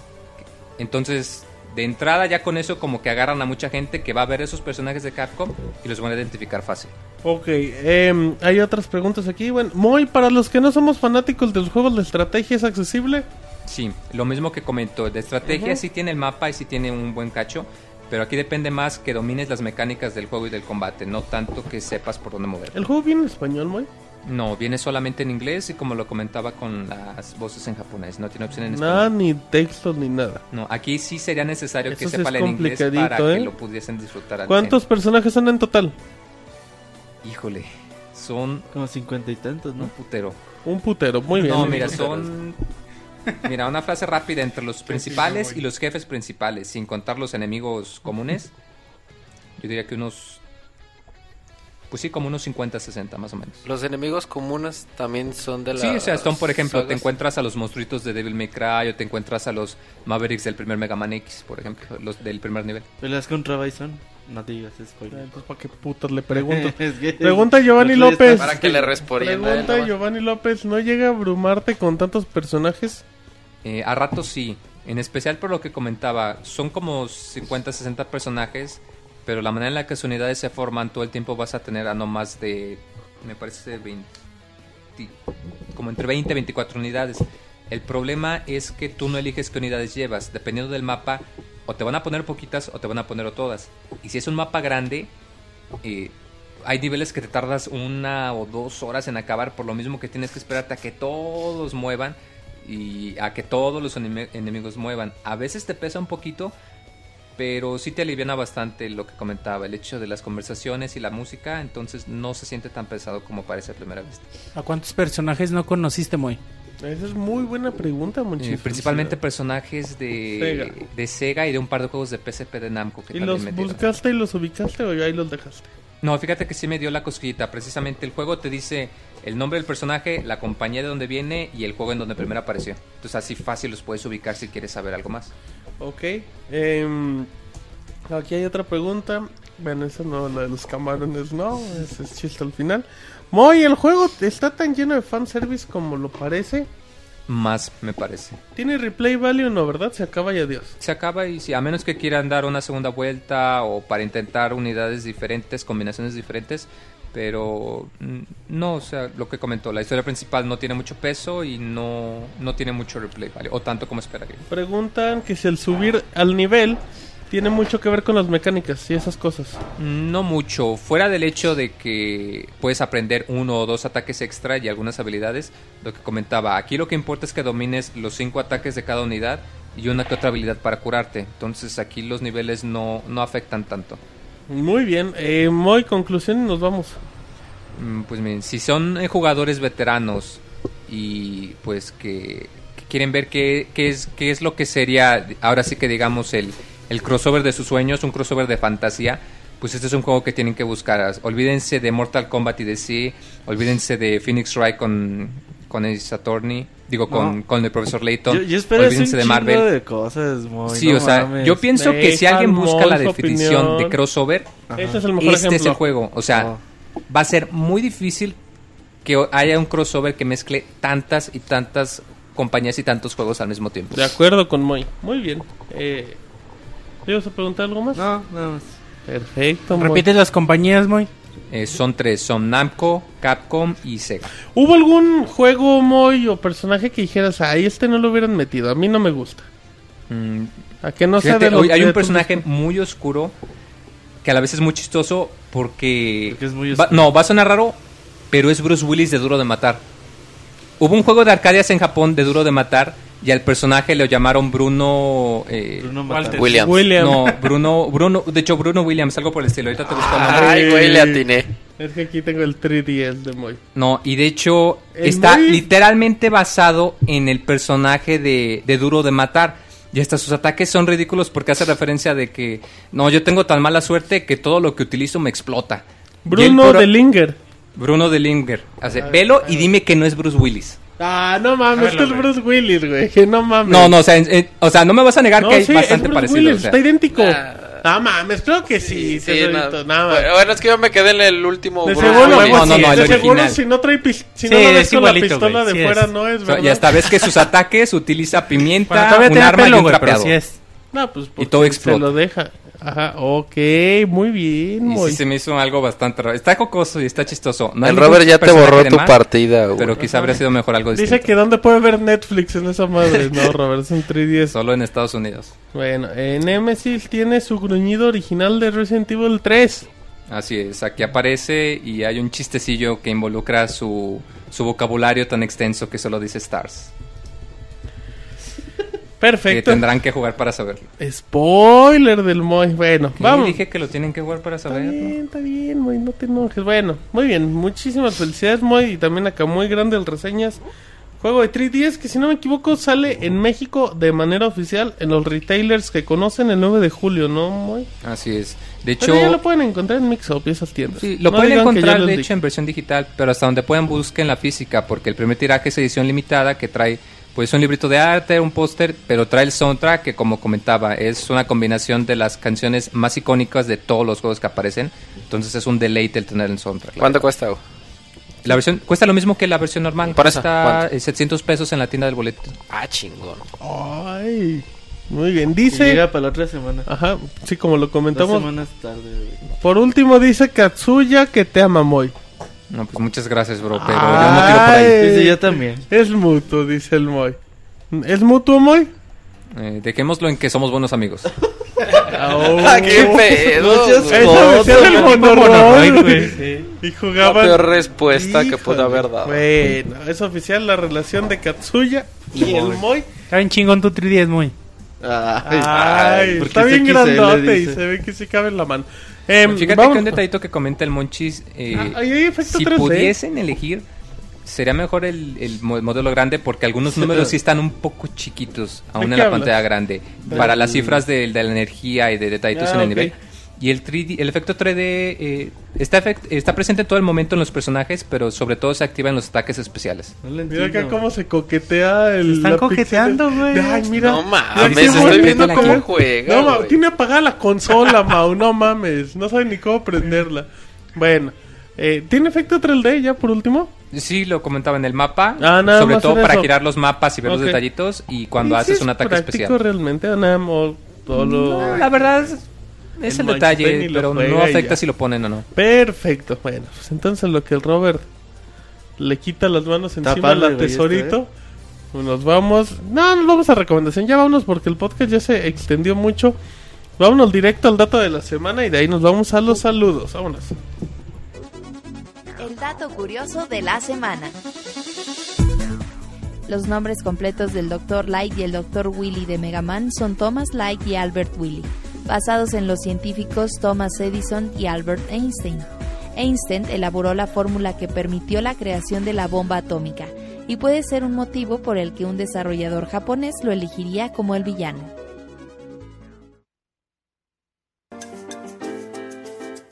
Entonces, de entrada, ya con eso, como que agarran a mucha gente que va a ver esos personajes de Capcom y los van a identificar fácil. Ok, em, hay otras preguntas aquí. Bueno, Moy, para los que no somos fanáticos de los juegos de estrategia, ¿es accesible? Sí, lo mismo que comentó. De estrategia sí tiene el mapa y sí tiene un buen cacho. Pero aquí depende más que domines las mecánicas del juego y del combate, no tanto que sepas por dónde mover. ¿El juego viene en español, Moy? No, viene solamente en inglés y como lo comentaba con las voces en japonés, no tiene opción en Nada, español. ni texto, ni nada. No, aquí sí sería necesario que Eso sepa es leer inglés para complicadito, que ¿eh? lo pudiesen disfrutar al ¿Cuántos personajes son en total? 100. Híjole, son Como cincuenta y tantos, un ¿no? putero. Un putero, muy bien. No, mira, son... Mira, una frase rápida entre los principales y los jefes principales, sin contar los enemigos comunes. Yo diría que unos... Pues sí, como unos 50, 60 más o menos. Los enemigos comunes también son de la. Sí, o sea, son, por ejemplo, te encuentras a los monstruitos de Devil May Cry o te encuentras a los Mavericks del primer Mega Man X, por ejemplo, los del primer nivel. ¿Peleas contra Bison? No digas spoiler. Entonces, ¿para qué putas le pregunto? [laughs] Es que- Pregunta Giovanni López. Para que le. Pregunta Giovanni López, ¿no llega a abrumarte con tantos personajes? Eh, a ratos sí, en especial por lo que comentaba, son como 50, 60 personajes, pero la manera en la que sus unidades se forman, todo el tiempo vas a tener a no más de me parece 20, como entre 20 y 24 unidades. El problema es que tú no eliges qué unidades llevas. Dependiendo del mapa, o te van a poner poquitas o te van a poner todas. Y si es un mapa grande, eh, hay niveles que te tardas una o dos horas en acabar, por lo mismo que tienes que esperarte a que todos muevan y a que todos los enemi- enemigos muevan. A veces te pesa un poquito, pero sí te aliviana bastante lo que comentaba, el hecho de las conversaciones y la música, entonces no se siente tan pesado como parece a primera vista. ¿A cuántos personajes no conociste, Moy? Esa es muy buena pregunta, Eh, muchísimas. principalmente personajes de Sega. de Sega y de un par de juegos de PSP de Namco que ¿Y los metieron. buscaste y los ubicaste o ahí los dejaste? No, fíjate que sí me dio la cosquillita. Precisamente el juego te dice el nombre del personaje, la compañía de donde viene y el juego en donde primero apareció. Entonces así fácil los puedes ubicar si quieres saber algo más. Ok. em, aquí hay otra pregunta. Bueno, esa no, la de los camarones no. Ese es chiste al final. Moy, ¿el juego está tan lleno de fanservice como lo parece? Más me parece. Tiene replay value, no, ¿verdad? Se acaba y adiós. Se acaba y si a menos que quieran dar una segunda vuelta o para intentar unidades diferentes, combinaciones diferentes, pero mm, no, o sea, lo que comentó, la historia principal no tiene mucho peso y no, no tiene mucho replay, ¿vale? O tanto como esperaría. Preguntan que si el subir al nivel tiene mucho que ver con las mecánicas y esas cosas. No mucho, fuera del hecho de que puedes aprender uno o dos ataques extra y algunas habilidades, lo que comentaba, aquí lo que importa es que domines los cinco ataques de cada unidad y una que otra habilidad para curarte, entonces aquí los niveles no, no afectan tanto. Muy bien. Eh, Moy, conclusión y nos vamos. Mm, Pues miren, si son eh, jugadores veteranos y pues que, que quieren ver qué, qué es, qué es lo que sería, ahora sí que digamos, el, el crossover de sus sueños, un crossover de fantasía, pues este es un juego que tienen que buscar. Olvídense de Mortal Kombat y de sí, olvídense de Phoenix Wright con, con Ace Attorney, digo, con, No. con el profesor Layton, Yo, yo espero un olvídense de Marvel. de cosas, muy, Sí, no o sea, mames. yo pienso que si alguien busca la definición opinión. de crossover. Este es el mejor este es ejemplo. el juego. O sea, Oh. va a ser muy difícil que haya un crossover que mezcle tantas y tantas compañías y tantos juegos al mismo tiempo. De acuerdo con Moy. Muy bien. Eh, ¿Le ibas a preguntar algo más? No, nada más. Perfecto, Moy. ¿Repites las compañías, Moy? Eh, son tres, son Namco, Capcom y Sega. ¿Hubo algún juego, Moy, o personaje que dijeras, ahí este no lo hubieran metido? A mí no me gusta. Mm, A que no fíjate, hoy hay un personaje muy oscuro que a la vez es muy chistoso porque... Porque es muy Va- oscuro. no, va a sonar raro, pero es Bruce Willis de Duro de Matar. Hubo un juego de arcadias en Japón de Duro de Matar y al personaje lo llamaron Bruno... eh, Bruno. Williams. William. No, Bruno, Bruno, de hecho Bruno Williams, algo por el estilo. Ahorita te busco el nombre. Ay, güey, le atiné. Es que aquí tengo el 3DS de Moy. No, y de hecho El está literalmente basado en el personaje de, de Duro de Matar. Y hasta sus ataques son ridículos porque hace referencia de que, no, yo tengo tan mala suerte que todo lo que utilizo me explota. Bruno puro- de Linger. Bruno de Linger. Hace, velo y dime que no es Bruce Willis. Ah, no mames, que es. Bruce Willis, güey. Que no mames. No, no, o sea, en- en- o sea, no me vas a negar No, que hay sí, bastante es Bruce parecido. Willis, o sea. está idéntico. Nah. No mames, creo que sí. Sí, no. nada. Bueno, es que yo me quedé en el último. De Bruce seguro, Willis. no, no, no, el de seguro original. si no trae pis- si Sí, no lo ves con la pistola de sí fuera, es. no es verdad. y hasta ves que sus ataques utiliza pimienta, Bueno, un arma y pelo, un güey, pero trapeador. sí es. No, pues porque todo se explota. lo deja. Ajá, ok, muy bien, Y muy. sí se me hizo algo bastante raro. Está jocoso y está chistoso. No El Robert ya te borró tu más, partida, güey. Pero quizá habría sido mejor algo Dice distinto. que dónde puede ver Netflix en esa madre. No, [laughs] Robert, es un 3DS. Solo en Estados Unidos. Bueno, eh, Nemesis tiene su gruñido original de Resident Evil 3. Así es. Aquí aparece y hay un chistecillo que involucra su, su vocabulario tan extenso que solo dice stars. Que Perfecto. tendrán que jugar para saberlo. Spoiler del Moy. Bueno, vamos. Dije que lo tienen que jugar para Está saberlo. bien, está bien, Moy, no te enojes. Bueno, muy bien, muchísimas felicidades, Moy. Y también acá muy grandes reseñas. Juego de 3DS que si no me equivoco sale en México de manera oficial en los retailers que conocen el 9 de julio, ¿no, Moy? Así es. De Pero hecho, ya lo pueden encontrar en Mixup y esas tiendas. Sí, lo No pueden que encontrar de hecho en versión digital, pero hasta donde puedan busquen la física, porque el primer tiraje es edición limitada que trae pues un librito de arte, un póster, pero trae el soundtrack que como comentaba es una combinación de las canciones más icónicas de todos los juegos que aparecen, entonces es un deleite el tener el soundtrack. ¿Cuánto cuesta? La versión cuesta lo mismo que la versión normal, Por eso, cuesta eh, 700 pesos en la tienda del boleto. Ah, chingón. Ay, muy bien. Y Dice... llega para la otra semana. Ajá, sí, como lo Dos comentamos. semanas tarde, güey. Por último dice Katsuya que te ama, Moy. No, pues muchas gracias, bro, pero yo no tiro por ahí. Ay. Sí, yo también. Es mutuo, dice el Moy. ¿Es mutuo, Moy? Eh, dejémoslo en que somos buenos amigos. [laughs] Ah, [laughs] qué pedo. No seas güey. Eso decía el ya monorroid, güey. Y La jugaban... peor respuesta que pude Híjole. haber dado. Bueno, es oficial la relación de Katsuya y el Moy. Está bien chingón tu 3DS, muy. Ay, Ay, porque está es bien XL, grandote y dice. se ve que sí cabe en la mano. Em, Fíjate vamos- que un detallito que comenta el Monchis. eh, Ah, ahí hay efecto si 3D. pudiesen elegir, sería mejor el, el mo- modelo grande porque algunos números sí están un poco chiquitos, aún en la hablas? pantalla grande, para las cifras de, de la energía y de detallitos Ah, en el nivel. Y el 3D, el efecto 3D eh, está, efect- está presente todo el momento en los personajes, pero sobre todo se activa en los ataques especiales. No Mira acá cómo se coquetea el. Están coqueteando, güey. Ay, mira. No mames, estoy viendo aquí. cómo juega. No, ma, güey. tiene apagada la consola, [laughs] Mau. No mames. No sabe ni cómo prenderla. Bueno, eh, ¿tiene efecto 3D ya por último? Sí, lo comentaba en el mapa, Ah, nada sobre todo para eso. girar los mapas y ver los detallitos y cuando ¿Y si haces es un ataque especial. realmente nada más solo... No, la verdad es, es El detalle, pero no afecta ya. si lo ponen o no. Perfecto. Bueno, pues entonces lo que el Robert le quita las manos encima al güey, tesorito. pues Nos vamos. No, nos vamos a recomendación. Ya vámonos porque el podcast ya se extendió mucho. Vámonos directo al dato de la semana y de ahí nos vamos a los saludos. Vámonos. El dato curioso de la semana. Los nombres completos del Dr. Light y el Dr. Willy de Mega Man son Thomas Light y Albert Willy, basados en los científicos Thomas Edison y Albert Einstein. Einstein elaboró la fórmula que permitió la creación de la bomba atómica y puede ser un motivo por el que un desarrollador japonés lo elegiría como el villano.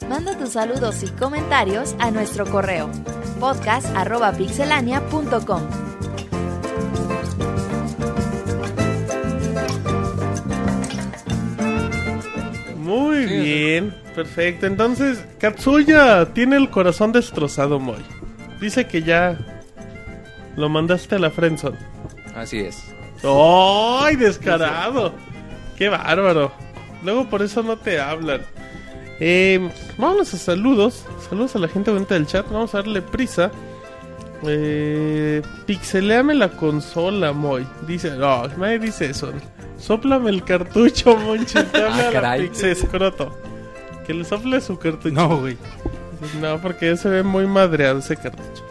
Manda tus saludos y comentarios a nuestro correo podcast.pixelania.com. Muy bien, perfecto. Entonces, Katsuya tiene el corazón destrozado, Moy. Dice que ya lo mandaste a la Friendzone. Así es. ¡Ay, descarado! ¡Qué bárbaro! Luego por eso no te hablan. Eh, vámonos a saludos. Saludos a la gente bonita del chat. Vamos a darle prisa. Eh, pixeleame la consola, Moy. Dice, no, nadie dice eso. Sóplame el cartucho, [laughs] Monchis. Dame Ah, a la. Que le sople su cartucho. No, güey. No, porque ya se ve muy madreado ese cartucho.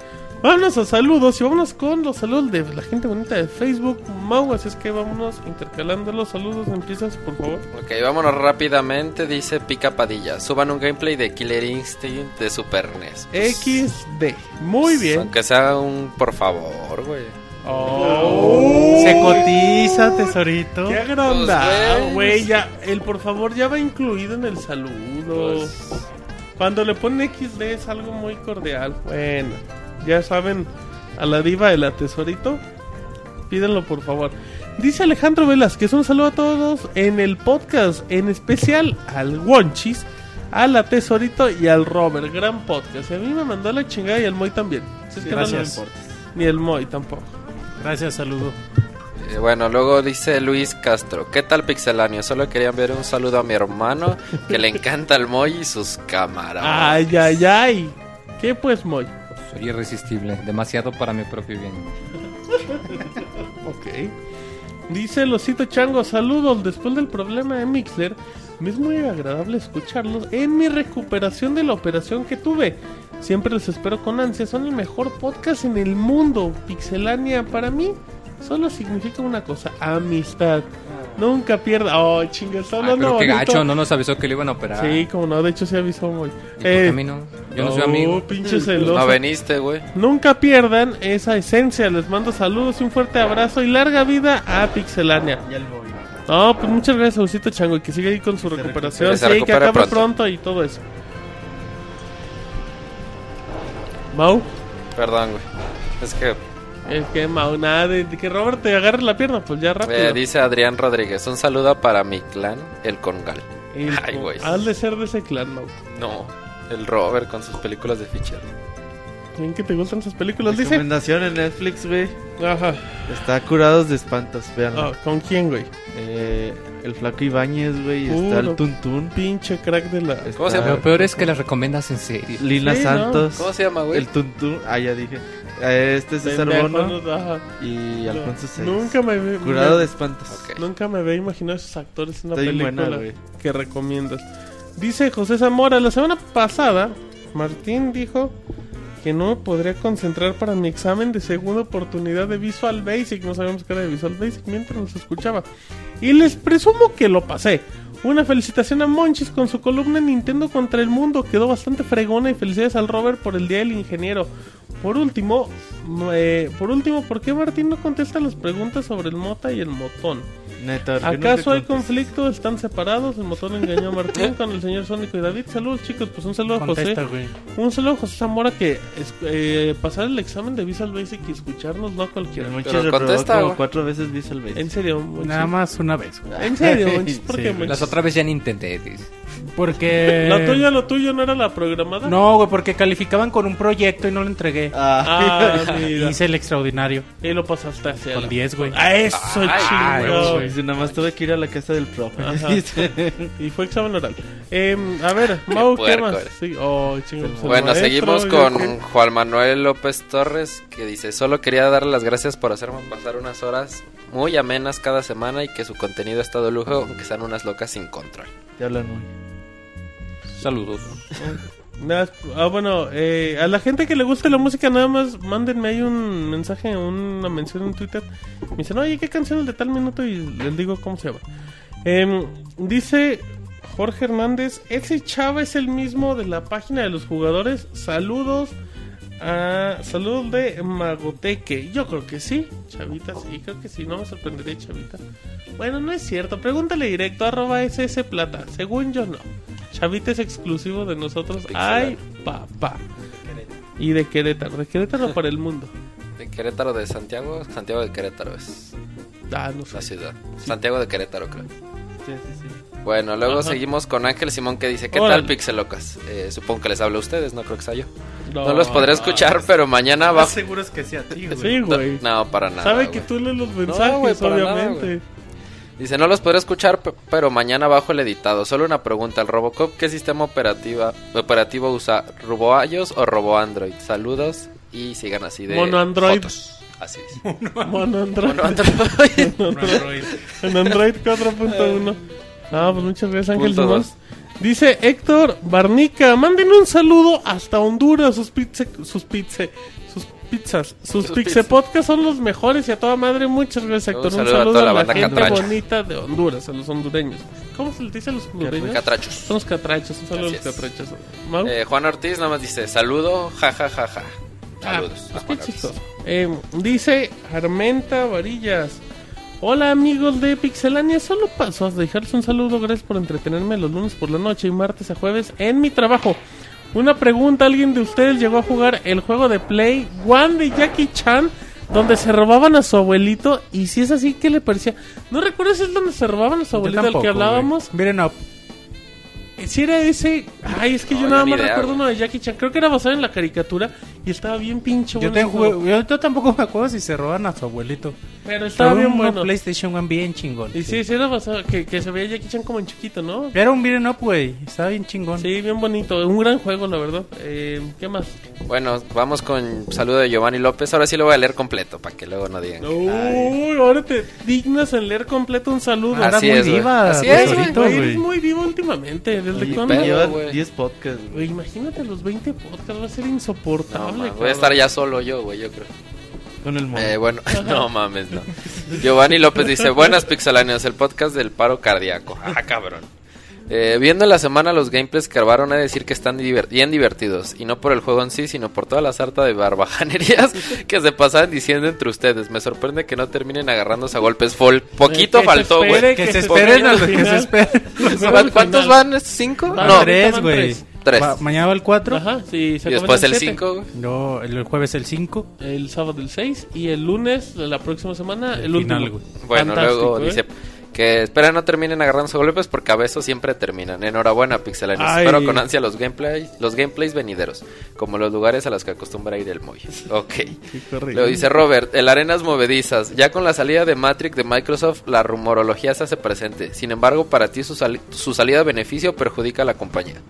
Vámonos a saludos y vámonos con los saludos de la gente bonita de Facebook, Mau. Así es que vámonos intercalando los saludos. Empiezas, por favor. Ok, vámonos rápidamente. Dice Pica Padilla. Suban un gameplay de Killer Instinct de Super NES. XD. Muy bien. Aunque sea un por favor, güey. Oh. Se cotiza, tesorito. Qué agrandado, Pues, güey. Ya, el por favor ya va incluido en el saludo. Pues, Cuando le ponen XD es algo muy cordial. Bueno, ya saben, a la diva de la tesorito, pídenlo por favor. Dice Alejandro Velázquez, un saludo a todos en el podcast, en especial al Wonchis, a la tesorito y al Robert, gran podcast. Y a mí me mandó la chingada y al Moy también. Si es que no gracias. importa. Ni el Moy tampoco. Gracias, saludo. Eh, bueno, luego dice Luis Castro. ¿Qué tal, Pixeláneo? Solo quería enviar un saludo a mi hermano que le encanta el Moy y sus cámaras. Ay, ay, ay. ¿Qué pues, Moy? Soy irresistible, demasiado para mi propio bien. Ok. Dice Losito Chango, saludos. Después del problema de Mixler, me es muy agradable escucharlos en mi recuperación de la operación que tuve. Siempre los espero con ansia. Son el mejor podcast en el mundo. Pixelania para mí solo significa una cosa: amistad. Nunca pierda. Oh, chinga, está Ay, hablando pero qué bonito. gacho, no nos avisó que le iban a operar. Sí, como no, de hecho se avisó muy. ¿Y por qué a mí no? Yo no soy amigo. pinche Pues celoso. no veniste, güey. Nunca pierdan esa esencia. Les mando saludos, un fuerte abrazo y larga vida a Pixelania. Ya el voy. No, pues muchas gracias, Ausito Chango, y que siga ahí con su recuperación. Sí, que acabe pronto. pronto. y todo eso. Mau, Perdón, güey. Es que es que nada de, que Robert te agarre la pierna, pues ya rápido. eh, dice Adrián Rodríguez. Un saludo para mi clan, el Congal. El- Ay, güey. Has de ser de ese clan, Mau. No, el Robert con sus películas de Fischer. Bien que te gustan esas películas. Dice. Recomendación en Netflix, güey. Ajá. Está Curados de Espantos, vean. Ah, ¿Con quién, güey? Eh, el Flaco Ibáñez, güey. Uh, Está el Tuntún. Pinche crack de la. ¿Cómo se está llama? Lo peor es que las recomiendas en serio. Lina Sí, ¿no? Santos. ¿Cómo se llama, güey? El Tuntún. Ah, ya dije. Eh, Este es César Bono ¿no? Ajá. y Alfonso Seis. Nunca me ve- Curado me- de Espantos. Ok. Nunca me había imaginado esos actores en una Está bien película buena, güey. que recomiendas. Dice José Zamora, la semana pasada Martín dijo que no me podría concentrar para mi examen de segunda oportunidad de Visual Basic. No sabíamos que era de Visual Basic mientras nos escuchaba. Y les presumo que lo pasé. Una felicitación a Monchis con su columna Nintendo contra el mundo. Quedó bastante fregona y felicidades al Robert por el Día del Ingeniero. Por último, eh, por último, ¿por qué Martín no contesta las preguntas sobre el Mota y el Motón? Neta, ¿por qué no ¿Acaso hay conflicto? ¿Están separados? El motor engañó a Martín [laughs] con el señor Sónico y David. Saludos chicos, pues un saludo a José. Güey. Un saludo a José Zamora que es- eh, pasar el examen de Visual Basic y escucharnos no a cualquiera. Pero contesta, como cuatro veces Visual Basic. En serio, Monchis? Nada más una vez, güey. En serio, [laughs] Monchis, ¿por Sí, qué, güey. Monchis? Las otras veces ya ni intenté. dice. Porque... ¿La tuya, lo tuyo no era la programada? No, güey, porque calificaban con un proyecto y no lo entregué. Ah, [laughs] mira. Hice el extraordinario. Y lo pasaste hacia Con la- 10, güey. A eso, chingado. nada más tuve que ir a la casa del profe. [laughs] Y fue examen oral. Em, a ver, Mau, ¿qué más? Sí, oh, Bueno, maestro, seguimos con. Juan Manuel López Torres, que dice, solo quería darle las gracias por hacerme pasar unas horas muy amenas cada semana y que su contenido ha estado de lujo, aunque sean unas locas sin control. Te hablan muy. Saludos. Ah, bueno, eh, a la gente que le guste la música, nada más mándenme ahí un mensaje, una mención en Twitter. Me dicen, oye, ¿qué canción es de tal minuto? Y les digo cómo se llama. Em, dice Jorge Hernández, ese chava es el mismo de la página de los jugadores. Saludos. A saludos de Magoteque. Yo creo que sí, Chavita, sí, creo que sí, no me sorprendería, Chavita. Bueno, no es cierto, pregúntale directo, arroba SS Plata. Según yo, no. Chavita es exclusivo de nosotros. Ay, papá. Y de Querétaro, de Querétaro para el mundo. De Querétaro de Santiago, Santiago de Querétaro es Ah, no sé. la ciudad. Santiago de Querétaro, creo. Sí, sí, sí. Bueno, luego Ajá. seguimos con Ángel Simón que dice, ¿qué Órale. tal Pixelocas? Eh, supongo que les hablo a ustedes, no creo que sea yo. No, los podré escuchar, pero mañana bajo... seguro es que sea a ti, [laughs] güey. Sí, güey. No, para nada. Sabe güey. que tú lees los mensajes, güey, para nada, obviamente. güey. Dice, no los podré escuchar, pe- pero mañana bajo el editado. Solo una pregunta, ¿el Robocop qué sistema operativa, operativo usa? ¿Robo iOS o Robo Android? Saludos y sigan así de Mono Android. fotos. Así es. [laughs] Mono Android. Mono Android. [laughs] Android. En Android 4.1. No, pues muchas gracias, Ángel dos. Dice Héctor Barnica, manden un saludo hasta Honduras, sus pizza, sus pizza, sus pizzas, sus, Sus Pixe pizzas. Podcast son los mejores y a toda madre, muchas gracias Un Héctor. Un saludo a toda la a la banda gente bonita de Honduras, a los hondureños. ¿Cómo se les dice a los hondureños? Catrachos. Son los catrachos, un saludo a los catrachos. Eh, Juan Ortiz nada más dice, saludo, ja, ja, ja, ja. Ah, Saludos. a pues Juan qué Ortiz. chistoso. Eh, dice Armenta Varillas. Hola amigos de Pixelania, solo paso a dejarles un saludo, gracias por entretenerme los lunes por la noche y martes a jueves en mi trabajo. Una pregunta, ¿alguien de ustedes llegó a jugar el juego de Play One de Jackie Chan donde se robaban a su abuelito? Y si es así, ¿qué le parecía? ¿No recuerdas si es donde se robaban a su abuelito del que hablábamos? Miren, no. Si era ese... Ay, es que No, yo nada más idea, recuerdo güey. uno de Jackie Chan, creo que era basado en la caricatura y estaba bien pinche Yo, bueno te ese juego. jugué- yo, yo tampoco me acuerdo si se roban a su abuelito. Pero estaba Pero bien bueno. PlayStation One bien chingón. Y sí, sí era basado, que, que se veía Jackie Chan como en chiquito, ¿no? Era un beat'em up, güey. Estaba bien chingón. Sí, bien bonito. Un gran juego, la verdad. Eh, ¿Qué más? Bueno, vamos con saludo de Giovanni López. Ahora sí lo voy a leer completo para que luego no digan. que- Uy, ahora te dignas en leer completo un saludo. Era Así muy es, diva, Así güey, es, güey. muy vivo últimamente. ¿Desde Oye, cuándo? pero- Lleva güey. 10 podcasts, güey. Güey, imagínate los 20 podcasts. Va a ser No, insoportable. ma, voy cabrón. a estar ya solo yo, güey, yo creo. Con el mono. Eh, bueno, [laughs] no mames, no. Giovanni López dice, buenas pixeláneas, el podcast del paro cardíaco. [laughs] Ah, cabrón. Eh, viendo la semana los gameplays que grabaron, he de decir que están diver- bien divertidos. Y no por el juego en sí, sino por toda la sarta de barbajanerías [laughs] que se pasaban diciendo entre ustedes. Me sorprende que no terminen agarrándose a golpes. Fol poquito faltó, güey. Que, se espere [laughs] esperen a al lo que se esperen. ¿Cuán- ¿Cuántos van? ¿Estos ¿Cinco? Van No, tres. güey. tres. Va- Mañana va el 4. Ajá, sí, se Y después el siete. 5, güey. No, el jueves el 5. El sábado el 6 y el lunes de la próxima semana el, El final, último. güey. Bueno, Fantástico, luego ¿eh? dice, Que espera no terminen agarrándose golpes porque a veces siempre terminan. Enhorabuena, Pixelanios. Ay. Espero con ansia los gameplays, los gameplays venideros, como los lugares a los que acostumbra ir el Moy. Ok. [laughs] Lo dice Robert, el Arenas Movedizas. Ya con la salida de Matrix de Microsoft, la rumorología se hace presente. Sin embargo, para ti su, su salida beneficia o perjudica a la compañía.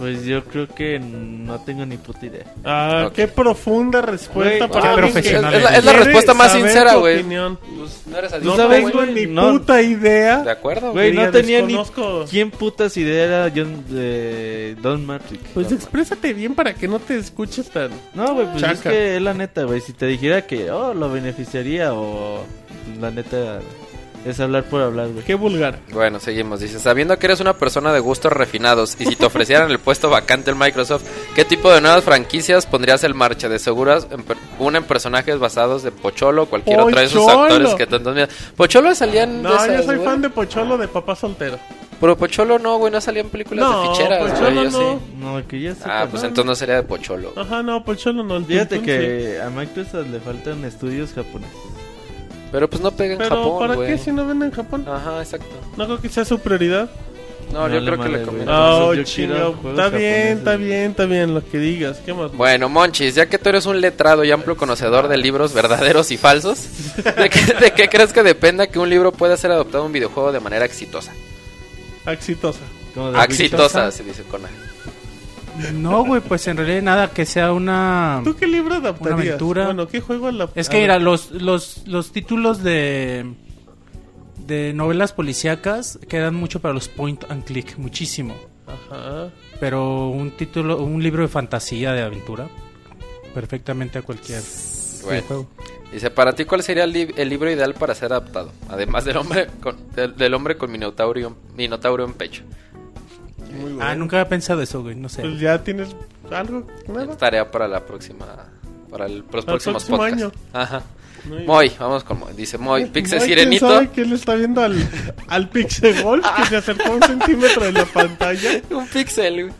Pues yo creo que no tengo ni puta idea. Ah, qué profunda respuesta para que profesional Es la- es la quiere respuesta más sincera, güey. Pues, no eres No sabes, tengo ni no. puta idea. ¿De acuerdo? Güey, no tenía ni desconozco. quién putas idea era John de Don Matrix. Pues No, exprésate bien para que no te escuches tan... No, güey, pues es que es la neta, güey. Si te dijera que, oh, lo beneficiaría o la neta es hablar por hablar, güey. Qué vulgar. Bueno, seguimos. Dice, sabiendo que eres una persona de gustos refinados y si te ofrecieran el puesto vacante en Microsoft, ¿qué tipo de nuevas franquicias pondrías en marcha? De seguras, en per- una en personajes basados de Pocholo o cualquier otra de esos ¡Pocholo! actores que tantos miras. Pocholo salían No, de esas, yo soy güey. fan de Pocholo de papá soltero. Pero Pocholo no, güey, no salían películas No, de ficheras, Pocholo güey, yo no. sí. No, que ya Ah, pues entonces no sería de Pocholo. Ajá, no, Pocholo no. Fíjate que a Microsoft le faltan estudios japoneses. Pero pues no pega en Pero Japón, ¿para güey. qué si no venden en Japón? Ajá, exacto. No creo que sea su prioridad. No, yo creo que le conviene. güey. Oh, Entonces yo quiero chinga. juegos Está bien, está bien, está bien lo que digas. ¿Qué más? Bueno, Monchis, ya que tú eres un letrado y amplio conocedor de libros verdaderos y falsos, ¿de qué, de qué crees que dependa que un libro pueda ser adoptado en un videojuego de manera exitosa? Exitosa. Como de Exitosa, se dice con A. No, güey, pues en realidad nada que sea una... ¿Tú qué libro adaptarías? Una aventura. Bueno, ¿qué juego la Es que mira, los, los, los títulos de, de novelas policíacas quedan mucho para los point and click, muchísimo. Ajá. Pero un título, un libro de fantasía, de aventura, perfectamente a cualquier Bueno. videojuego. Dice, para ti, ¿cuál sería el, li- el libro ideal para ser adaptado? Además del hombre con, del, del hombre con minotauro, minotauro en pecho. Muy bueno. Ah, nunca había pensado eso, güey, no sé. Pues ya tienes algo, nada. Tarea para la próxima... Para el- los Para el próximos próximo podcasts. año. Ajá. Muy. Moy, vamos con Moy. Dice Moy, Pixel Ay, ¿quién Sirenito. sabe que él está viendo al, al Pixel Golf que se acercó un centímetro de la pantalla? [laughs] Un pixel, güey.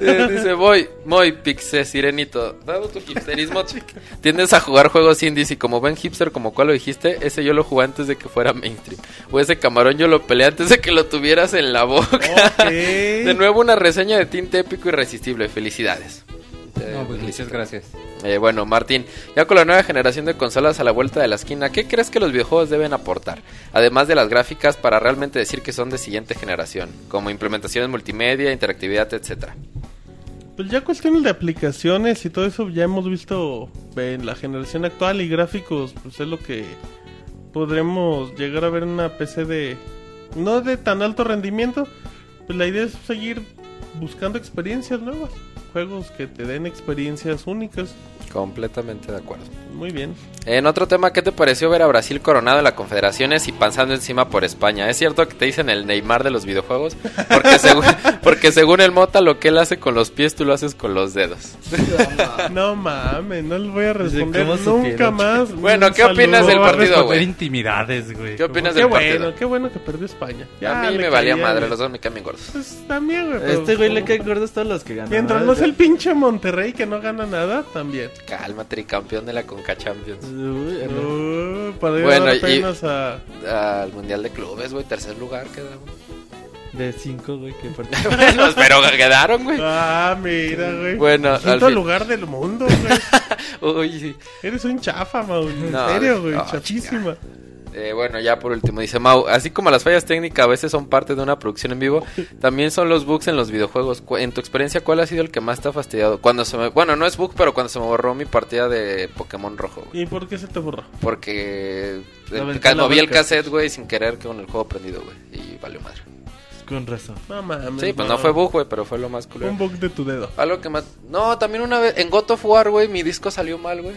Eh, dice, voy, muy pixel, sirenito. Dado tu hipsterismo, tiendes a jugar juegos indies y como ven hipster, como cual lo dijiste, ese yo lo jugué antes de que fuera mainstream. O ese camarón yo lo peleé antes de que lo tuvieras en la boca. [laughs] De nuevo una reseña de tinte épico irresistible. Felicidades. Eh, No, pues muchas gracias. eh, bueno, Martín, ya con la nueva generación de consolas a la vuelta de la esquina, ¿qué crees que los videojuegos deben aportar? Además de las gráficas, para realmente decir que son de siguiente generación, como implementaciones multimedia, interactividad, etcétera. Pues ya cuestiones de aplicaciones y todo eso ya hemos visto en la generación actual y gráficos, pues es lo que podremos llegar a ver en una PC de no de tan alto rendimiento. Pues la idea es seguir buscando experiencias nuevas, juegos que te den experiencias únicas. Completamente de acuerdo. Muy bien. En otro tema, ¿qué te pareció ver a Brasil coronado en las confederaciones y pasando encima por España? ¿Es cierto que te dicen el Neymar de los videojuegos? Porque [laughs] según, porque según el Mota, lo que él hace con los pies, tú lo haces con los dedos. [laughs] No mames, no les voy a responder ¿cómo nunca supieron? más. Bueno, ¿qué opinas del ¿Cómo va a partido, güey? intimidades, güey? ¿Qué opinas Qué del bueno, partido? qué bueno que perdió España. Ya a mí me valía caía, madre, güey. los dos me cambian gordos. Pues también, güey. Este güey le caen gordos todos los que ganan. Mientras no es el pinche Monterrey que no gana nada, también. Calma, tricampeón de la Conca Champions. Uy, no. Uh, para Bueno, y- a... Al Mundial de Clubes, güey, tercer lugar quedamos. De cinco, güey, que Bueno, [laughs] pero quedaron, güey. Ah, mira, güey. Bueno, al Quinto fin- lugar del mundo, güey. [laughs] Uy, sí. Eres un chafa, Mau. En No, serio, güey. no, chafísima. Eh, bueno, ya por último, dice Mau, así como las fallas técnicas a veces son parte de una producción en vivo, [laughs] también son los bugs en los videojuegos. En tu experiencia, ¿cuál ha sido el que más te ha fastidiado? Cuando se me... Bueno, no es bug, pero cuando se me borró mi partida de Pokémon Rojo, güey. ¿Y por qué se te borró? Porque el- moví el blanca. cassette, güey, sin querer con el juego prendido, güey. Y valió madre. Con razón. No mames. Sí, pues no fue bug, güey, pero fue lo más culero. un bug de tu dedo. Algo que más... No, también una vez, en God of War, güey, mi disco salió mal, güey.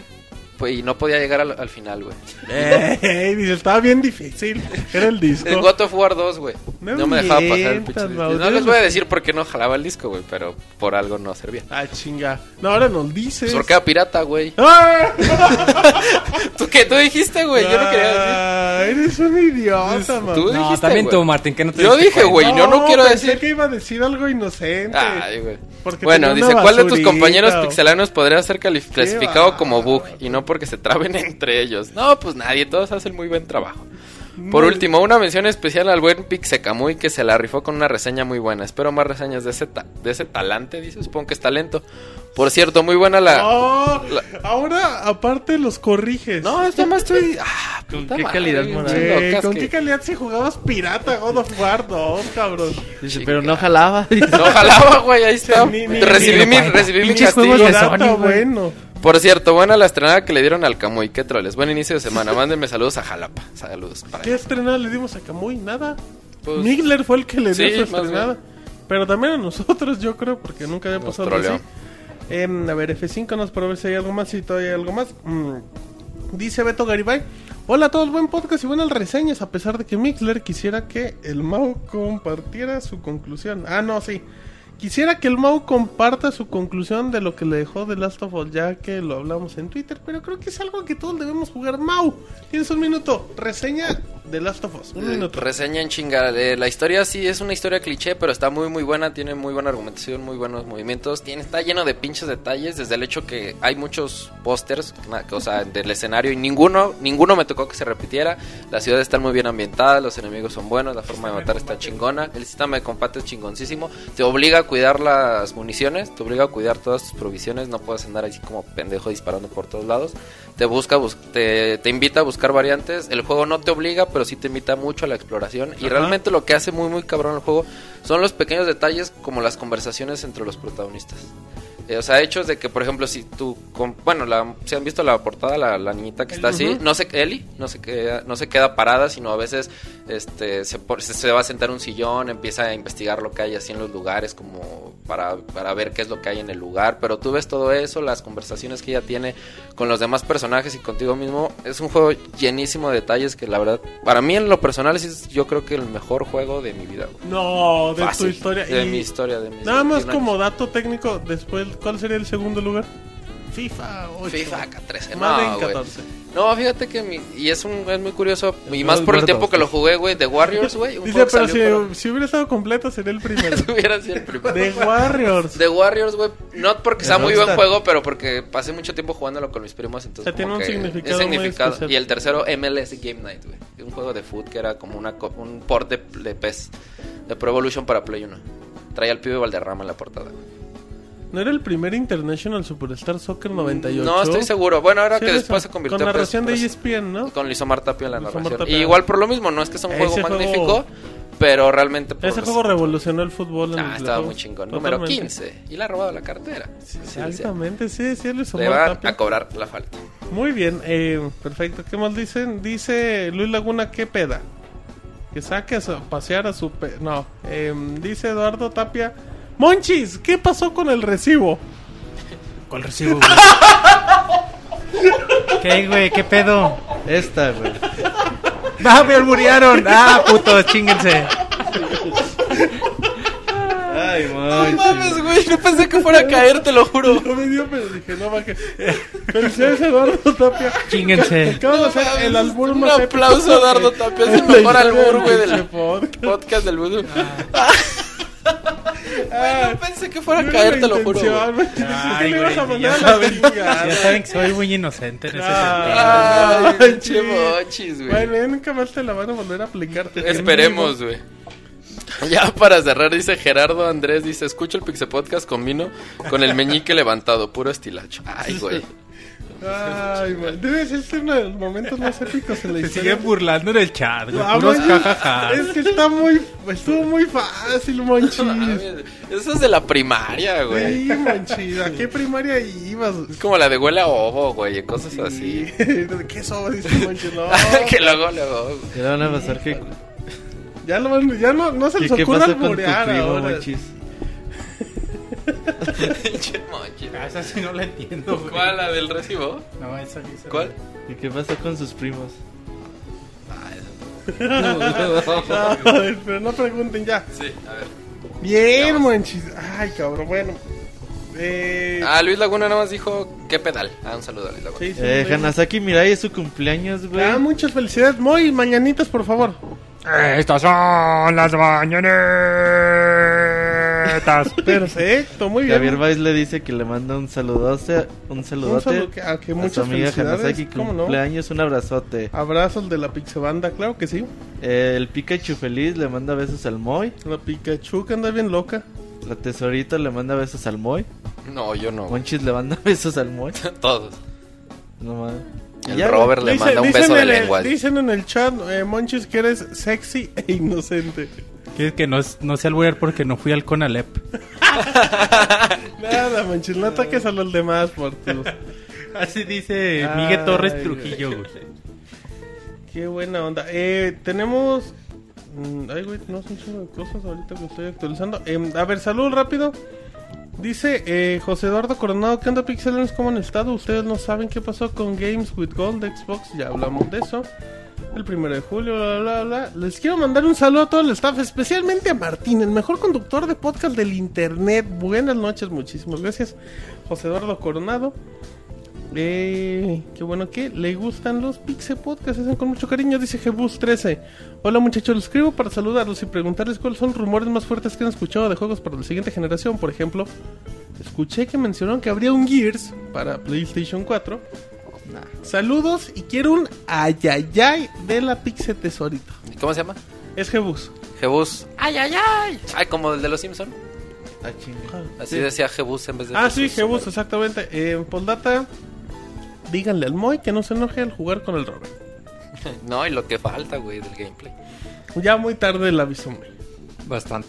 Pues, y no podía llegar al, al final, güey. Ey, [laughs] dice, estaba bien difícil. Era el disco. En God of War 2, güey. No No, me dejaba pasar el pinche disco. No les voy a de- decir por qué no jalaba el disco, güey, pero por algo no servía. Ah, chinga. No, ahora nos dices. Pues porque era pirata, güey. [laughs] ¡Ah! [laughs] ¿Tú qué? ¿Tú dijiste, güey? Yo no quería decir. Ah, Eres un idiota, man. Tú No, dijiste, también güey. tú, Martín, que no te Yo dije, güey, yo no quiero pensé decir... que iba a decir algo inocente. Ay, güey. Porque Bueno, dice, ¿cuál de tus compañeros o- pixelanos podría ser clasificado como bug? Y no porque se traben [laughs] entre ellos. No, pues nadie, todos hacen muy buen trabajo. Por último, una mención especial al buen Pixecamuy que se la rifó con una reseña muy buena. Espero más reseñas de ese, ta- de ese talante, dice. Supongo que es talento. Por cierto, muy buena la... Oh, la- Ahora, aparte, los corriges. No, esto más estoy... Ah, ¿Con qué madre, calidad moral? Locas ¿Con que- qué calidad si jugabas pirata God of War 2, cabrón? Dice, pero no jalaba. dice. No jalaba, güey, ahí está. Ni- ni- recibí ni- mi, ni- recibí mi castigo. juegos de Pirata, Sony, güey. bueno. Por cierto, buena la estrenada que le dieron al Camuy. Qué troles. Buen inicio de semana. [laughs] Mándenme saludos a Jalapa. Saludos para ¿Qué estrenada le dimos a Camuy? Nada. Pues, Migler fue el que le dio sí, su estrenada. Pero también a nosotros, yo creo, porque nunca había pasado así. Em, a ver, F5 nos para ver si hay algo más, si todavía hay algo más. Mm, Dice Beto Garibay. Hola a todos, buen podcast y buenas reseñas, a pesar de que Mixler quisiera que el Mau compartiera su conclusión. Ah, no, sí. Quisiera que el Mau comparta su conclusión de lo que le dejó de Last of Us, ya que lo hablamos en Twitter, pero creo que es algo que todos debemos jugar. Mau, tienes un minuto. Reseña de Last of Us. Un Eh, minuto. Reseña en chinga. Eh, la historia sí es una historia cliché, pero está muy muy buena, tiene muy buena argumentación, muy buenos movimientos, tiene está lleno de pinches detalles, desde el hecho que hay muchos pósters, o sea, del escenario y ninguno ninguno me tocó que se repitiera. Las ciudades están muy bien ambientadas, los enemigos son buenos, la forma de matar está chingona, el sistema de combate es chingoncísimo, te obliga a cuidar las municiones, te obliga a cuidar todas tus provisiones, no puedes andar así como pendejo disparando por todos lados. Te busca, bus- te, te invita a buscar variantes. El juego no te obliga, pero sí te invita mucho a la exploración. Y realmente lo que hace muy, muy cabrón el juego son los pequeños detalles como las conversaciones entre los protagonistas. Eh, o sea, hechos de que, por ejemplo, si tú, con- bueno, la, si han visto la portada, la, la niñita que está así, no se, Ellie, no se queda, no se queda parada, sino a veces, este, se, se, va a sentar en un sillón, empieza a investigar lo que hay así en los lugares, como para, para ver qué es lo que hay en el lugar, pero tú ves todo eso, las conversaciones que ella tiene con los demás personajes y contigo mismo, es un juego llenísimo de detalles que la verdad, para mí en lo personal sí es yo creo que el mejor juego de mi vida. güey. No, de Fácil, tu historia. De Y mi historia, de Nada más 21 como dato técnico, después, ¿cuál sería el segundo lugar? FIFA 8. FIFA 13, Madden no, güey. 14. No, fíjate que mi, y es un es muy curioso y más por el tiempo que lo jugué, güey, de Warriors, güey, Dice, pero salió si, si hubiera estado completo sería el primero. [laughs] para- hubiera sido el primero. The Warriors. The Warriors, güey, no porque De sea muy buen juego, pero porque pasé mucho tiempo jugándolo con mis primos, entonces O sea, tiene un significado es. Y el tercero MLS Game Night, güey, un juego de foot que era como una co- un port de, de PES, de Pro Evolution para Play 1. Traía al pibe Valderrama en la portada. güey. ¿No era el primer International Superstar Soccer 98? No estoy seguro. Bueno, ahora Sí, que después eso. se convirtió Con en narración de E pres- ESPN, ¿no? Con Lizomar Tapia en la Lizomar narración. Tapia. Y igual por lo mismo, no es que sea un juego juego- magnífico, pero realmente... Ese los- juego revolucionó el fútbol en Ah, estaba muy chingón. Número Totalmente. 15. Y le ha robado la cartera. Sí. Exactamente, sí, sí, Luis Le van Tapia. a cobrar la falta. Muy bien, eh, perfecto. ¿Qué más dicen? Dice Luis Laguna, ¿qué peda? Que saque a su- pasear a su... pe- no, em, dice Eduardo Tapia, Monchis, ¿qué pasó con el recibo? ¿Cuál recibo, güey? [laughs] ¿Qué, güey? ¿Qué pedo? Esta, güey. ¡Ah, me alburearon! ¡Ah, putos, chinguense! Ay, No Monchi. mames, güey. No pensé que fuera a caer, te lo juro. No me dio, pero dije, no baje. Felicidades Eduardo Tapia. Chinguense. Acabas de hacer el albur un más aplauso a épico Dardo que- Tapia, es el [laughs] mejor albur, güey, del podcast. Podcast del Voodoo. Ah, [laughs] No pensé que fuera a caer, te lo juro. intención, güey. Monchis, [laughs] ¿por qué Ay, ibas a mandar ya a la saben, ya saben que soy muy inocente en ese Ah. sentido. Ay, [laughs] sí. mochis, güey. Bueno, ya nunca más te la van a volver a aplicar. Esperemos, güey. Ya para cerrar, dice Gerardo Andrés, dice, escucho el Pixel Podcast con vino, con el meñique levantado, puro estilacho. Ay, güey. Ay, [laughs] güey. Debe ser uno de los momentos más épicos en la Se historia. siguen burlando en el chat, güey. Ah, Puros jajaja. Es que está muy. Estuvo muy fácil, Monchis. [laughs] Eso es de la primaria, güey. Sí, Monchis. ¿A qué primaria ibas? Es como la de huele a ovo, güey, cosas así. [laughs] ¿Qué eso? Dice Monchis. No. que luego, luego... Ya le van a pasar que... Ya, lo ya no, no se ¿Qué, les alburear primo, ahora. Monchis? [laughs] Ah, Esa sí no la entiendo, güey. ¿Cuál? ¿La del recibo? No, esa esa- ¿Cuál? ¿Y qué pasa con sus primos? Ay, pero no pregunten ya. Sí, a ver. Bien, Monchis. Ay, cabrón. Bueno. Eh, Ah, Luis Laguna nada más dijo, ¿qué pedal? Ah, un saludo a Luis Laguna. sí, sí, Eh, muy- Hanasaki Mirai es su cumpleaños, güey. Ah, muchas felicidades. Muy mañanitas, por favor. Estas son las mañanitas puñetas. [laughs] Perfecto, muy bien. Javier Baez le dice que le manda un saludote, un Un saludote saludo que, a que a su amiga. Hanasaki, cumpleaños, un abrazote. Abrazos de la Pixebanda, claro que sí. El Pikachu feliz le manda besos al Moy. La Pikachu que anda bien loca. La Tesorito le manda besos al Moy. No, yo no. Monchis le manda [laughs] besos al Moy. [laughs] Todos. No mames. El Ya, Robert le Dice- manda un beso de el- lengua. Dicen en el chat, eh, Monchis, que eres sexy e inocente. Que, que no, no sé alburear porque no fui al Conalep. Nada, Monchis, no ataques a los demás por tus... [laughs] Así dice Ay, Miguel Torres. Trujillo. güey. Qué buena onda. Eh, tenemos... mm, Ay, güey, no son chingo de cosas ahorita que estoy actualizando. Em, a ver, salud rápido. Dice eh, José Eduardo Coronado, ¿qué onda Pixelers? ¿Cómo han estado? Ustedes no saben qué pasó con Games with Gold de Xbox, ya hablamos de eso. El primero de julio, bla, bla, bla. Les quiero mandar un saludo a todo el staff, especialmente a Martín, el mejor conductor de podcast del internet. Buenas noches, muchísimas gracias. José Eduardo Coronado. Eh, qué bueno que le gustan los Pixel Podcasts, hacen con mucho cariño, dice Jebus 13. Hola muchachos, les escribo para saludarlos y preguntarles cuáles son los rumores más fuertes que han escuchado de juegos para la siguiente generación. Por ejemplo, escuché que mencionaron que habría un Gears para PlayStation 4. Saludos y quiero un ayayay de la Pixel Tesorito. ¿Cómo se llama? Es Jebus. Jebus. Ay, ay, ay. Ay, como el de los Simpson. Ah, chinga. Así decía Jebus en vez de Ah, sí. Jebus, exactamente. Eh, En postdata, díganle al Moy que no se enoje al jugar con el Robert. [laughs] No, y lo que falta, güey, del gameplay. Ya muy tarde el aviso, Moy. Bastante.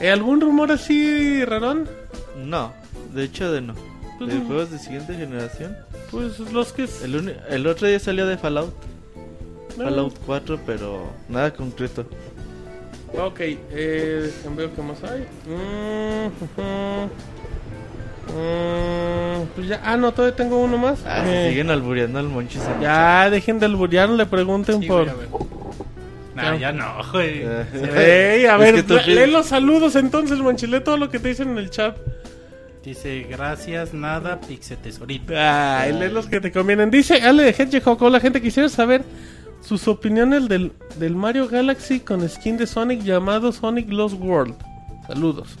Eh, ¿Algún rumor así, Rarón? No, de hecho de no. Pues de no. juegos de siguiente generación. Pues los que... El, uni- el otro día salió de Fallout. No. Fallout 4, pero nada concreto. Ok, eh, veo qué más hay. Mm. [laughs] Mm, pues ya, ah, no, todavía tengo uno más. Ah, Eh, se siguen albureando al Monchis. en el ya, dejen de alburear, no le pregunten Sí, por... Nah, ya no, güey. [laughs] Ey, a Es ver, lee los saludos entonces, manchile todo lo que te dicen en el chat. Dice, gracias, nada, Pixel Tesorita. Ay, lee los que te convienen. Dice Ale de Hedgehog, la gente quisiera saber sus opiniones del, del Mario Galaxy con skin de Sonic llamado Sonic Lost World. Saludos.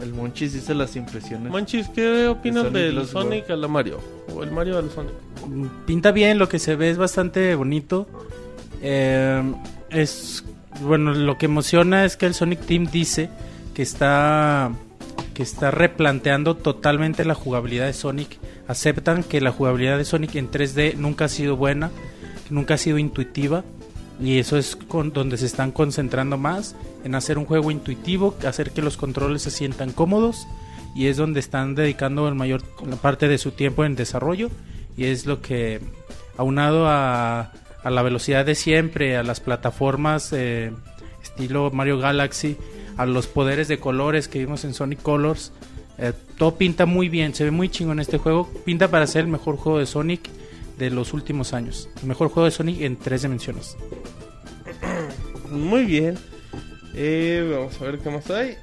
El Monchis hizo las impresiones. Monchis, ¿qué opinas Sonic del Lost Sonic a la Mario? O el Mario al Sonic. Pinta bien, lo que se ve es bastante bonito. Eh, es bueno, lo que emociona es que el Sonic Team dice que está que está replanteando totalmente la jugabilidad de Sonic. Aceptan que la jugabilidad de Sonic en 3D nunca ha sido buena, nunca ha sido intuitiva y eso es donde se están concentrando más en hacer un juego intuitivo, hacer que los controles se sientan cómodos y es donde están dedicando el mayor parte de su tiempo en desarrollo y es lo que aunado a, a la velocidad de siempre, a las plataformas eh, estilo Mario Galaxy, a los poderes de colores que vimos en Sonic Colors, eh, todo pinta muy bien, se ve muy chingo en este juego, pinta para ser el mejor juego de Sonic de los últimos años, el mejor juego de Sonic en tres dimensiones. Muy bien. Eh, vamos a ver qué más hay.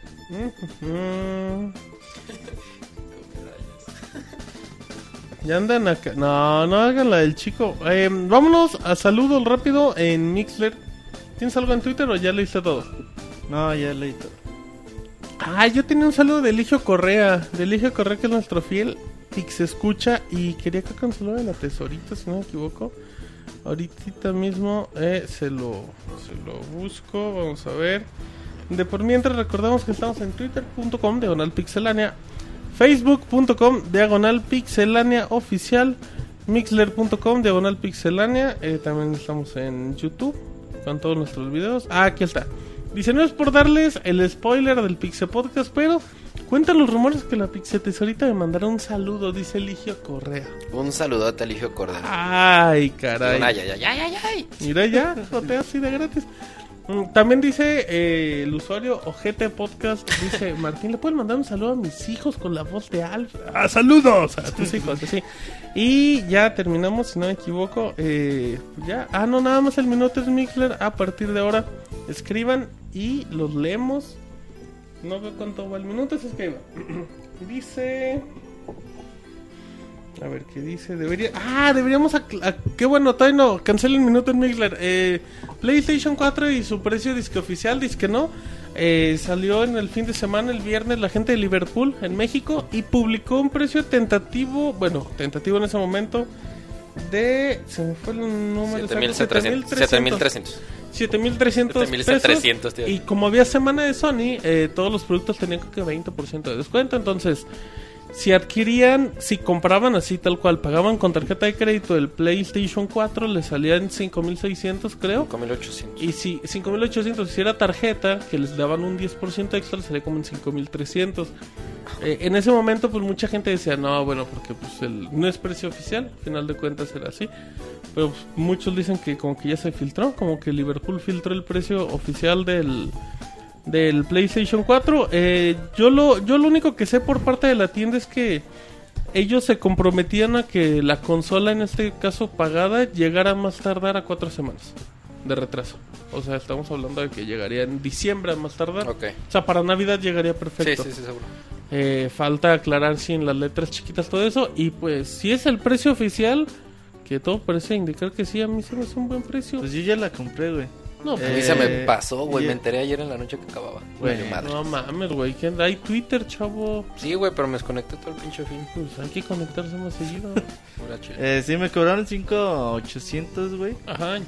Ya andan acá. No, no hagan la del chico. Eh, vámonos a saludos rápido en Mixler. ¿Tienes algo en Twitter o ya leíste todo? No, ya leí todo. Ah, yo tenía un saludo de Eligio Correa. De Eligio Correa, que es nuestro fiel Pix escucha. Y quería que de la tesorita, si no me equivoco. Ahorita mismo eh, se, lo, se lo busco. Vamos a ver. De por mientras recordamos que estamos en twitter.com diagonal pixelánea, facebook.com diagonal pixelánea oficial, mixler.com diagonal pixelánea. eh, también estamos en YouTube con todos nuestros videos. Ah, aquí está. Dice, no es por darles el spoiler del Pixel Podcast, pero cuentan los rumores que la Pixel Tesorita me mandará un saludo, dice Eligio Correa. Un saludote Eligio Cordero. Ay, caray. Ay, ay, ay, ay, ay, ay. Mira ya, jotea así de gratis. Mm, También dice eh, el usuario Ojete Podcast, dice, [laughs] Martín, ¿le pueden mandar un saludo a mis hijos con la voz de Alf? ¡Ah, saludos! A tus hijos, sí. Y ya terminamos, si no me equivoco. eh, ya, ah, no, nada más el minuto es Mixler. A partir de ahora, escriban y los leemos. No veo cuánto va el minuto, es que ahí [clears throat] va. dice... A ver, ¿qué dice? Debería... Ah, deberíamos... Qué bueno, todavía no. Cancela el minuto en Mixler. Eh, PlayStation 4 y su precio disque oficial, disque no. eh, salió en el fin de semana, el viernes, la gente de Liverpool en México y publicó un precio tentativo, bueno, tentativo en ese momento, de. Se me fue el número. exacto, 7300. 7300. 7300 pesos. 7300, tío. Y como había semana de Sony, eh, todos los productos tenían creo que 20% de descuento. Entonces, si adquirían, si compraban así tal cual, pagaban con tarjeta de crédito el PlayStation 4, les salían 5600, creo. 5800. Y si 5800 si era tarjeta, que les daban un 10% extra, salía como en 5300. Eh, en ese momento, pues mucha gente decía, no, bueno, porque pues el, no es precio oficial, al final de cuentas era así. Pero pues, muchos dicen que como que ya se filtró, como que Liverpool filtró el precio oficial del, del PlayStation 4. Eh, yo, lo, yo lo único que sé por parte de la tienda es que ellos se comprometían a que la consola, en este caso pagada, llegara más tardar a cuatro semanas de retraso. O sea, estamos hablando de que llegaría en diciembre a más tardar. Ok. O sea, para Navidad llegaría Sí, perfecto. sí, sí, seguro. Eh, falta aclarar si en las letras chiquitas todo eso. Y pues, si es el precio oficial, que todo parece indicar que sí, a mí se me hace un buen precio. Pues yo ya la compré, güey. No, A pues, mí se me Eh, pasó, güey. Me enteré ayer en la noche que acababa. Güey, Vale, madre. no mames, güey. Hay Twitter, chavo. Sí, güey, pero me desconecté todo el pinche fin. Pues hay que conectarse más seguido. [laughs] Eh, sí, me cobraron 5,800, güey. Ajá.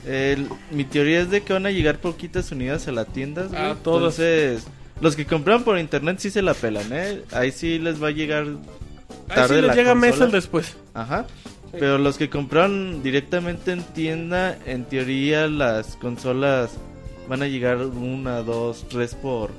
Mi teoría es de que van a llegar poquitas unidades a la tienda. güey. Ah, todas. Entonces, los que compraron por internet sí se la pelan, ¿eh? Ahí sí les va a llegar tarde sí la les llega consola. meses después. Ajá. Pero los que compraron directamente en tienda, en teoría las consolas van a llegar una, dos, tres por,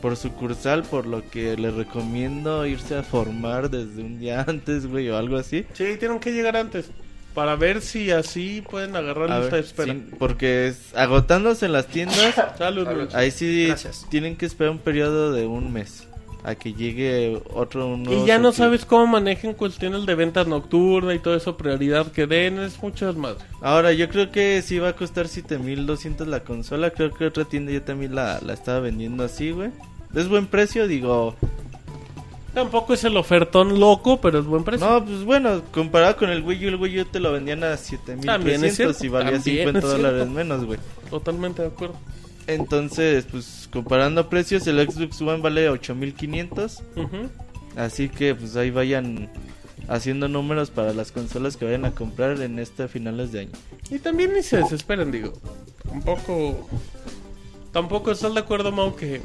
por sucursal, por lo que les recomiendo irse a formar desde un día [laughs] antes, güey, o algo así. Sí, tienen que llegar antes. Para ver si así pueden agarrar A lista ver, de espera. sí, porque es, agotándose en las tiendas, [laughs] Salud, ahí sí Gracias. tienen que esperar un periodo de un mes a que llegue otro Y ya no sabes cómo manejen cuestiones de ventas nocturna y todo eso, prioridad que den, es mucho desmadre. Ahora, yo creo que sí va a costar 7200 la consola. Creo que otra tienda ya también la, la estaba vendiendo así, güey. Es buen precio, digo. Tampoco es el ofertón loco, pero es buen precio. No, pues bueno, comparado con el Wii U, el Wii U te lo vendían a También es 7300 cierto, y valía también 50 es dólares menos, güey. Totalmente de acuerdo. Entonces, pues comparando precios, el Xbox One vale 8500. Ujú. Así que, pues ahí vayan haciendo números para las consolas que vayan a comprar en este finales de año. Y también ni se desesperen, digo. Tampoco. Tampoco estás de acuerdo, Mau, que,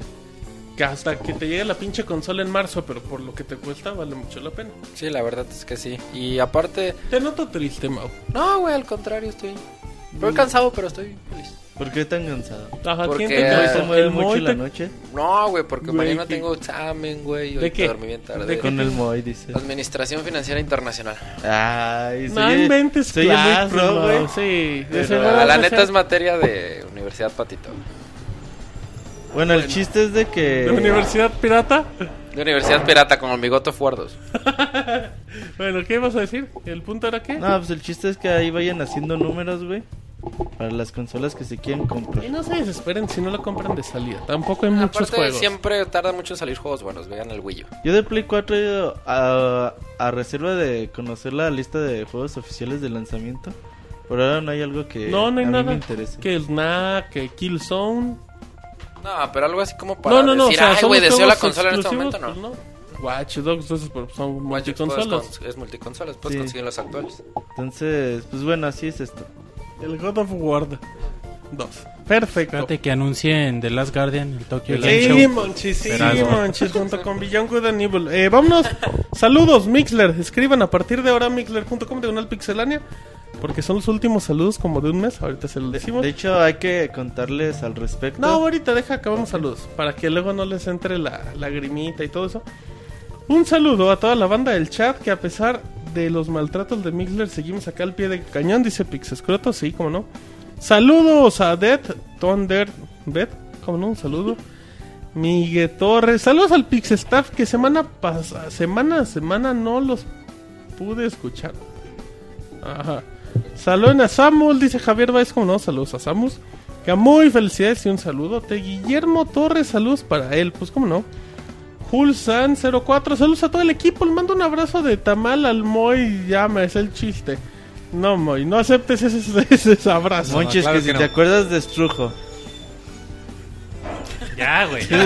que hasta que te llegue la pinche consola en marzo, pero por lo que te cuesta, vale mucho la pena. Sí, la verdad es que sí. Y aparte, Te noto triste, Mau. no, güey, al contrario, estoy. Estoy cansado, pero estoy feliz. ¿Por qué tan cansado? Ajá, Porque- ¿quién te? ¿Se mueve El mucho en la te- noche? No, güey, porque Güey, mañana tengo examen, güey. Y ¿De qué? dormí bien tarde. ¿De qué? Con el Moy, dice. Administración Financiera Internacional. Ay, No oye- inventes se oye clases, muy pro, güey. Sí, Pero- la neta es materia de Universidad Patito. Bueno, el chiste es de que... ¿De Universidad Pirata? De Universidad Pirata con Amigoto Fuerdos. [laughs] Bueno, ¿qué ibas a decir? ¿El punto era qué? No, pues el chiste es que ahí vayan haciendo números, güey. Para las consolas que se quieren comprar. Y no se desesperen si no lo compran de salida. Tampoco hay muchos Aparte, juegos. siempre tarda mucho en salir juegos buenos. Vean el Wii U. Yo de Play 4 a, a reserva de conocer la lista de juegos oficiales de lanzamiento. Por ahora no hay algo que No, no hay a mí nada. me interese. Que Snack, que Killzone. No, pero algo así como para no, no, no. decir, o sea, ay, güey, deseo la consola en este momento, no. pues no. Watch Dogs, pues, son Watch Dogs multiconsolas. es multiconsolas, puedes Sí. conseguir los actuales. Entonces, pues bueno, así es esto. El God of War 2. Perfecto. Espérate que anuncien The Last Guardian, el Tokyo Game Sí, Show. Monchis, sí, Verás. Monchis, junto con Beyond Good and Evil. Eh, vámonos. Saludos, Mixler. Escriban a partir de ahora mixler.com de una pixelania. Porque son los últimos saludos como de un mes. Ahorita se los decimos. De hecho, hay que contarles al respecto. No, ahorita deja, acabamos saludos. Para que luego no les entre la lagrimita y todo eso. Un saludo a toda la banda del chat que a pesar de los maltratos de Mixler seguimos acá al pie de cañón, dice Pixescroto, sí, como no. Saludos a Dead Thunder, Dead, como no, un saludo. Miguel Torres, saludos al Pixestaff que semana pasada, semana a semana no los pude escuchar. Ajá. Saludos a Samus, dice Javier Baez, como no, saludos a Samus. Que muy felicidades y un saludo. De Guillermo Torres, saludos para él, pues como no. Hulsan04, saludos a todo el equipo. Le mando un abrazo de tamal al Moy. Ya me es el chiste. No, Moy, no aceptes ese, ese, [laughs] ese abrazo. Monches, claro que que si no. te acuerdas de Strujo. Ya, güey. [laughs]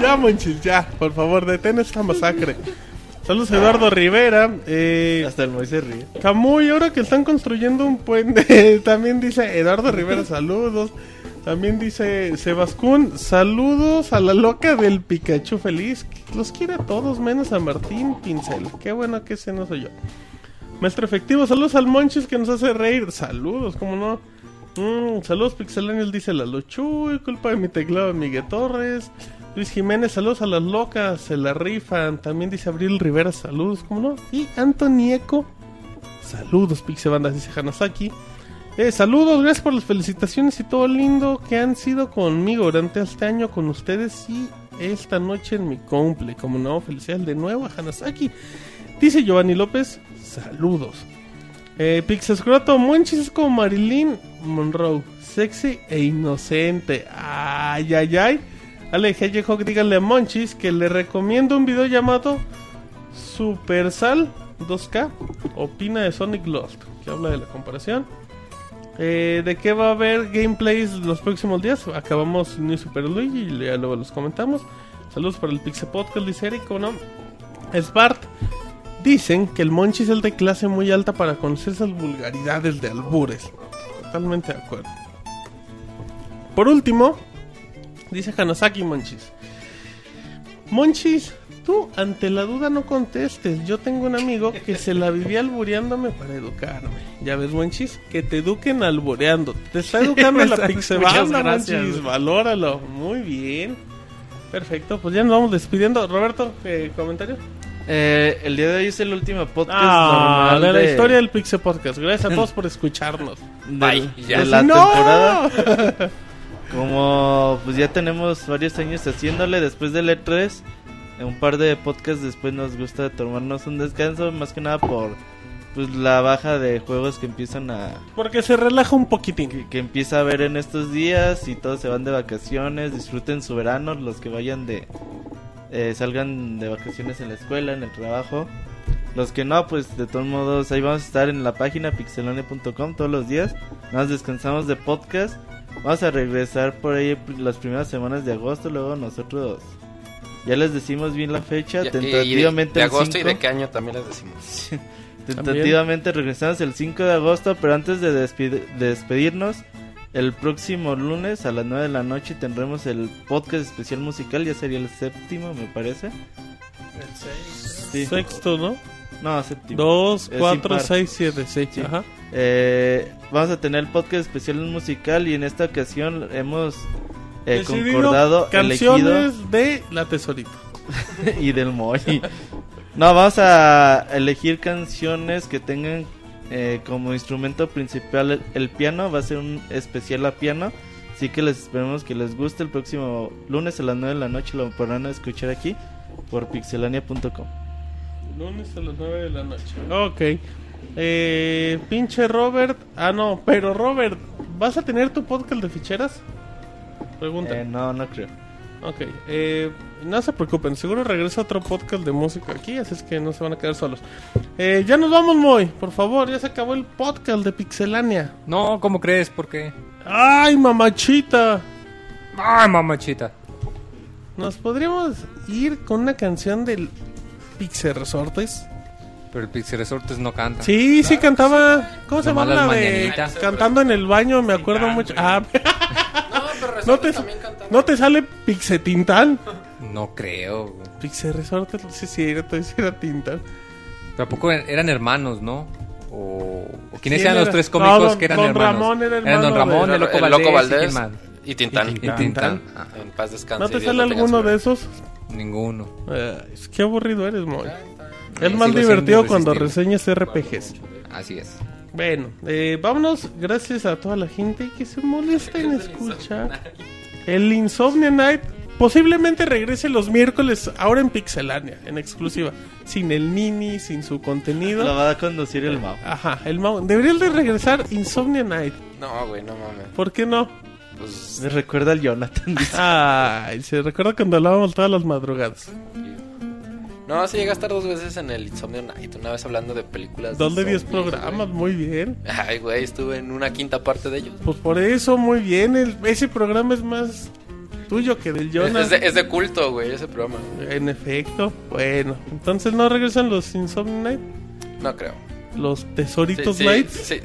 Ya, Monchis, ya. Por favor, detén esta masacre. Saludos a Eduardo Rivera. Eh, Hasta el Moisés ríe. Camuy, ahora que están construyendo un puente. [laughs] También dice Eduardo Rivera, saludos. También dice Sebascún, saludos a la loca del Pikachu feliz. Los quiere a todos, menos a Martín Pincel. Qué bueno que ese no soy yo. Maestro efectivo, saludos al Monchis que nos hace reír. Saludos, cómo no. Mm, saludos Pixelaniel, dice la Chuy, culpa de mi teclado Miguel Torres. Luis Jiménez, saludos a las locas, se la rifan. También dice Abril Rivera, saludos, cómo no. Y Antonieco, saludos Pixebanda, dice Hanasaki. Eh, saludos, gracias por las felicitaciones y todo lindo que han sido conmigo durante este año con ustedes y esta noche en mi cumple. Como no, felicidades de nuevo a Hanasaki. Dice Giovanni López, saludos. Eh, Pixescroto, Monchis como Marilyn Monroe, sexy e inocente. Ay, ay, ay. Ale Hedgehog, díganle a Monchis que le recomiendo un video llamado Supersal 2K. Opina de Sonic Lost, que habla de la comparación. Eh, ¿De qué va a haber gameplays los próximos días? Acabamos New Super Luigi y ya luego los comentamos. Saludos para el Pixel Podcast, dice Eric, ¿o no? Sbart. Dicen que el Monchi es el de clase muy alta para conocer esas vulgaridades de albures. Totalmente de acuerdo. Por último, dice Hanasaki Monchis. Monchis, tú ante la duda no contestes. Yo tengo un amigo que se la vivía albureándome para educarme. Ya ves, Monchis, que te eduquen albureando. Te está educando la pixebanda, Muchas gracias. Monchis. Valóralo. Muy bien. Perfecto, pues ya nos vamos despidiendo. Roberto, ¿qué comentario? Eh, el día de hoy es el último podcast Ah, normal de la de, historia del Pixel Podcast. Gracias a todos por escucharnos. [laughs] Bye, ya. de la ¡No! temporada. [laughs] Como pues ya tenemos varios años haciéndole después del E3, en un par de podcasts después nos gusta tomarnos un descanso, más que nada por pues la baja de juegos que empiezan a Porque se relaja un poquitín. que, que empieza a haber en estos días y todos se van de vacaciones, disfruten su verano, los que vayan de eh, salgan de vacaciones en la escuela, en el trabajo. Los que no, pues de todos modos ahí vamos a estar en la página pixelone.com todos los días. Nos descansamos de podcast. Vamos a regresar por ahí las primeras semanas de agosto, luego nosotros ya les decimos bien la fecha, Y- y- y de, tentativamente de el agosto y 5. de qué año también les decimos. [laughs] Tentativamente regresamos el 5 de agosto, pero antes de, despedirnos, el próximo lunes a las 9 de la noche tendremos el podcast especial musical, ya sería el séptimo, me parece. Sí. Sexto, ¿no? No, séptimo. Dos, Es cuatro, impar. seis, siete, seis. Sí. Ajá. Eh, vamos a tener el podcast especial musical y en esta ocasión hemos eh, concordado, elegido canciones de La Tesorita. [laughs] y del Moy. No, vamos a elegir canciones que tengan eh, como instrumento principal el, el piano. Va a ser un especial a piano. Así que les esperemos que les guste. El próximo lunes a las 9 de la noche lo podrán escuchar aquí por pixelania.com. Lunes a las 9 de la noche. Ok. Eh, pinche Robert. Ah, no, pero Robert, ¿vas a tener tu podcast de ficheras? Pregunta. Eh, no, no creo. Ok. Eh, no se preocupen, seguro regresa otro podcast de música aquí, así es que no se van a quedar solos. Eh, ya nos vamos, Moy. Por favor, ya se acabó el podcast de Pixelania. No, ¿cómo crees? ¿Por qué? ¡Ay, mamachita! ¡Ay, mamachita! ¿Nos podríamos ir con una canción del Pixel Resortes? Pero el Pixie Resortes no canta. Sí, sí cantaba. ¿Cómo se llama la de mañanitas. cantando en el baño? Me acuerdo mucho. Ah, No, [laughs] pero no te, no te sale Pixetintán. [laughs] No creo. Pixel Resortes, sí, sí, era, sí era Tintán. Tampoco eran hermanos, ¿no? O, o quiénes ¿Quién eran los era? tres No, cómicos don- que eran don hermanos. Ramón era Eran hermano Don Ramón, de- el Loco el Valdés, Loco ¿y Valdés quién más? y Tintán. Y Tintán. Ah, En paz descanse. ¿No te sale alguno de esos? ninguno. Eh, es que aburrido eres, Moy. Es más divertido cuando reseñas RPGs. Así es. Bueno, eh, vámonos. Gracias a toda la gente que se molesta en escuchar. El Insomnia Night posiblemente regrese los miércoles, ahora en Pixelania, en exclusiva. Sin el Nini, sin su contenido. Lo va a conducir el Mao. Ajá, el Mau. Debería de regresar Insomnia Night. No, güey, no mames. ¿Por qué no? Pues Me recuerda al Jonathan. dice. Ay, se recuerda cuando hablábamos todas las madrugadas. No, sí llegué a estar dos veces en el Insomnio Night. Una vez hablando de películas. Dos de 10 zombies, programas, güey. muy bien. Ay, güey, estuve en una quinta parte de ellos. Pues por eso, muy bien. El- ese programa es más tuyo que del Jonas. es de, es de culto, güey, ese programa. En efecto. Bueno, entonces no regresan los Insomnia Night. No creo. Los Tesoritos sí,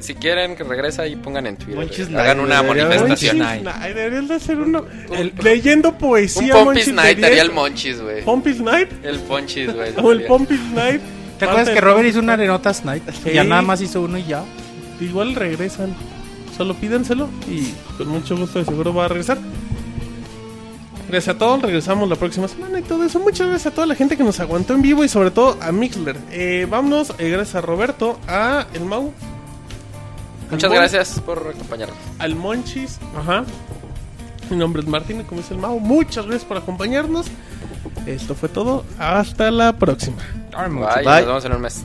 si quieren que regrese ahí, pongan en Twitter. Monchis eh, Hagan una debería- manifestación. Monchis Night. Night, Deberían de hacer uno. El- leyendo Un poesía. Pompis Monchis, Night debería- haría el Monchis, güey. Pompis Night. El Ponchis, güey. O el. Pompis Night. ¿Te acuerdas que Robert hizo una Arenotas Night? Sí. Ya nada más hizo uno y ya. Igual regresan. Solo pídenselo y con mucho gusto de seguro va a regresar. Gracias a todos, regresamos la próxima semana y todo eso. Muchas gracias a toda la gente que nos aguantó en vivo y sobre todo a Mixler. Eh, vámonos, eh, gracias a Roberto, a El Mau, Muchas gracias por acompañarnos. al Monchis, ajá. Mi nombre es Martín, y como dice el Mau, muchas gracias por acompañarnos. Esto fue todo, hasta la próxima. Bye, Bye. nos vemos en un mes.